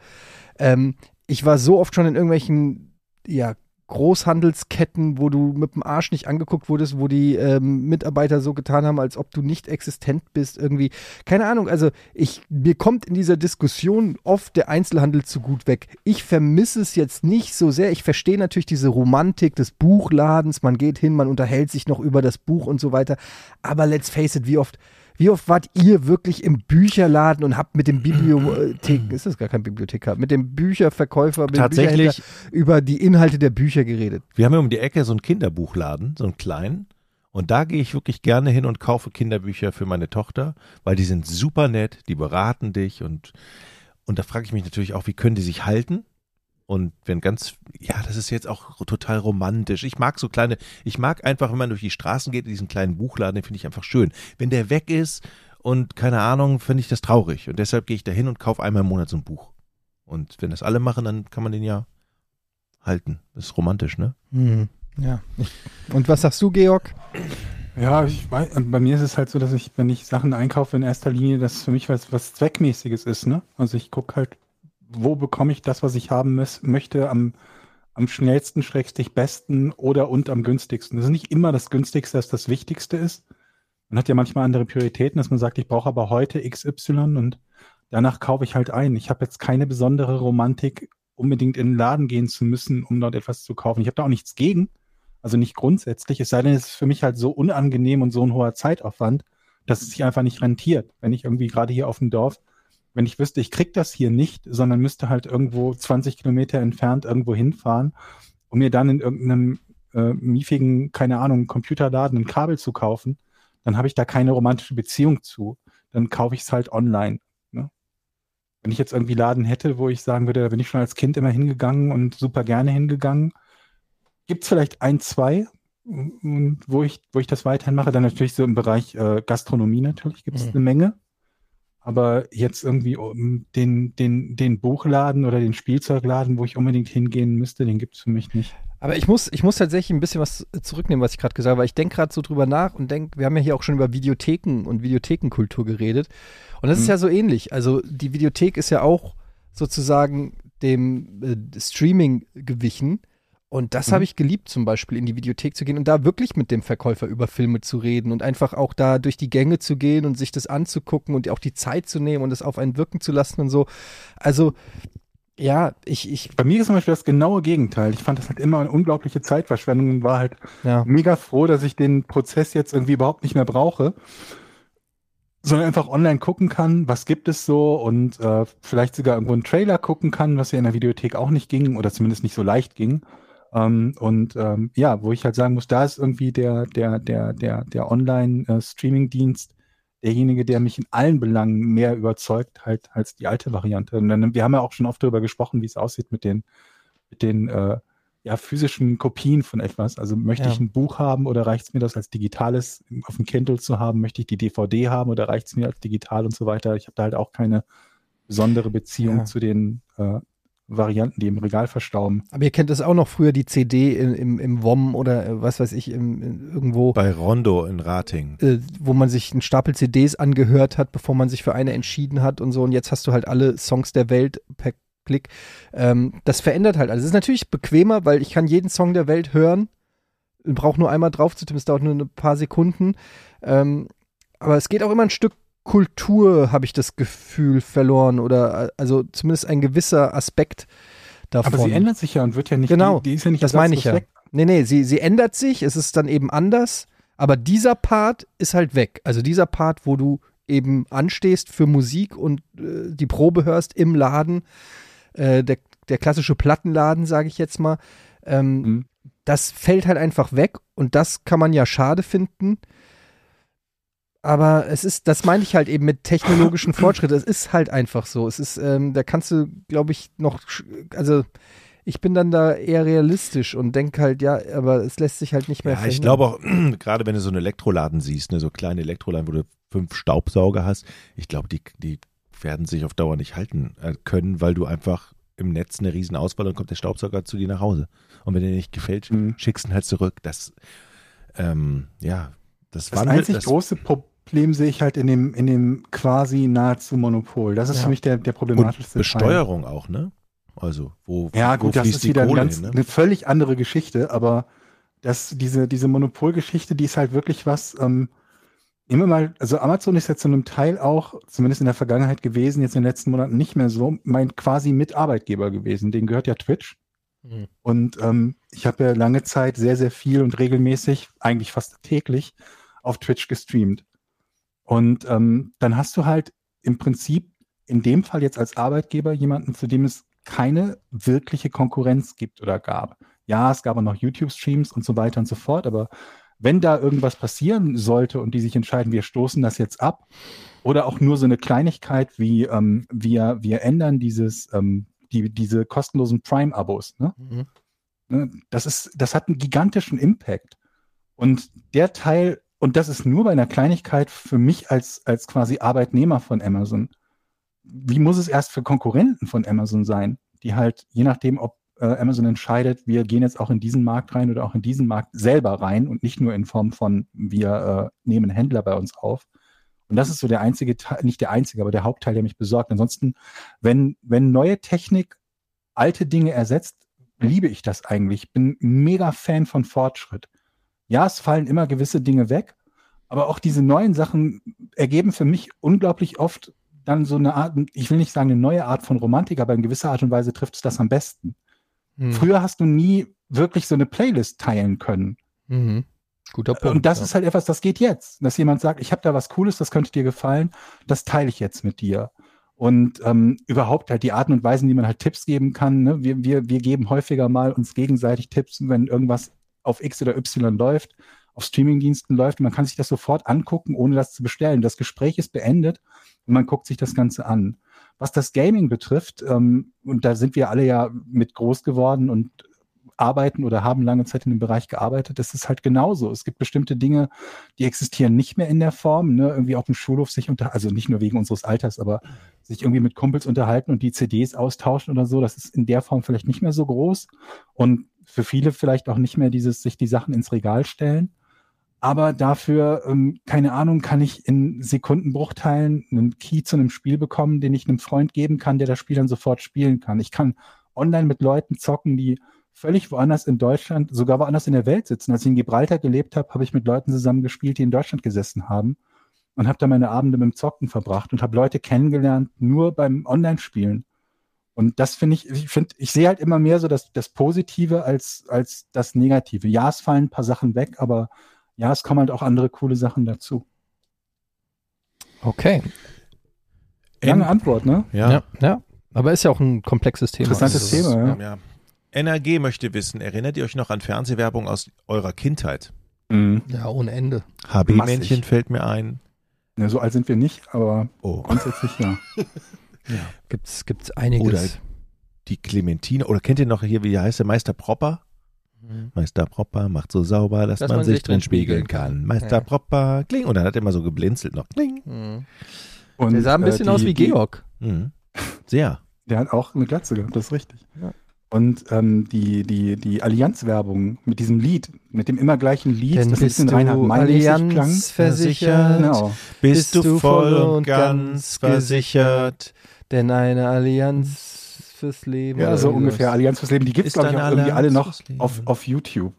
Ähm, ich war so oft schon in irgendwelchen, ja, Großhandelsketten, wo du mit dem Arsch nicht angeguckt wurdest, wo die ähm, Mitarbeiter so getan haben, als ob du nicht existent bist, irgendwie. Keine Ahnung, also ich, mir kommt in dieser Diskussion oft der Einzelhandel zu gut weg. Ich vermisse es jetzt nicht so sehr. Ich verstehe natürlich diese Romantik des Buchladens. Man geht hin, man unterhält sich noch über das Buch und so weiter. Aber let's face it, wie oft wie oft wart ihr wirklich im Bücherladen und habt mit dem Bibliothek, ist das gar kein Bibliothekar, mit dem Bücherverkäufer, mit dem Tatsächlich. Über die Inhalte der Bücher geredet? Wir haben ja um die Ecke so einen Kinderbuchladen, so einen kleinen. Und da gehe ich wirklich gerne hin und kaufe Kinderbücher für meine Tochter, weil die sind super nett, die beraten dich und, und da frage ich mich natürlich auch, wie können die sich halten? Und wenn ganz, ja, das ist jetzt auch total romantisch. Ich mag so kleine, ich mag einfach, wenn man durch die Straßen geht, diesen kleinen Buchladen, den finde ich einfach schön. Wenn der weg ist und keine Ahnung, finde ich das traurig. Und deshalb gehe ich da hin und kaufe einmal im Monat so ein Buch. Und wenn das alle machen, dann kann man den ja halten. Das ist romantisch, ne? Hm, ja. Und was sagst du, Georg? Ja, ich weiß, bei mir ist es halt so, dass ich, wenn ich Sachen einkaufe, in erster Linie, das für mich was, was Zweckmäßiges ist, ne? Also ich gucke halt, wo bekomme ich das, was ich haben muss, möchte, am, am schnellsten, schrägstich besten oder und am günstigsten. Das ist nicht immer das günstigste, das das Wichtigste ist. Man hat ja manchmal andere Prioritäten, dass man sagt, ich brauche aber heute XY und danach kaufe ich halt ein. Ich habe jetzt keine besondere Romantik, unbedingt in den Laden gehen zu müssen, um dort etwas zu kaufen. Ich habe da auch nichts gegen. Also nicht grundsätzlich, es sei denn, es ist für mich halt so unangenehm und so ein hoher Zeitaufwand, dass es sich einfach nicht rentiert. Wenn ich irgendwie gerade hier auf dem Dorf, wenn ich wüsste, ich krieg das hier nicht, sondern müsste halt irgendwo 20 Kilometer entfernt irgendwo hinfahren, um mir dann in irgendeinem äh, miefigen, keine Ahnung, Computerladen ein Kabel zu kaufen, dann habe ich da keine romantische Beziehung zu. Dann kaufe ich es halt online. Ne? Wenn ich jetzt irgendwie Laden hätte, wo ich sagen würde, da bin ich schon als Kind immer hingegangen und super gerne hingegangen, gibt es vielleicht ein, zwei, und wo ich, wo ich das weiterhin mache, dann natürlich so im Bereich äh, Gastronomie natürlich gibt es Mhm. eine Menge. Aber jetzt irgendwie den, den, den Buchladen oder den Spielzeugladen, wo ich unbedingt hingehen müsste, den gibt es für mich nicht. Aber ich muss, ich muss tatsächlich ein bisschen was zurücknehmen, was ich gerade gesagt habe, weil ich denke gerade so drüber nach und denke, wir haben ja hier auch schon über Videotheken und Videothekenkultur geredet. Und das ist Mhm. ja so ähnlich. Also die Videothek ist ja auch sozusagen dem äh, Streaming gewichen. Und das Mhm. habe ich geliebt, zum Beispiel in die Videothek zu gehen und da wirklich mit dem Verkäufer über Filme zu reden und einfach auch da durch die Gänge zu gehen und sich das anzugucken und auch die Zeit zu nehmen und es auf einen wirken zu lassen und so. Also, ja, ich, ich, Bei mir ist zum Beispiel das genaue Gegenteil. Ich fand das halt immer eine unglaubliche Zeitverschwendung und war halt ja. mega froh, dass ich den Prozess jetzt irgendwie überhaupt nicht mehr brauche, sondern einfach online gucken kann, was gibt es so und äh, vielleicht sogar irgendwo einen Trailer gucken kann, was ja in der Videothek auch nicht ging oder zumindest nicht so leicht ging. Ähm, und ähm, ja, wo ich halt sagen muss, da ist irgendwie der, der, der, der, der Online-Streaming-Dienst derjenige, der mich in allen Belangen mehr überzeugt halt als die alte Variante. Und dann, wir haben ja auch schon oft darüber gesprochen, wie es aussieht mit den, mit den äh, ja, physischen Kopien von etwas. Also möchte Ja. ich ein Buch haben oder reicht es mir das als digitales auf dem Kindle zu haben? Möchte ich die DVD haben oder reicht es mir als digital und so weiter? Ich habe da halt auch keine besondere Beziehung Ja. zu den äh, Varianten, die im Regal verstauben. Aber ihr kennt das auch noch früher, die CD in, im, im WOM oder äh, was weiß ich, im, in, irgendwo, Bei Rondo in Rating. äh, wo man sich einen Stapel CDs angehört hat, bevor man sich für eine entschieden hat und so. Und jetzt hast du halt alle Songs der Welt per Klick. Ähm, das verändert halt alles. Es ist natürlich bequemer, weil ich kann jeden Song der Welt hören. Brauche nur einmal drauf zu tippen, es dauert nur ein paar Sekunden. Ähm, aber es geht auch immer ein Stück Kultur, habe ich das Gefühl, verloren. Oder äh, also zumindest ein gewisser Aspekt davon. Aber sie ändert sich ja und wird ja nicht, Genau, die, die ist ja nicht Das meine ich ja. weg. Nee, nee, sie, sie ändert sich, es ist dann eben anders, aber dieser Part ist halt weg. Also dieser Part, wo du eben anstehst für Musik und äh, die Probe hörst im Laden, äh, der, der klassische Plattenladen, sage ich jetzt mal, ähm, Mhm. das fällt halt einfach weg und das kann man ja schade finden. Aber es ist, das meine ich halt eben mit technologischen Fortschritt. Es ist halt einfach so. Es ist, ähm, da kannst du, glaube ich, noch, also ich bin dann da eher realistisch und denke halt, ja, aber es lässt sich halt nicht mehr Ja, ich verhindern. glaube auch, gerade wenn du so einen Elektroladen siehst, ne, so kleine Elektroladen, wo du fünf Staubsauger hast, ich glaube, die, die werden sich auf Dauer nicht halten äh, können, weil du einfach im Netz eine riesen Auswahl und kommt der Staubsauger zu dir nach Hause. Und wenn dir nicht gefällt, Mhm. schickst ihn halt zurück. Das, ähm, ja, das, Das einzig das, große Problem sehe ich halt in dem, in dem quasi nahezu Monopol. Das ist Ja. für mich der, der und problematischste Teil. Besteuerung auch, ne? Also, wo, Ja, wo gut, das fließt ist die wieder eine, Kohle ganz, hin, ne? eine völlig andere Geschichte, aber das, diese, diese Monopolgeschichte, die ist halt wirklich was, ähm, immer mal, also Amazon ist jetzt zu einem Teil auch, zumindest in der Vergangenheit gewesen, jetzt in den letzten Monaten nicht mehr so, mein quasi Mitarbeitgeber gewesen. Den gehört ja Twitch. Mhm. Und ähm, ich habe ja lange Zeit sehr, sehr viel und regelmäßig, eigentlich fast täglich, auf Twitch gestreamt. Und ähm, dann hast du halt im Prinzip in dem Fall jetzt als Arbeitgeber jemanden, zu dem es keine wirkliche Konkurrenz gibt oder gab. Ja, es gab auch noch YouTube-Streams und so weiter und so fort, aber wenn da irgendwas passieren sollte und die sich entscheiden, wir stoßen das jetzt ab, oder auch nur so eine Kleinigkeit wie ähm, wir, wir ändern dieses, ähm, die, diese kostenlosen Prime-Abos, ne? Mhm. Ne, Das ist, das hat einen gigantischen Impact. Und der Teil, und das ist nur bei einer Kleinigkeit für mich als, als quasi Arbeitnehmer von Amazon. Wie muss es erst für Konkurrenten von Amazon sein, die halt, je nachdem, ob äh, Amazon entscheidet, wir gehen jetzt auch in diesen Markt rein oder auch in diesen Markt selber rein und nicht nur in Form von, wir äh, nehmen Händler bei uns auf. Und das ist so der einzige Teil, nicht der einzige, aber der Hauptteil, der mich besorgt. Ansonsten, wenn, wenn neue Technik alte Dinge ersetzt, liebe ich das eigentlich. Ich bin mega Fan von Fortschritt. Ja, es fallen immer gewisse Dinge weg, aber auch diese neuen Sachen ergeben für mich unglaublich oft dann so eine Art, ich will nicht sagen eine neue Art von Romantik, aber in gewisser Art und Weise trifft es das am besten. Mhm. Früher hast du nie wirklich so eine Playlist teilen können. Mhm. Guter Punkt. Und das ja. ist halt etwas, das geht jetzt. Dass jemand sagt, ich habe da was Cooles, das könnte dir gefallen, das teile ich jetzt mit dir. Und ähm, überhaupt halt die Arten und Weisen, die man halt Tipps geben kann. Ne? Wir, wir, wir geben häufiger mal uns gegenseitig Tipps, wenn irgendwas auf X oder Y läuft, auf Streamingdiensten läuft. Man kann sich das sofort angucken, ohne das zu bestellen. Das Gespräch ist beendet und man guckt sich das Ganze an. Was das Gaming betrifft, ähm, und da sind wir alle ja mit groß geworden und arbeiten oder haben lange Zeit in dem Bereich gearbeitet, das ist halt genauso. Es gibt bestimmte Dinge, die existieren nicht mehr in der Form, ne? irgendwie auf dem Schulhof sich unter, also nicht nur wegen unseres Alters, aber sich irgendwie mit Kumpels unterhalten und die CDs austauschen oder so, das ist in der Form vielleicht nicht mehr so groß und für viele vielleicht auch nicht mehr dieses, sich die Sachen ins Regal stellen. Aber dafür, ähm, keine Ahnung, kann ich in Sekundenbruchteilen einen Key zu einem Spiel bekommen, den ich einem Freund geben kann, der das Spiel dann sofort spielen kann. Ich kann online mit Leuten zocken, die völlig woanders in Deutschland, sogar woanders in der Welt sitzen. Als ich in Gibraltar gelebt habe, habe ich mit Leuten zusammen gespielt, die in Deutschland gesessen haben und habe da meine Abende mit dem Zocken verbracht und habe Leute kennengelernt, nur beim Online-Spielen. Und das finde ich, ich finde, ich sehe halt immer mehr so das, das Positive als, als das Negative. Ja, es fallen ein paar Sachen weg, aber ja, es kommen halt auch andere coole Sachen dazu. Okay. Lange Antwort, ne? Ja. Ja. ja. Aber ist ja auch ein komplexes Thema. Interessantes Also, Thema, ja. ja. NRG möchte wissen, erinnert ihr euch noch an Fernsehwerbung aus eurer Kindheit? Mhm. Ja, ohne Ende. HB-Männchen fällt mir ein. Ja, so alt sind wir nicht, aber Oh. grundsätzlich ja. Gibt's, gibt's einiges. Oder die Clementine. Oder kennt ihr noch hier, wie heißt der Meister Propper? Mhm. Meister Propper macht so sauber, dass, man, sich drin spiegeln kann. Meister Ja. Propper, kling. Und dann hat er immer so geblinzelt noch. Kling. Mhm. Und, Der sah ein bisschen äh, aus die- wie die- Georg. Mhm. Sehr. Der hat auch eine Glatze gehabt, das ist richtig. Ja. Und ähm, die, die, die Allianz-Werbung mit diesem Lied, mit dem immer gleichen Lied, Denn das ein bist bisschen du Reinhard May-mäßig klang. Allianz versichert, Genau. Bist, du voll und ganz versichert? Denn eine Allianz fürs Leben. Ja, so ungefähr. Allianz fürs Leben. Die gibt es, glaube ich, auch irgendwie alle noch auf, auf YouTube.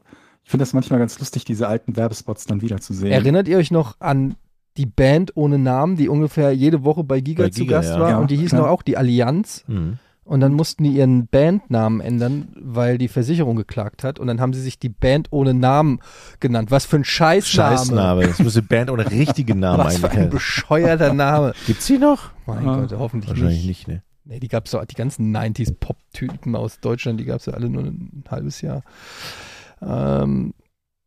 Ich finde das manchmal ganz lustig, diese alten Werbespots dann wiederzusehen. Erinnert ihr euch noch an die Band ohne Namen, die ungefähr jede Woche bei Giga, Bei zu Giga, Gast ja. war? Ja, und die hießen klar. doch auch die Allianz. Mhm. Und dann mussten die ihren Bandnamen ändern, weil die Versicherung geklagt hat. Und dann haben sie sich die Band ohne Namen genannt. Was für ein Scheißname. Scheißname. Das muss eine Band ohne richtigen Namen Was für ein bescheuerter Name. Gibt's die noch? Mein Ah, Gott, hoffentlich Wahrscheinlich nicht. nicht, ne? Nee, die gab's doch, die ganzen 90s-Pop-Typen aus Deutschland, die gab's ja alle nur ein halbes Jahr. Ähm,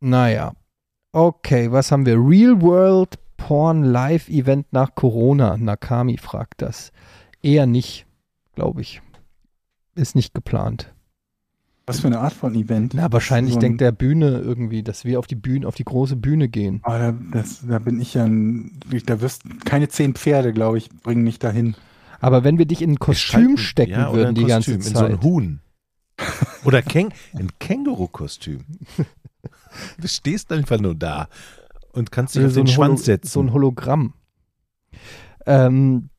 naja. Okay, was haben wir? Real World Porn Live Event nach Corona. Nakami fragt das. Eher nicht, glaube ich. Ist nicht geplant. Was für eine Art von Event? Na, wahrscheinlich So ein- denkt der Bühne irgendwie, dass wir auf die Bühne, auf die große Bühne gehen. Aber da, das, da bin ich ja, ein, da wirst keine zehn Pferde, glaube ich, bringen mich dahin. Aber wenn wir dich in ein Kostüm stecken ja, oder würden ein die ganze Kostüm, In so Zeit. ein Huhn. Oder Käng ein Känguru-Kostüm. Du stehst einfach nur da und kannst dich Oder auf den ein Schwanz Holo- setzen. So ein Hologramm. Ähm,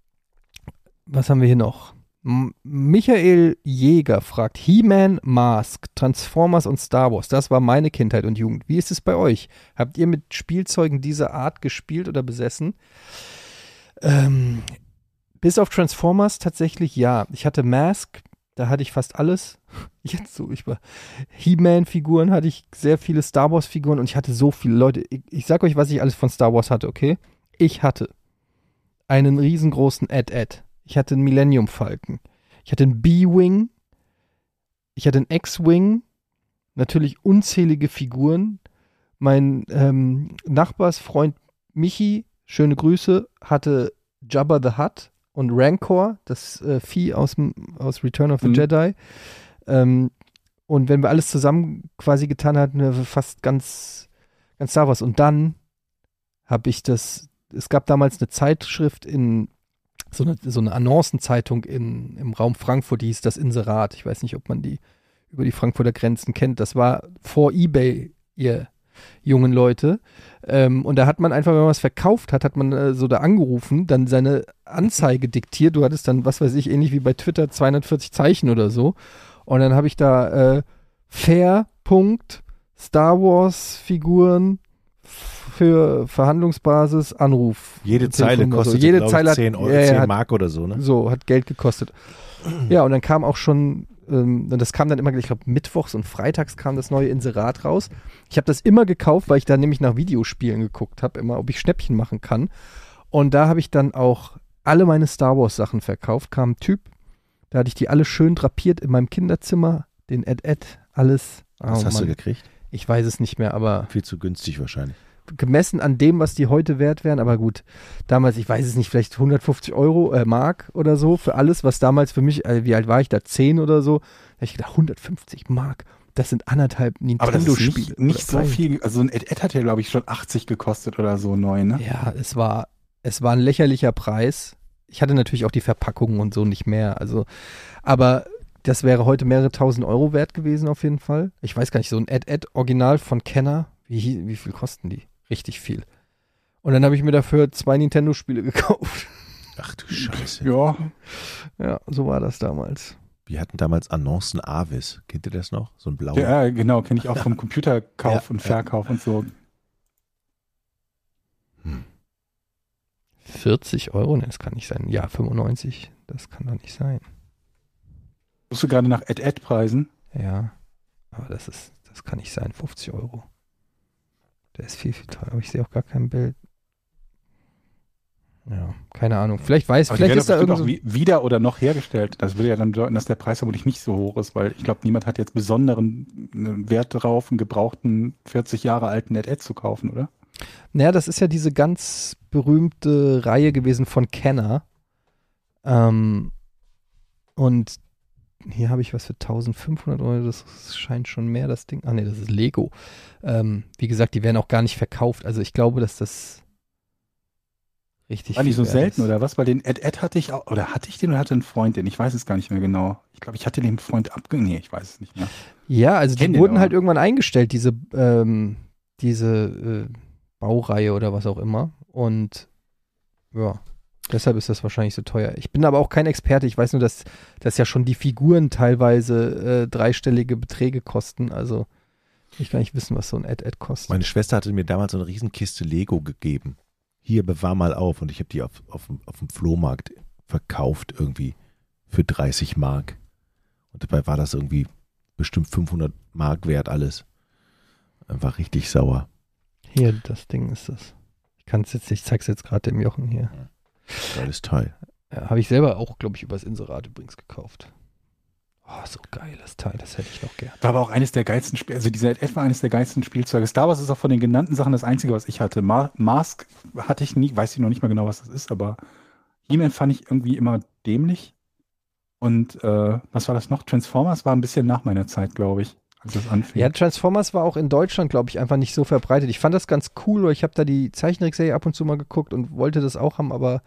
was haben wir hier noch? Michael Jäger fragt: He-Man, Mask, Transformers und Star Wars. Das war meine Kindheit und Jugend. Wie ist es bei euch? Habt ihr mit Spielzeugen dieser Art gespielt oder besessen? Ähm, bis auf Transformers tatsächlich ja. Ich hatte Mask, da hatte ich fast alles. Jetzt so, ich war He-Man-Figuren hatte ich sehr viele Star Wars-Figuren und ich hatte so viele Leute. Ich, ich sag euch, was ich alles von Star Wars hatte, okay? Ich hatte einen riesengroßen Ed-Ed. Ich hatte einen Millennium Falcon. Ich hatte einen B-Wing. Ich hatte einen X-Wing. Natürlich unzählige Figuren. Mein ähm, Nachbarsfreund Michi, schöne Grüße, hatte Jabba the Hutt und Rancor, das äh, Vieh aus, aus Return of the Mhm. Jedi. Ähm, und wenn wir alles zusammen quasi getan hatten, wir fast ganz, ganz Star Wars. Und dann habe ich das, es gab damals eine Zeitschrift in, so eine, so eine Annoncenzeitung in, im Raum Frankfurt, die hieß das Inserat. Ich weiß nicht, ob man die über die Frankfurter Grenzen kennt. Das war vor Ebay, ihr jungen Leute. Ähm, und da hat man einfach, wenn man was verkauft hat, hat man äh, so da angerufen, dann seine Anzeige diktiert. Du hattest dann, was weiß ich, ähnlich wie bei Twitter 240 Zeichen oder so. Und dann habe ich da äh, Fair, Star Wars Figuren für Verhandlungsbasis, Anruf. Jede Zeile kostet so. Jede Zeile hat, 10, Euro, ja, ja, 10 hat, Mark oder so, ne? so, hat Geld gekostet. Ja, und dann kam auch schon, ähm, und das kam dann immer, ich glaube, mittwochs und freitags kam das neue Inserat raus. Ich habe das immer gekauft, weil ich da nämlich nach Videospielen geguckt habe, immer, ob ich Schnäppchen machen kann. Und da habe ich dann auch alle meine Star Wars Sachen verkauft. Kam ein Typ, da hatte ich die alle schön drapiert in meinem Kinderzimmer, den Ed Ed, alles. Was Oh, hast du Mann. gekriegt? Ich weiß es nicht mehr, aber Viel zu günstig wahrscheinlich. Gemessen an dem, was die heute wert wären, aber gut, damals, ich weiß es nicht, vielleicht 150 Euro, äh, Mark oder so für alles, was damals für mich, äh, wie alt war ich da, 10 oder so, da ich gedacht, 150 Mark, das sind anderthalb Nintendo-Spiele. nicht, nicht so viel. Also ein Ed, hat ja, glaube ich, schon 80 gekostet oder so neu, ne? Ja, es war, es war ein lächerlicher Preis. Ich hatte natürlich auch die Verpackungen und so nicht mehr, also, aber das wäre heute mehrere tausend Euro wert gewesen auf jeden Fall. Ich weiß gar nicht, so ein Ed-Ed-Original von Kenner, wie, wie viel kosten die? Richtig viel. Und dann habe ich mir dafür zwei Nintendo-Spiele gekauft. Ach du Scheiße. Ja. Ja, so war das damals. Wir hatten damals Annoncen Avis. Kennt ihr das noch? So ein blauer. Ja, genau, kenne ich auch vom Computerkauf Ja, und ja. Verkauf und so. 40 Euro? Ne, das kann nicht sein. Ja, 95. Das kann doch nicht sein. Suchst du gerade nach Ed-Ed-Preisen? Ja, aber das ist, das kann nicht sein. 50 Euro. Der ist viel, viel teurer. Aber ich sehe auch gar kein Bild. Ja, keine Ahnung. Vielleicht weiß, Aber vielleicht ist da doch bestimmt irgend auch wie, wieder oder noch hergestellt. Das würde ja dann bedeuten, dass der Preis vermutlich nicht so hoch ist, weil ich glaube, niemand hat jetzt besonderen äh, Wert darauf, einen gebrauchten 40 Jahre alten Ed-Ed zu kaufen, oder? Naja, das ist ja diese ganz berühmte Reihe gewesen von Kenner. Ähm, und hier habe ich was für 1500 Euro. Das scheint schon mehr, das Ding. Ah, nee, das ist Lego. Ähm, wie gesagt, die werden auch gar nicht verkauft. Also ich glaube, dass das richtig War die so selten ist. oder was? Weil den Ed-Ed hatte ich auch, oder hatte ich den oder hatte einen Freund den? Ich weiß es gar nicht mehr genau. Ich glaube, ich hatte den Freund abge... Nee, ich weiß es nicht mehr. Ja, also die den wurden halt irgendwann eingestellt, diese, ähm, diese äh, Baureihe oder was auch immer. Und ja, deshalb ist das wahrscheinlich so teuer. Ich bin aber auch kein Experte. Ich weiß nur, dass, dass ja schon die Figuren teilweise äh, dreistellige Beträge kosten. Also ich kann nicht wissen, was so ein Ad-Ad kostet. Meine Schwester hatte mir damals so eine Riesenkiste Lego gegeben. Hier, bewahr mal auf. Und ich habe die auf, auf, dem- auf dem Flohmarkt verkauft irgendwie für 30 Mark. Und dabei war das irgendwie bestimmt 500 Mark wert alles. War richtig sauer. Hier, das Ding ist das. Ich kann es jetzt, ich zeig's jetzt gerade dem Jochen hier. Geiles Teil. Ja, Habe ich selber auch, glaube ich, übers Inserat übrigens gekauft. Oh, so geiles Teil, das hätte ich noch gern. War aber auch eines der geilsten Spiele, also dieser war eines der geilsten Spielzeuge. Star Wars ist auch von den genannten Sachen das einzige, was ich hatte. Ma Mask hatte ich nie, weiß ich noch nicht mal genau, was das ist, aber He-Man fand ich irgendwie immer dämlich. Und äh, was war das noch? Transformers war ein bisschen nach meiner Zeit, glaube ich, als das anfing. Ja, Transformers war auch in Deutschland, glaube ich, einfach nicht so verbreitet. Ich fand das ganz cool, weil ich habe da die Zeichentrickserie ab und zu mal geguckt und wollte das auch haben, aber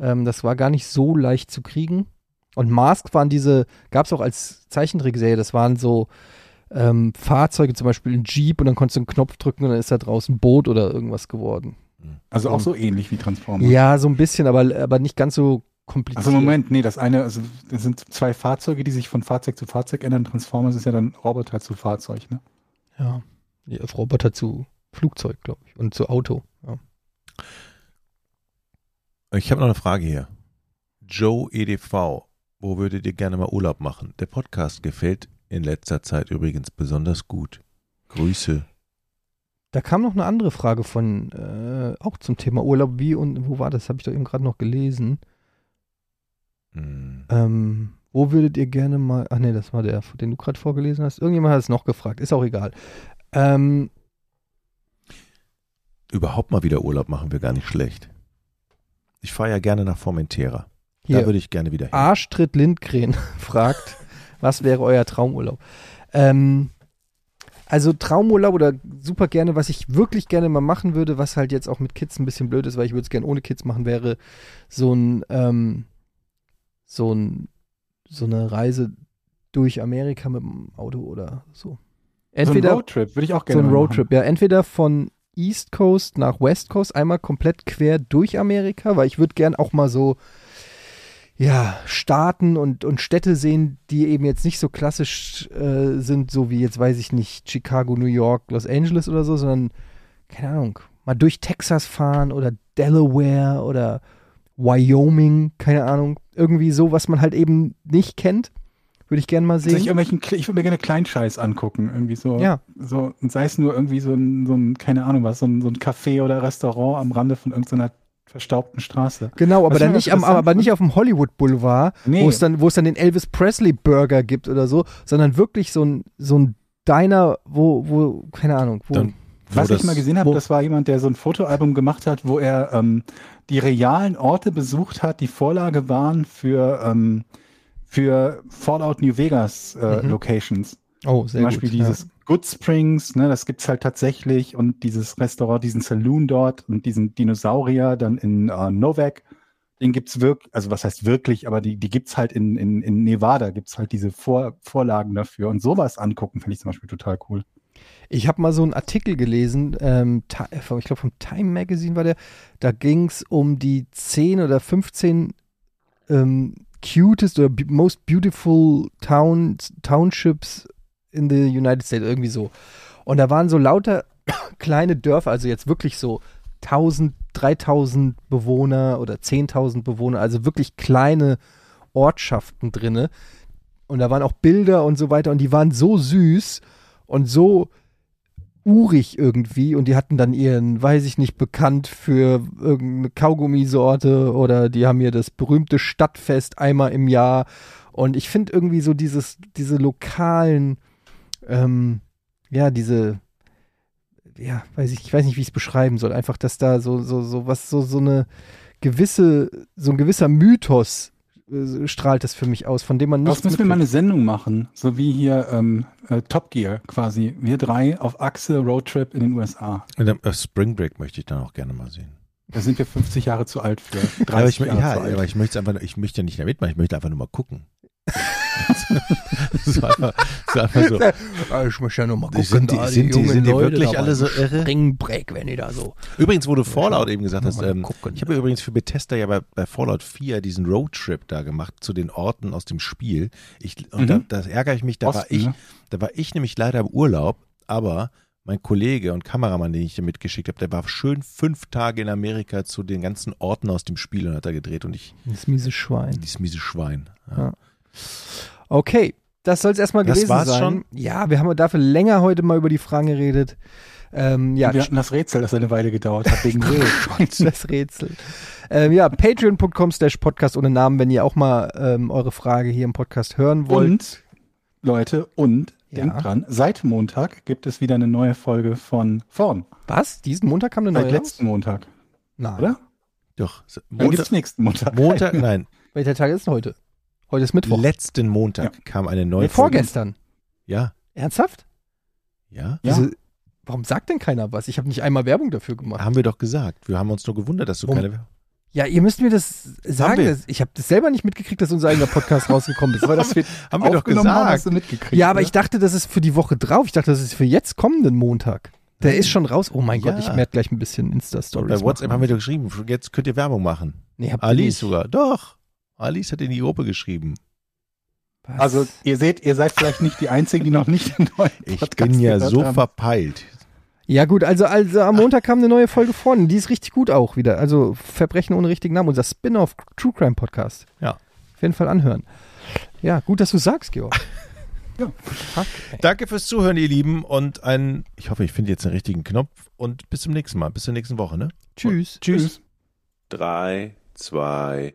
ähm, das war gar nicht so leicht zu kriegen. Und Mask waren diese, gab es auch als Zeichentrickserie, das waren so ähm, Fahrzeuge, zum Beispiel ein Jeep und dann konntest du einen Knopf drücken und dann ist da draußen ein Boot oder irgendwas geworden. also auch so ähnlich wie Transformers. Ja, so ein bisschen, aber, aber nicht ganz so kompliziert. Also Moment, nee, das eine, also das sind zwei Fahrzeuge, die sich von Fahrzeug zu Fahrzeug ändern. Transformers ist ja dann Roboter zu Fahrzeug, ne? Ja. ja Roboter zu Flugzeug, glaube ich, und zu Auto. Ja. Ich habe noch eine Frage hier. Joe EDV, wo würdet ihr gerne mal Urlaub machen? Der Podcast gefällt in letzter Zeit übrigens besonders gut. Grüße. Da kam noch eine andere Frage von, äh, auch zum Thema Urlaub. Wie und wo war das? Habe ich doch eben gerade noch gelesen. Hm. Ähm, wo würdet ihr gerne mal, ach nee, das war der, den du gerade vorgelesen hast. Irgendjemand hat es noch gefragt, ist auch egal. Ähm, Überhaupt mal wieder Urlaub machen wir gar nicht schlecht. Ich fahre ja gerne nach Formentera. hier, Da würde ich gerne wieder hin. Arschtritt Lindgren fragt, was wäre euer Traumurlaub? Ähm, also Traumurlaub oder super gerne, was ich wirklich gerne mal machen würde, was halt jetzt auch mit Kids ein bisschen blöd ist, weil ich würde es gerne ohne Kids machen, wäre so ein, ähm, so ein, so eine Reise durch Amerika mit dem Auto oder so. Entweder so ein Roadtrip würde ich auch so gerne ein mal Roadtrip, ja. Entweder von East Coast nach West Coast, einmal komplett quer durch Amerika, weil ich würde gern auch mal so, ja, Staaten und, und Städte sehen, die eben jetzt nicht so klassisch äh, sind, so wie jetzt weiß ich nicht, Chicago, New York, Los Angeles oder so, sondern, keine Ahnung, mal durch Texas fahren oder Delaware oder Wyoming, keine Ahnung. Irgendwie so, was man halt eben nicht kennt. Würde ich gern mal sehen. irgendwelchen, Kle- ich würde mir gerne Kleinscheiß angucken, irgendwie so. Ja. So, und sei es nur irgendwie so ein, so ein, keine Ahnung was, so ein, so ein Café oder Restaurant am Rande von irgendeiner verstaubten Straße. Genau, aber Was dann ich nicht am, aber nicht auf dem Hollywood Boulevard, Nee. wo es dann, wo es dann den Elvis Presley Burger gibt oder so, sondern wirklich so ein, so ein Diner, wo, wo, keine Ahnung, wo. Dann, wo Was das- ich mal gesehen habe, das war jemand, der so ein Fotoalbum gemacht hat, wo er ähm, die realen Orte besucht hat, die Vorlage waren für, ähm, für Fallout New Vegas äh, Mhm. Locations. oh, sehr Zum Beispiel gut. dieses Good Springs, ne, das gibt's halt tatsächlich und dieses Restaurant, diesen Saloon dort und diesen Dinosaurier dann in äh, Novak, den gibt's wirklich, also was heißt wirklich, aber die, die gibt's halt in, in, in Nevada, gibt's halt diese Vor, Vorlagen dafür und sowas angucken, finde ich zum Beispiel total cool. Ich habe mal so einen Artikel gelesen, ähm, ich glaube vom Time Magazine war der, da ging es um die 10 oder 15 ähm, cutest oder most beautiful towns, townships in the United States, irgendwie so. Und da waren so lauter kleine Dörfer, also jetzt wirklich so 1000, 3000 Bewohner oder 10.000 Bewohner, also wirklich kleine Ortschaften drinne. Und da waren auch Bilder und so weiter und die waren so süß und so urig irgendwie und die hatten dann ihren, weiß ich nicht, bekannt für irgendeine Kaugummisorte oder die haben hier das berühmte Stadtfest einmal im Jahr. Und ich finde irgendwie so dieses, diese lokalen, ähm, ja, diese, ja, weiß ich, ich weiß nicht, wie ich es beschreiben soll, einfach, dass da so, so, so was, so, so eine gewisse, so ein gewisser Mythos äh, strahlt das für mich aus, von dem man Daraus nicht müssen wir mal eine Sendung machen, so wie hier ähm, äh, Top Gear quasi. Wir drei auf Achse Roadtrip in den USA. Und dann, äh, Spring Break möchte ich dann auch gerne mal sehen. Da sind wir 50 Jahre zu alt für. 30 Aber ich, Jahre ja, zu alt. aber ich möchte einfach, ich möchte ja nicht da mitmachen, ich möchte einfach nur mal gucken. so einfach, so einfach so. Ich möchte ja nur mal Die sind die- sind die- sind die wirklich alle so irre? Springbreak, wenn die da so. Übrigens, wo du Fallout eben gesagt hast, ähm, gucken. ich habe ja übrigens für Bethesda ja bei, bei Fallout 4 diesen Roadtrip da gemacht zu den Orten aus dem Spiel. Ich, und Mhm. da, da ärgere ich mich, da war Osten, ich, ne? da war ich nämlich leider im Urlaub, aber mein Kollege und Kameramann, den ich da mitgeschickt habe, der war schön fünf Tage in Amerika zu den ganzen Orten aus dem Spiel und hat da gedreht und ich, Das miese Schwein. dieses miese Schwein. Ja. Ja. Okay, das soll es erstmal Das gewesen war's sein. schon? Ja, wir haben dafür länger heute mal über die Fragen geredet. Ähm, ja, wir hatten das Rätsel, das eine Weile gedauert hat, wegen Will. das Rätsel. Ähm, ja, patreon.com slash podcast ohne Namen, wenn ihr auch mal ähm, eure Frage hier im Podcast hören wollt. Und, Leute, und, Ja. denkt dran, seit Montag gibt es wieder eine neue Folge von Vorn. Was? Diesen Montag kam eine neue Seit raus? letzten Montag, Nein. oder? Doch, Dann Montag, gibt's nächsten Montag. Montag, nein, Welcher Tag ist denn heute? Heute ist Mittwoch. Letzten Montag kam eine neue Nee, vorgestern. Ja, Ernsthaft? ja. Ja. Wieso- warum sagt denn keiner was? Ich habe nicht einmal Werbung dafür gemacht. Haben wir doch gesagt. Wir haben uns nur gewundert, dass du Warum? keine. Ja, ihr müsst mir das sagen. Ich habe das selber nicht mitgekriegt, dass unser eigener Podcast rausgekommen ist. Aber dass wir Haben wir doch aufgenommen haben, gesagt. hast du mitgekriegt. Ja, aber ne? ich dachte, das ist für die Woche drauf. Ich dachte, das ist für jetzt kommenden Montag. Der ist schon raus. Oh mein Ja. Gott, ich werde gleich ein bisschen Insta-Stories Bei WhatsApp machen. haben wir doch geschrieben. Jetzt könnt ihr Werbung machen. Nee, habt ihr Alice sogar. Doch. Alice hat in die Gruppe geschrieben. Was? Also ihr seht, ihr seid vielleicht nicht die Einzigen, die noch nicht den neuen Ich Podcast bin ja so haben. verpeilt. Ja gut, also, also am Montag kam eine neue Folge vorne. Die ist richtig gut auch wieder. Also Verbrechen ohne richtigen Namen. Unser Spin-off True Crime Podcast. Ja. Auf jeden Fall anhören. Ja, gut, dass du sagst, Georg. Ja. Fuck. Danke fürs Zuhören, ihr Lieben. Und ein, ich hoffe, ich finde jetzt den richtigen Knopf. Und bis zum nächsten Mal. Bis zur nächsten Woche, ne? Tschüss. Tschüss. drei, zwei,